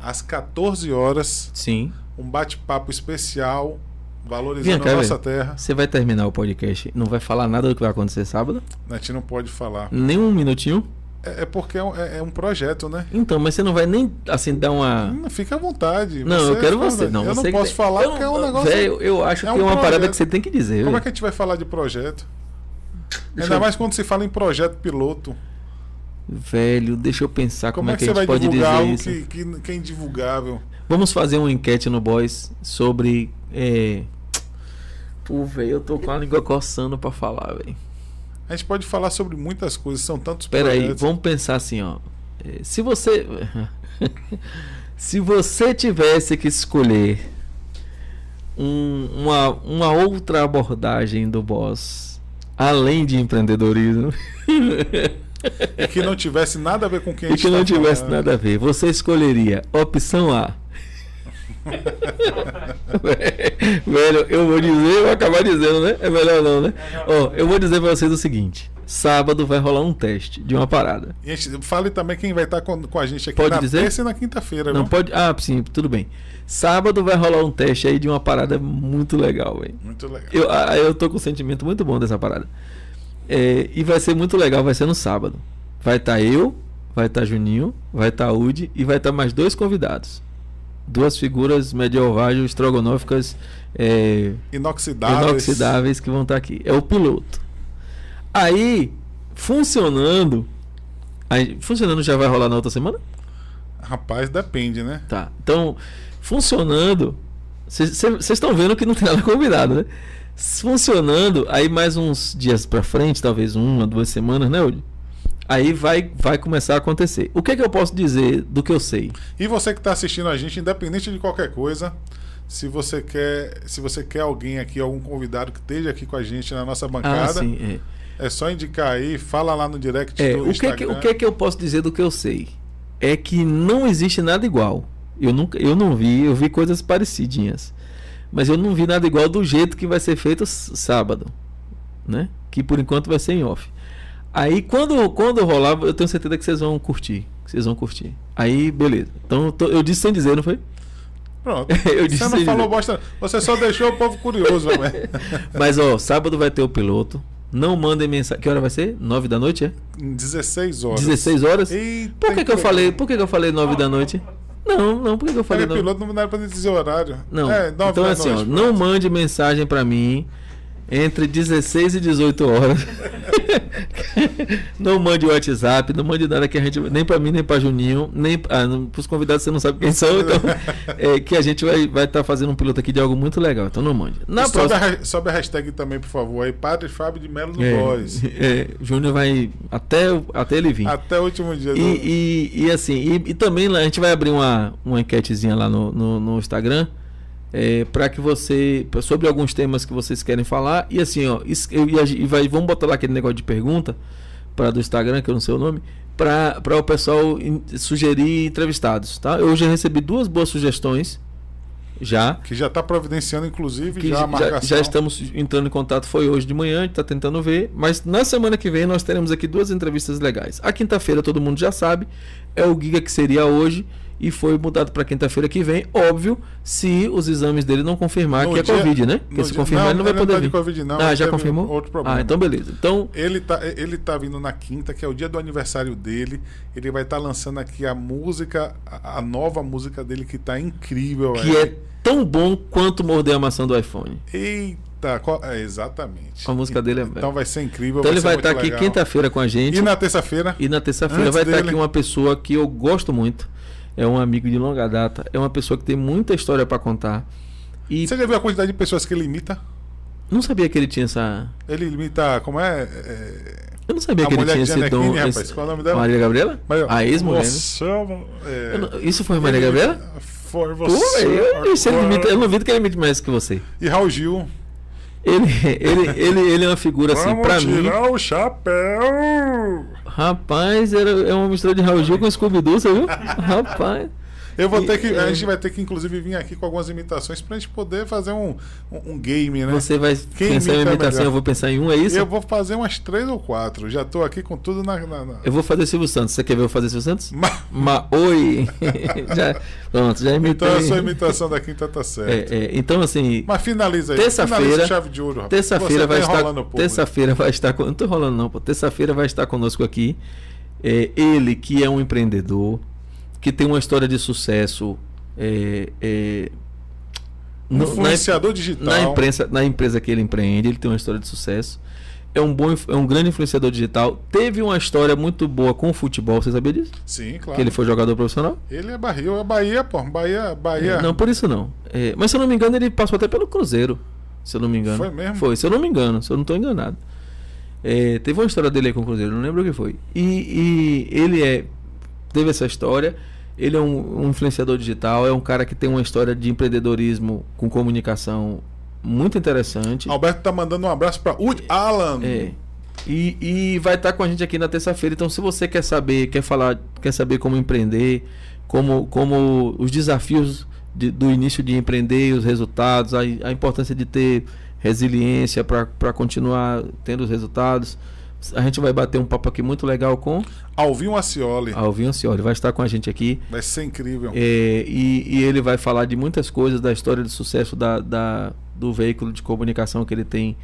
às 14 horas. Sim. Um bate-papo especial valorizando cá, a nossa terra. Você vai terminar o podcast, não vai falar nada do que vai acontecer sábado? A gente não pode falar. Nem um minutinho? É, é porque é um, é, é um, projeto, né? Então, mas você não vai nem assim dar uma. Não, fica à vontade. Não, você eu quero você. Não, eu você não posso que... falar eu porque é um negócio. Véio, eu acho é que é uma projeto. parada que você tem que dizer. Como véio. é que a gente vai falar de projeto? Deixa Ainda eu... mais quando se fala em projeto piloto. Velho, deixa eu pensar como, como é que, que a gente pode dizer isso. Que, que, que é indivulgável. Vamos fazer uma enquete no Boys sobre. É... Pô, velho, eu tô com a língua coçando pra falar, velho. A gente pode falar sobre muitas coisas, são tantos Pera aí, vamos pensar assim, ó. É, se você. Se você tivesse que escolher um, uma, uma outra abordagem do boss além de empreendedorismo. e que não tivesse nada a ver com quem a gente E que não tá tivesse falando. nada a ver. Você escolheria opção A. Velho, eu vou dizer, eu vou acabar dizendo, né? É melhor não, né? Ó, eu vou dizer pra vocês o seguinte: sábado vai rolar um teste de uma parada. E gente, fale também quem vai estar com, com a gente aqui pode na dizer? terça e na quinta-feira. Não pode. Ah, sim, tudo bem. Sábado vai rolar um teste aí de uma parada muito legal, velho. Muito legal. Eu, ah, eu tô com um sentimento muito bom dessa parada. É, e vai ser muito legal, vai ser no sábado. Vai estar tá eu, vai estar tá Juninho, vai estar tá Udi e vai estar tá mais dois convidados. Duas figuras medieval estrogonóficas é, inoxidáveis. inoxidáveis que vão estar tá aqui. É o piloto. Aí, funcionando. Aí, funcionando já vai rolar na outra semana? Rapaz, depende, né? Tá. Então, funcionando. Vocês estão vendo que não tem nada combinado, né? Funcionando, aí mais uns dias pra frente, talvez uma, duas semanas, né, Udi? Aí vai, vai começar a acontecer. O que, é que eu posso dizer do que eu sei? E você que está assistindo a gente, independente de qualquer coisa, se você quer, se você quer alguém aqui, algum convidado que esteja aqui com a gente na nossa bancada, ah, sim, é. é. só indicar aí, fala lá no direct é, o Instagram. Que é que, o que é que eu posso dizer do que eu sei? É que não existe nada igual. Eu nunca, eu não vi, eu vi coisas parecidinhas, mas eu não vi nada igual do jeito que vai ser feito sábado, né? Que por enquanto vai ser em off. Aí quando, quando rolar, eu tenho certeza que vocês vão curtir. Que vocês vão curtir. Aí, beleza. Então eu disse sem dizer, não foi? Pronto. eu disse você não falou bosta. Você só deixou o povo curioso, velho. Mas ó, sábado vai ter o piloto. Não mandem mensagem. Que hora vai ser? 9 da noite, é? 16 horas. 16 horas? Eita, por que, que eu falei? Por que, que eu falei 9 da noite? Não, não, por que, que eu falei? É, piloto não dá pra dizer horário. Não. É, então assim, ó, não mande mensagem para mim entre 16 e 18 horas. não mande o WhatsApp, não mande nada que a gente. Nem para mim, nem para Juninho, nem ah, para os convidados você não sabe quem são, então. É, que a gente vai estar vai tá fazendo um piloto aqui de algo muito legal, então não mande. Na sobe, próxima... a, sobe a hashtag também, por favor, aí, Padre Fábio de Melo no é, Voz. É, Júnior vai até, até ele vir. Até o último dia. E, do... e, e, assim, e, e, também a gente vai abrir uma, uma enquetezinha lá no, no, no Instagram é, para que você sobre alguns temas que vocês querem falar. E assim ó eu, e vai vamos botar lá aquele negócio de pergunta para do Instagram que eu não sei o nome para o pessoal in, sugerir entrevistados tá? Eu já recebi duas boas sugestões já. Que já está providenciando inclusive que já, já, já estamos entrando em contato foi hoje de manhã a gente está tentando ver mas na semana que vem nós teremos aqui duas entrevistas legais. A quinta-feira todo mundo já sabe é o Giga que seria hoje e foi mudado para quinta-feira que vem, óbvio, se os exames dele não confirmar No que é dia- Covid, né? Porque se dia- confirmar não, ele não vai ele não poder tá de vir. Covid, não, ah, já confirmou? outro problema. Ah, então beleza. Então, Ele tá, ele tá vindo na quinta, que é o dia do aniversário dele. Ele vai estar lançando aqui a música, a, a nova música dele que tá incrível. que velho. é tão bom quanto morder a maçã do iPhone. Eita, qual- é, exatamente. A música dele é- Então vai ser incrível. Então ele vai estar muito aqui quinta-feira com a gente. E na terça-feira? E na terça-feira vai estar dele- aqui uma pessoa que eu gosto muito. É um amigo de longa data. É uma pessoa que tem muita história para contar. E Você já viu a quantidade de pessoas que ele imita? não sabia que ele tinha essa. Ele imita, como é? É, Eu não sabia A que ele tinha esse dom. Gianecchini, esse- rapaz, qual é o nome dela? Maria Gabriela? Mas, a ex-mulher. né? É, Eu não- Isso foi Maria ele- Gabriela? Foi Pô, você. velho, eu, eu, imita- eu não duvido que ele imite mais que você. E Raul Gil. Ele, ele, ele, ele é uma figura assim, Vamos pra mim. tirar o chapéu. Rapaz, era, é uma mistura de Raul Gil com Scooby-Doo, você viu? Rapaz. Eu vou E- ter que. A é. gente vai ter que, inclusive, vir aqui com algumas imitações pra gente poder fazer um, um, um game, né? Você vai Quem pensar em imita imitação, eu vou pensar em um, é isso? Eu Eu, vou fazer umas três ou quatro. Já tô aqui com tudo na. na, na- vou fazer Silvio Santos. Você quer ver eu fazer Silvio Santos? Ma- Ma Oi! já, pronto, já imitei. Então a sua imitação da quinta tá certa. É, é, então, assim, Mas finaliza aí. Terça-feira- chave de ouro, terça-feira Você vai tá estar. Terça-feira vai estar. Não tô enrolando, não, pô. Terça-feira vai estar conosco aqui. É, ele que é um empreendedor, que tem uma história de sucesso. É, é, no- na- Influenciador digital. na imprensa, na empresa que ele empreende, ele tem uma história de sucesso. É um bom, é um grande influenciador digital. Teve uma história muito boa com o futebol, você sabia disso? Sim, claro. Que ele foi jogador profissional? Ele é Barril, é Bahia, pô. Bahia, Bahia. É, Não, por isso não. É, mas se eu não me engano, ele passou até pelo Cruzeiro. Se eu não me engano. Foi mesmo? Foi, se eu não me engano, se eu não estou enganado. É, teve uma história dele aí com o Cruzeiro, não lembro o que foi. E, e ele é. Teve essa história. Ele é um, um influenciador digital, é um cara que tem uma história de empreendedorismo com comunicação muito interessante. Alberto tá mandando um abraço pra Wood Allen. É. E, e vai estar com a gente aqui na terça-feira. Então, se você quer saber, quer falar, quer saber como empreender, como, como os desafios de- do início de empreender, os resultados, a, a importância de ter resiliência para continuar tendo os resultados. A gente vai bater um papo aqui muito legal com Alvinho Acioli. Alvinho Cioli. Vai estar com a gente aqui. Vai ser incrível. É, e, e ele vai falar de muitas coisas, da história de sucesso da, da- do veículo de comunicação que ele tem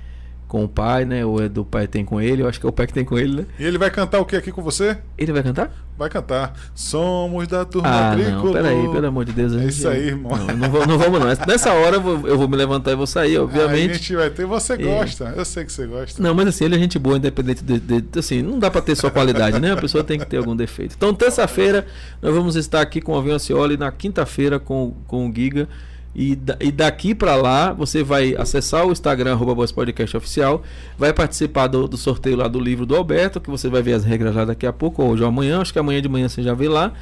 com o pai, né? Ou é do pai tem com ele, eu acho que é o pai que tem com ele, né? E ele vai cantar o que aqui com você? Ele vai cantar? Vai cantar. Somos da turma Ah, tricolor. não, peraí, pelo amor de Deus. É isso aí, irmão. Não, não, vou- não vamos não. Nessa hora eu vou, eu vou me levantar e vou sair, Aí a obviamente. gente vai ter. Você É. gosta. Eu sei que você gosta. Não, mas assim, ele é gente boa, independente de, de- Assim, não dá pra ter só qualidade, né? A pessoa tem que ter algum defeito. Então, terça-feira, nós vamos estar aqui com o Avião Acioli, na quinta-feira com, com o Giga. E, e daqui pra lá, você vai acessar o Instagram, arroba Voz Podcast Oficial, vai participar do, do sorteio lá do livro do Alberto, que você vai ver as regras lá daqui a pouco, ou hoje ou amanhã, acho que amanhã de manhã você já vê lá.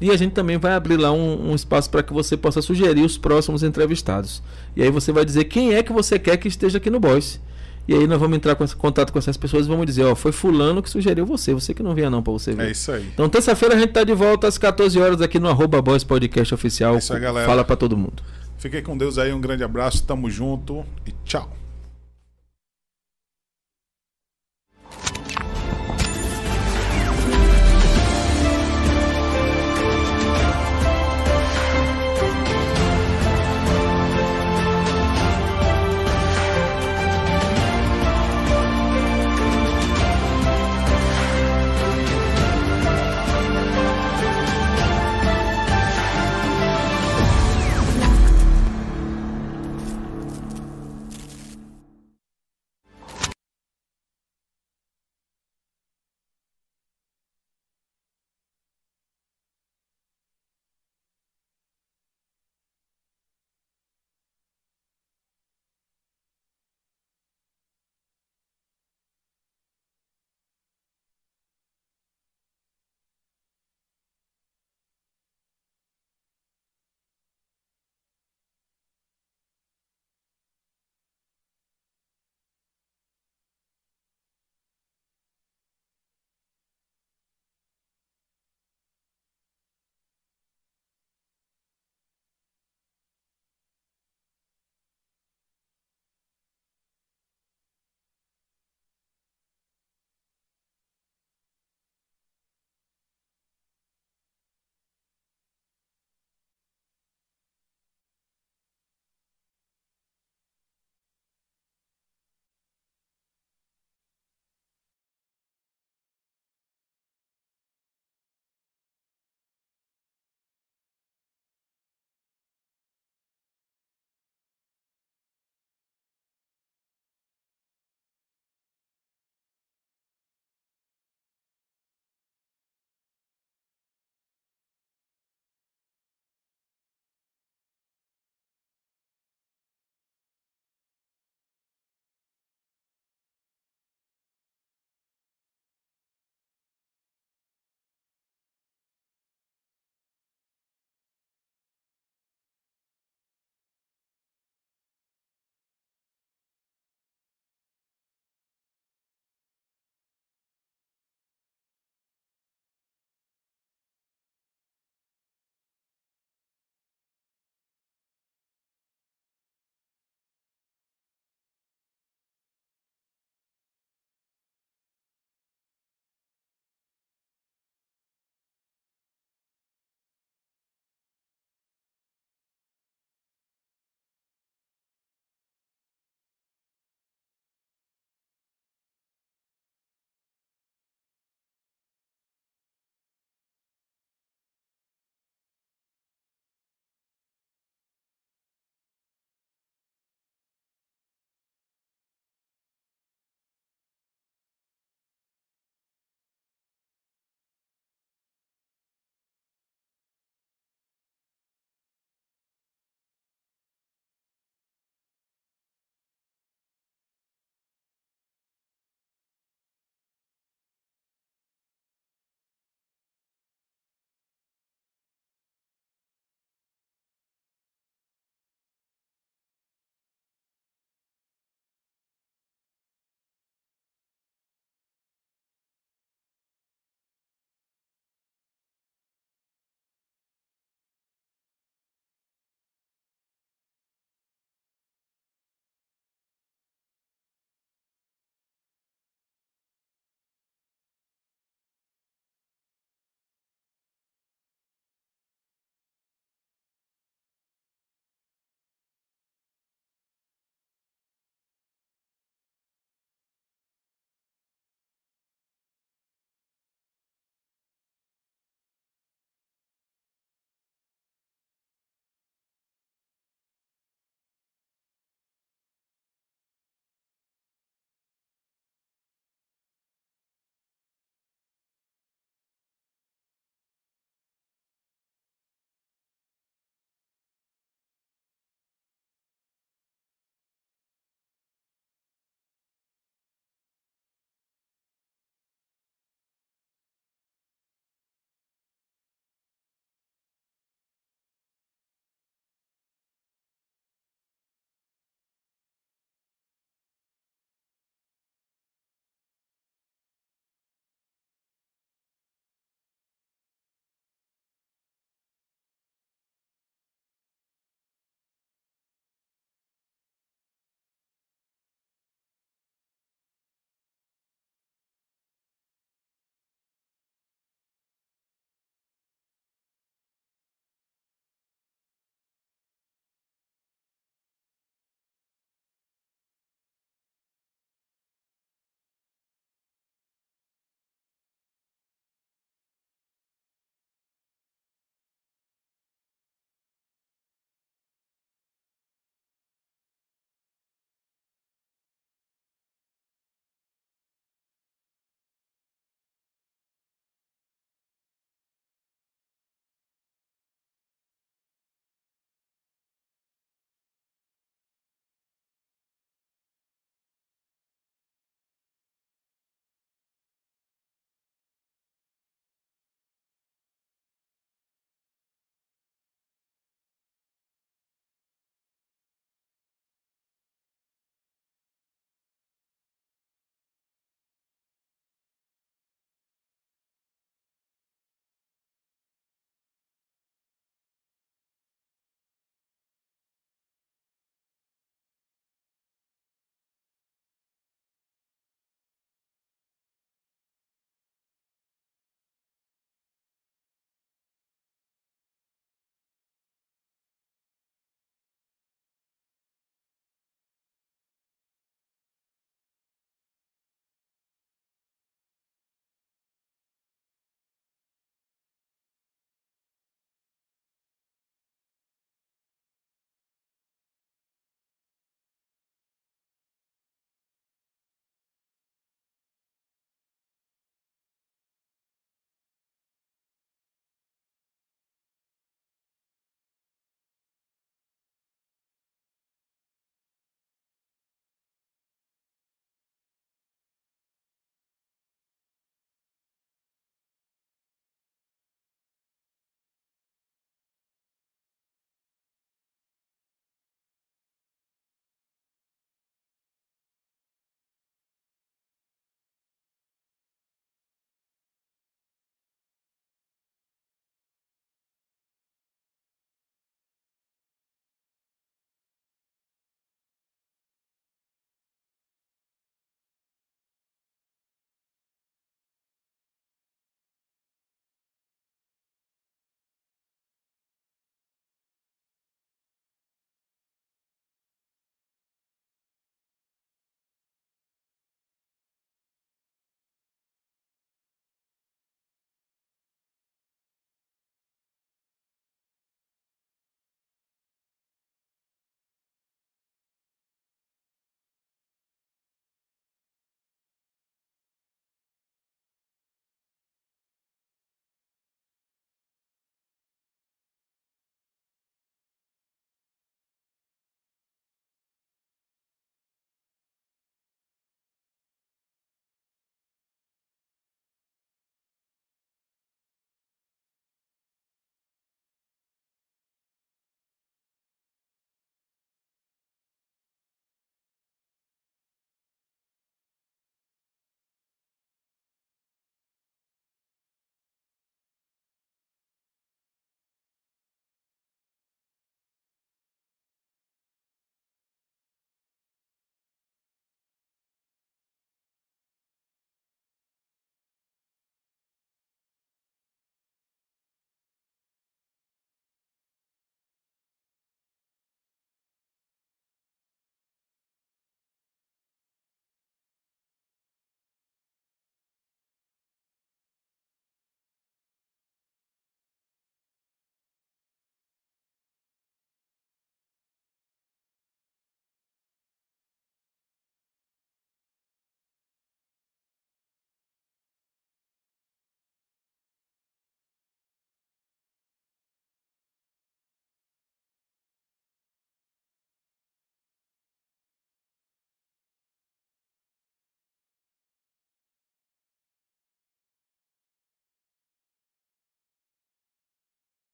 E a gente também vai abrir lá um, um espaço para que você possa sugerir os próximos entrevistados. E aí você vai dizer quem é que você quer que esteja aqui no Boys. E aí nós vamos entrar com esse contato com essas pessoas e vamos dizer, ó, foi fulano que sugeriu você, você que não vinha não para você ver. É isso aí. Então terça-feira a gente tá de volta às 14 horas aqui no arroba Boys Podcast Oficial. É isso aí, galera. Fala para todo mundo. Fiquem com Deus aí. Um grande abraço. Tamo junto. E tchau.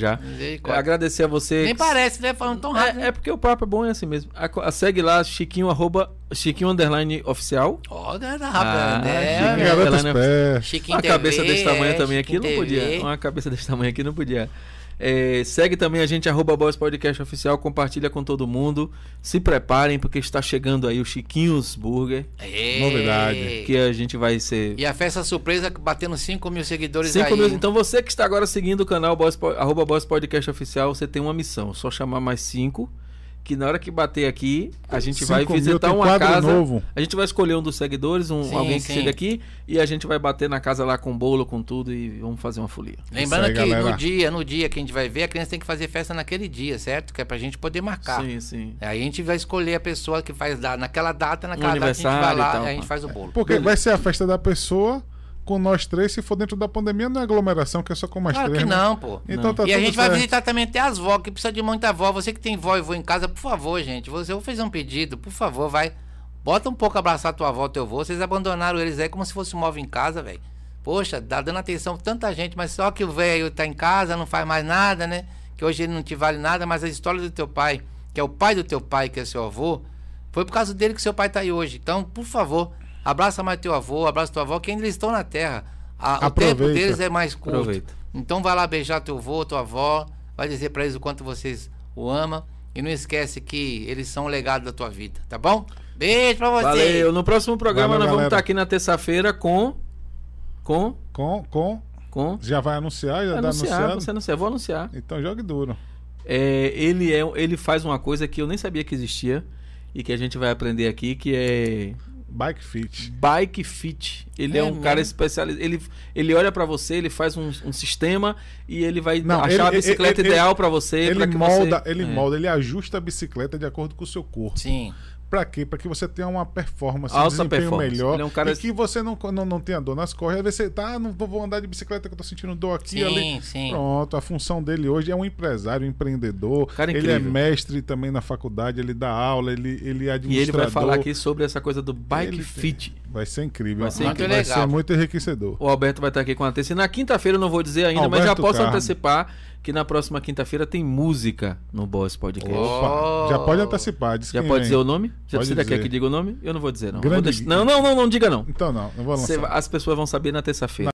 Já. Agradecer a você. Nem parece, né? Falando tão rápido. É, é, porque o papo é bom, é assim mesmo. A, a segue lá, Chiquinho, arroba, Chiquinho Underline Oficial. Ó, oh, rápido. Ah, né? Chiquinho Underline Chiquinho Uma TV, cabeça desse tamanho também aqui não podia. Uma cabeça desse tamanho aqui não podia. É, segue também a gente, arroba Boys Podcast Oficial, compartilha com todo mundo. Se preparem, porque está chegando aí o Chiquinhos Burger. Ei. Novidade. Que a gente vai ser. E a festa surpresa batendo 5 mil seguidores 5 aí. Mil... Então você que está agora seguindo o canal Boys, arroba Boys Podcast Oficial, você tem uma missão. Só chamar mais 5 que na hora que bater aqui, a gente vai visitar uma casa. Novo. A gente vai escolher um dos seguidores, um, sim, alguém que sim. chega aqui, e a gente vai bater na casa lá com bolo, com tudo, e vamos fazer uma folia. Lembrando aí, que galera. no dia, no dia que a gente vai ver, a criança tem que fazer festa naquele dia, certo? Que é pra gente poder marcar. Sim, sim. Aí a gente vai escolher a pessoa que faz naquela data, naquela data a gente vai lá e, a gente faz o bolo. Porque Beleza. vai ser a festa da pessoa com nós três, se for dentro da pandemia, não é aglomeração, que é só com mais claro três. Que né? não, pô. Então não. Tá e a gente certo. vai visitar também até as vó, que precisa de muita vó. Você que tem vó e vó em casa, por favor, gente. Você, eu vou fazer um pedido, por favor, vai. Bota um pouco abraçar tua avó, teu avô. Vocês abandonaram eles aí como se fosse um móvel em casa, velho. Poxa, dá dando atenção tanta gente, mas só que o velho tá em casa, não faz mais nada, né? Que hoje ele não te vale nada, mas a história do teu pai, que é o pai do teu pai, que é seu avô, foi por causa dele que seu pai tá aí hoje. Então, por favor, abraça mais teu avô, abraça tua avó, que ainda eles estão na terra. A, o tempo deles é mais curto. Aproveita. Então vai lá beijar teu avô, tua avó, vai dizer para eles o quanto vocês o amam. E não esquece que eles são o legado da tua vida, tá bom? Beijo pra você. Valeu. No próximo programa Valeu, nós vamos estar aqui na terça-feira com. Com. Com. Com. Com. Já vai anunciar? Já anunciar, tá Você anunciar, vou anunciar. Então jogue duro. É, ele, é, ele faz uma coisa que eu nem sabia que existia e que a gente vai aprender aqui, que é Bike Fit. Bike Fit. Ele é, é um né? cara especializado. Ele, ele olha para você, ele faz um, um, sistema e ele vai Não, achar ele, a bicicleta ele, ideal para você. Ele molda, você... ele é. molda, ele ajusta a bicicleta de acordo com o seu corpo. Sim. Pra quê? Pra que você tenha uma performance, Alta um desempenho performance. melhor. É um cara... E que você não, não, não tenha dor nas cordas. Às vezes você tá, ah, não vou andar de bicicleta que eu tô sentindo dor aqui sim, ali. Sim. Pronto, a função dele hoje é um empresário, um empreendedor. Cara ele é mestre também na faculdade, ele dá aula, ele, ele é administrador. E ele vai falar aqui sobre essa coisa do bike ele fit. Vai ser incrível. Vai ser, incrível. Vai ser muito enriquecedor. O Alberto vai estar aqui com a terça. Na quinta-feira eu não vou dizer ainda, Alberto mas já posso Carmo. antecipar que na próxima quinta-feira tem música no Boss Podcast. Opa, já pode antecipar. já pode dizer o nome? Já pode precisa quer que diga o nome? Eu não vou dizer, não. Grande... Vou deixar... Não, não, não, não diga não. Então não, não vou lançar. As pessoas vão saber na terça-feira.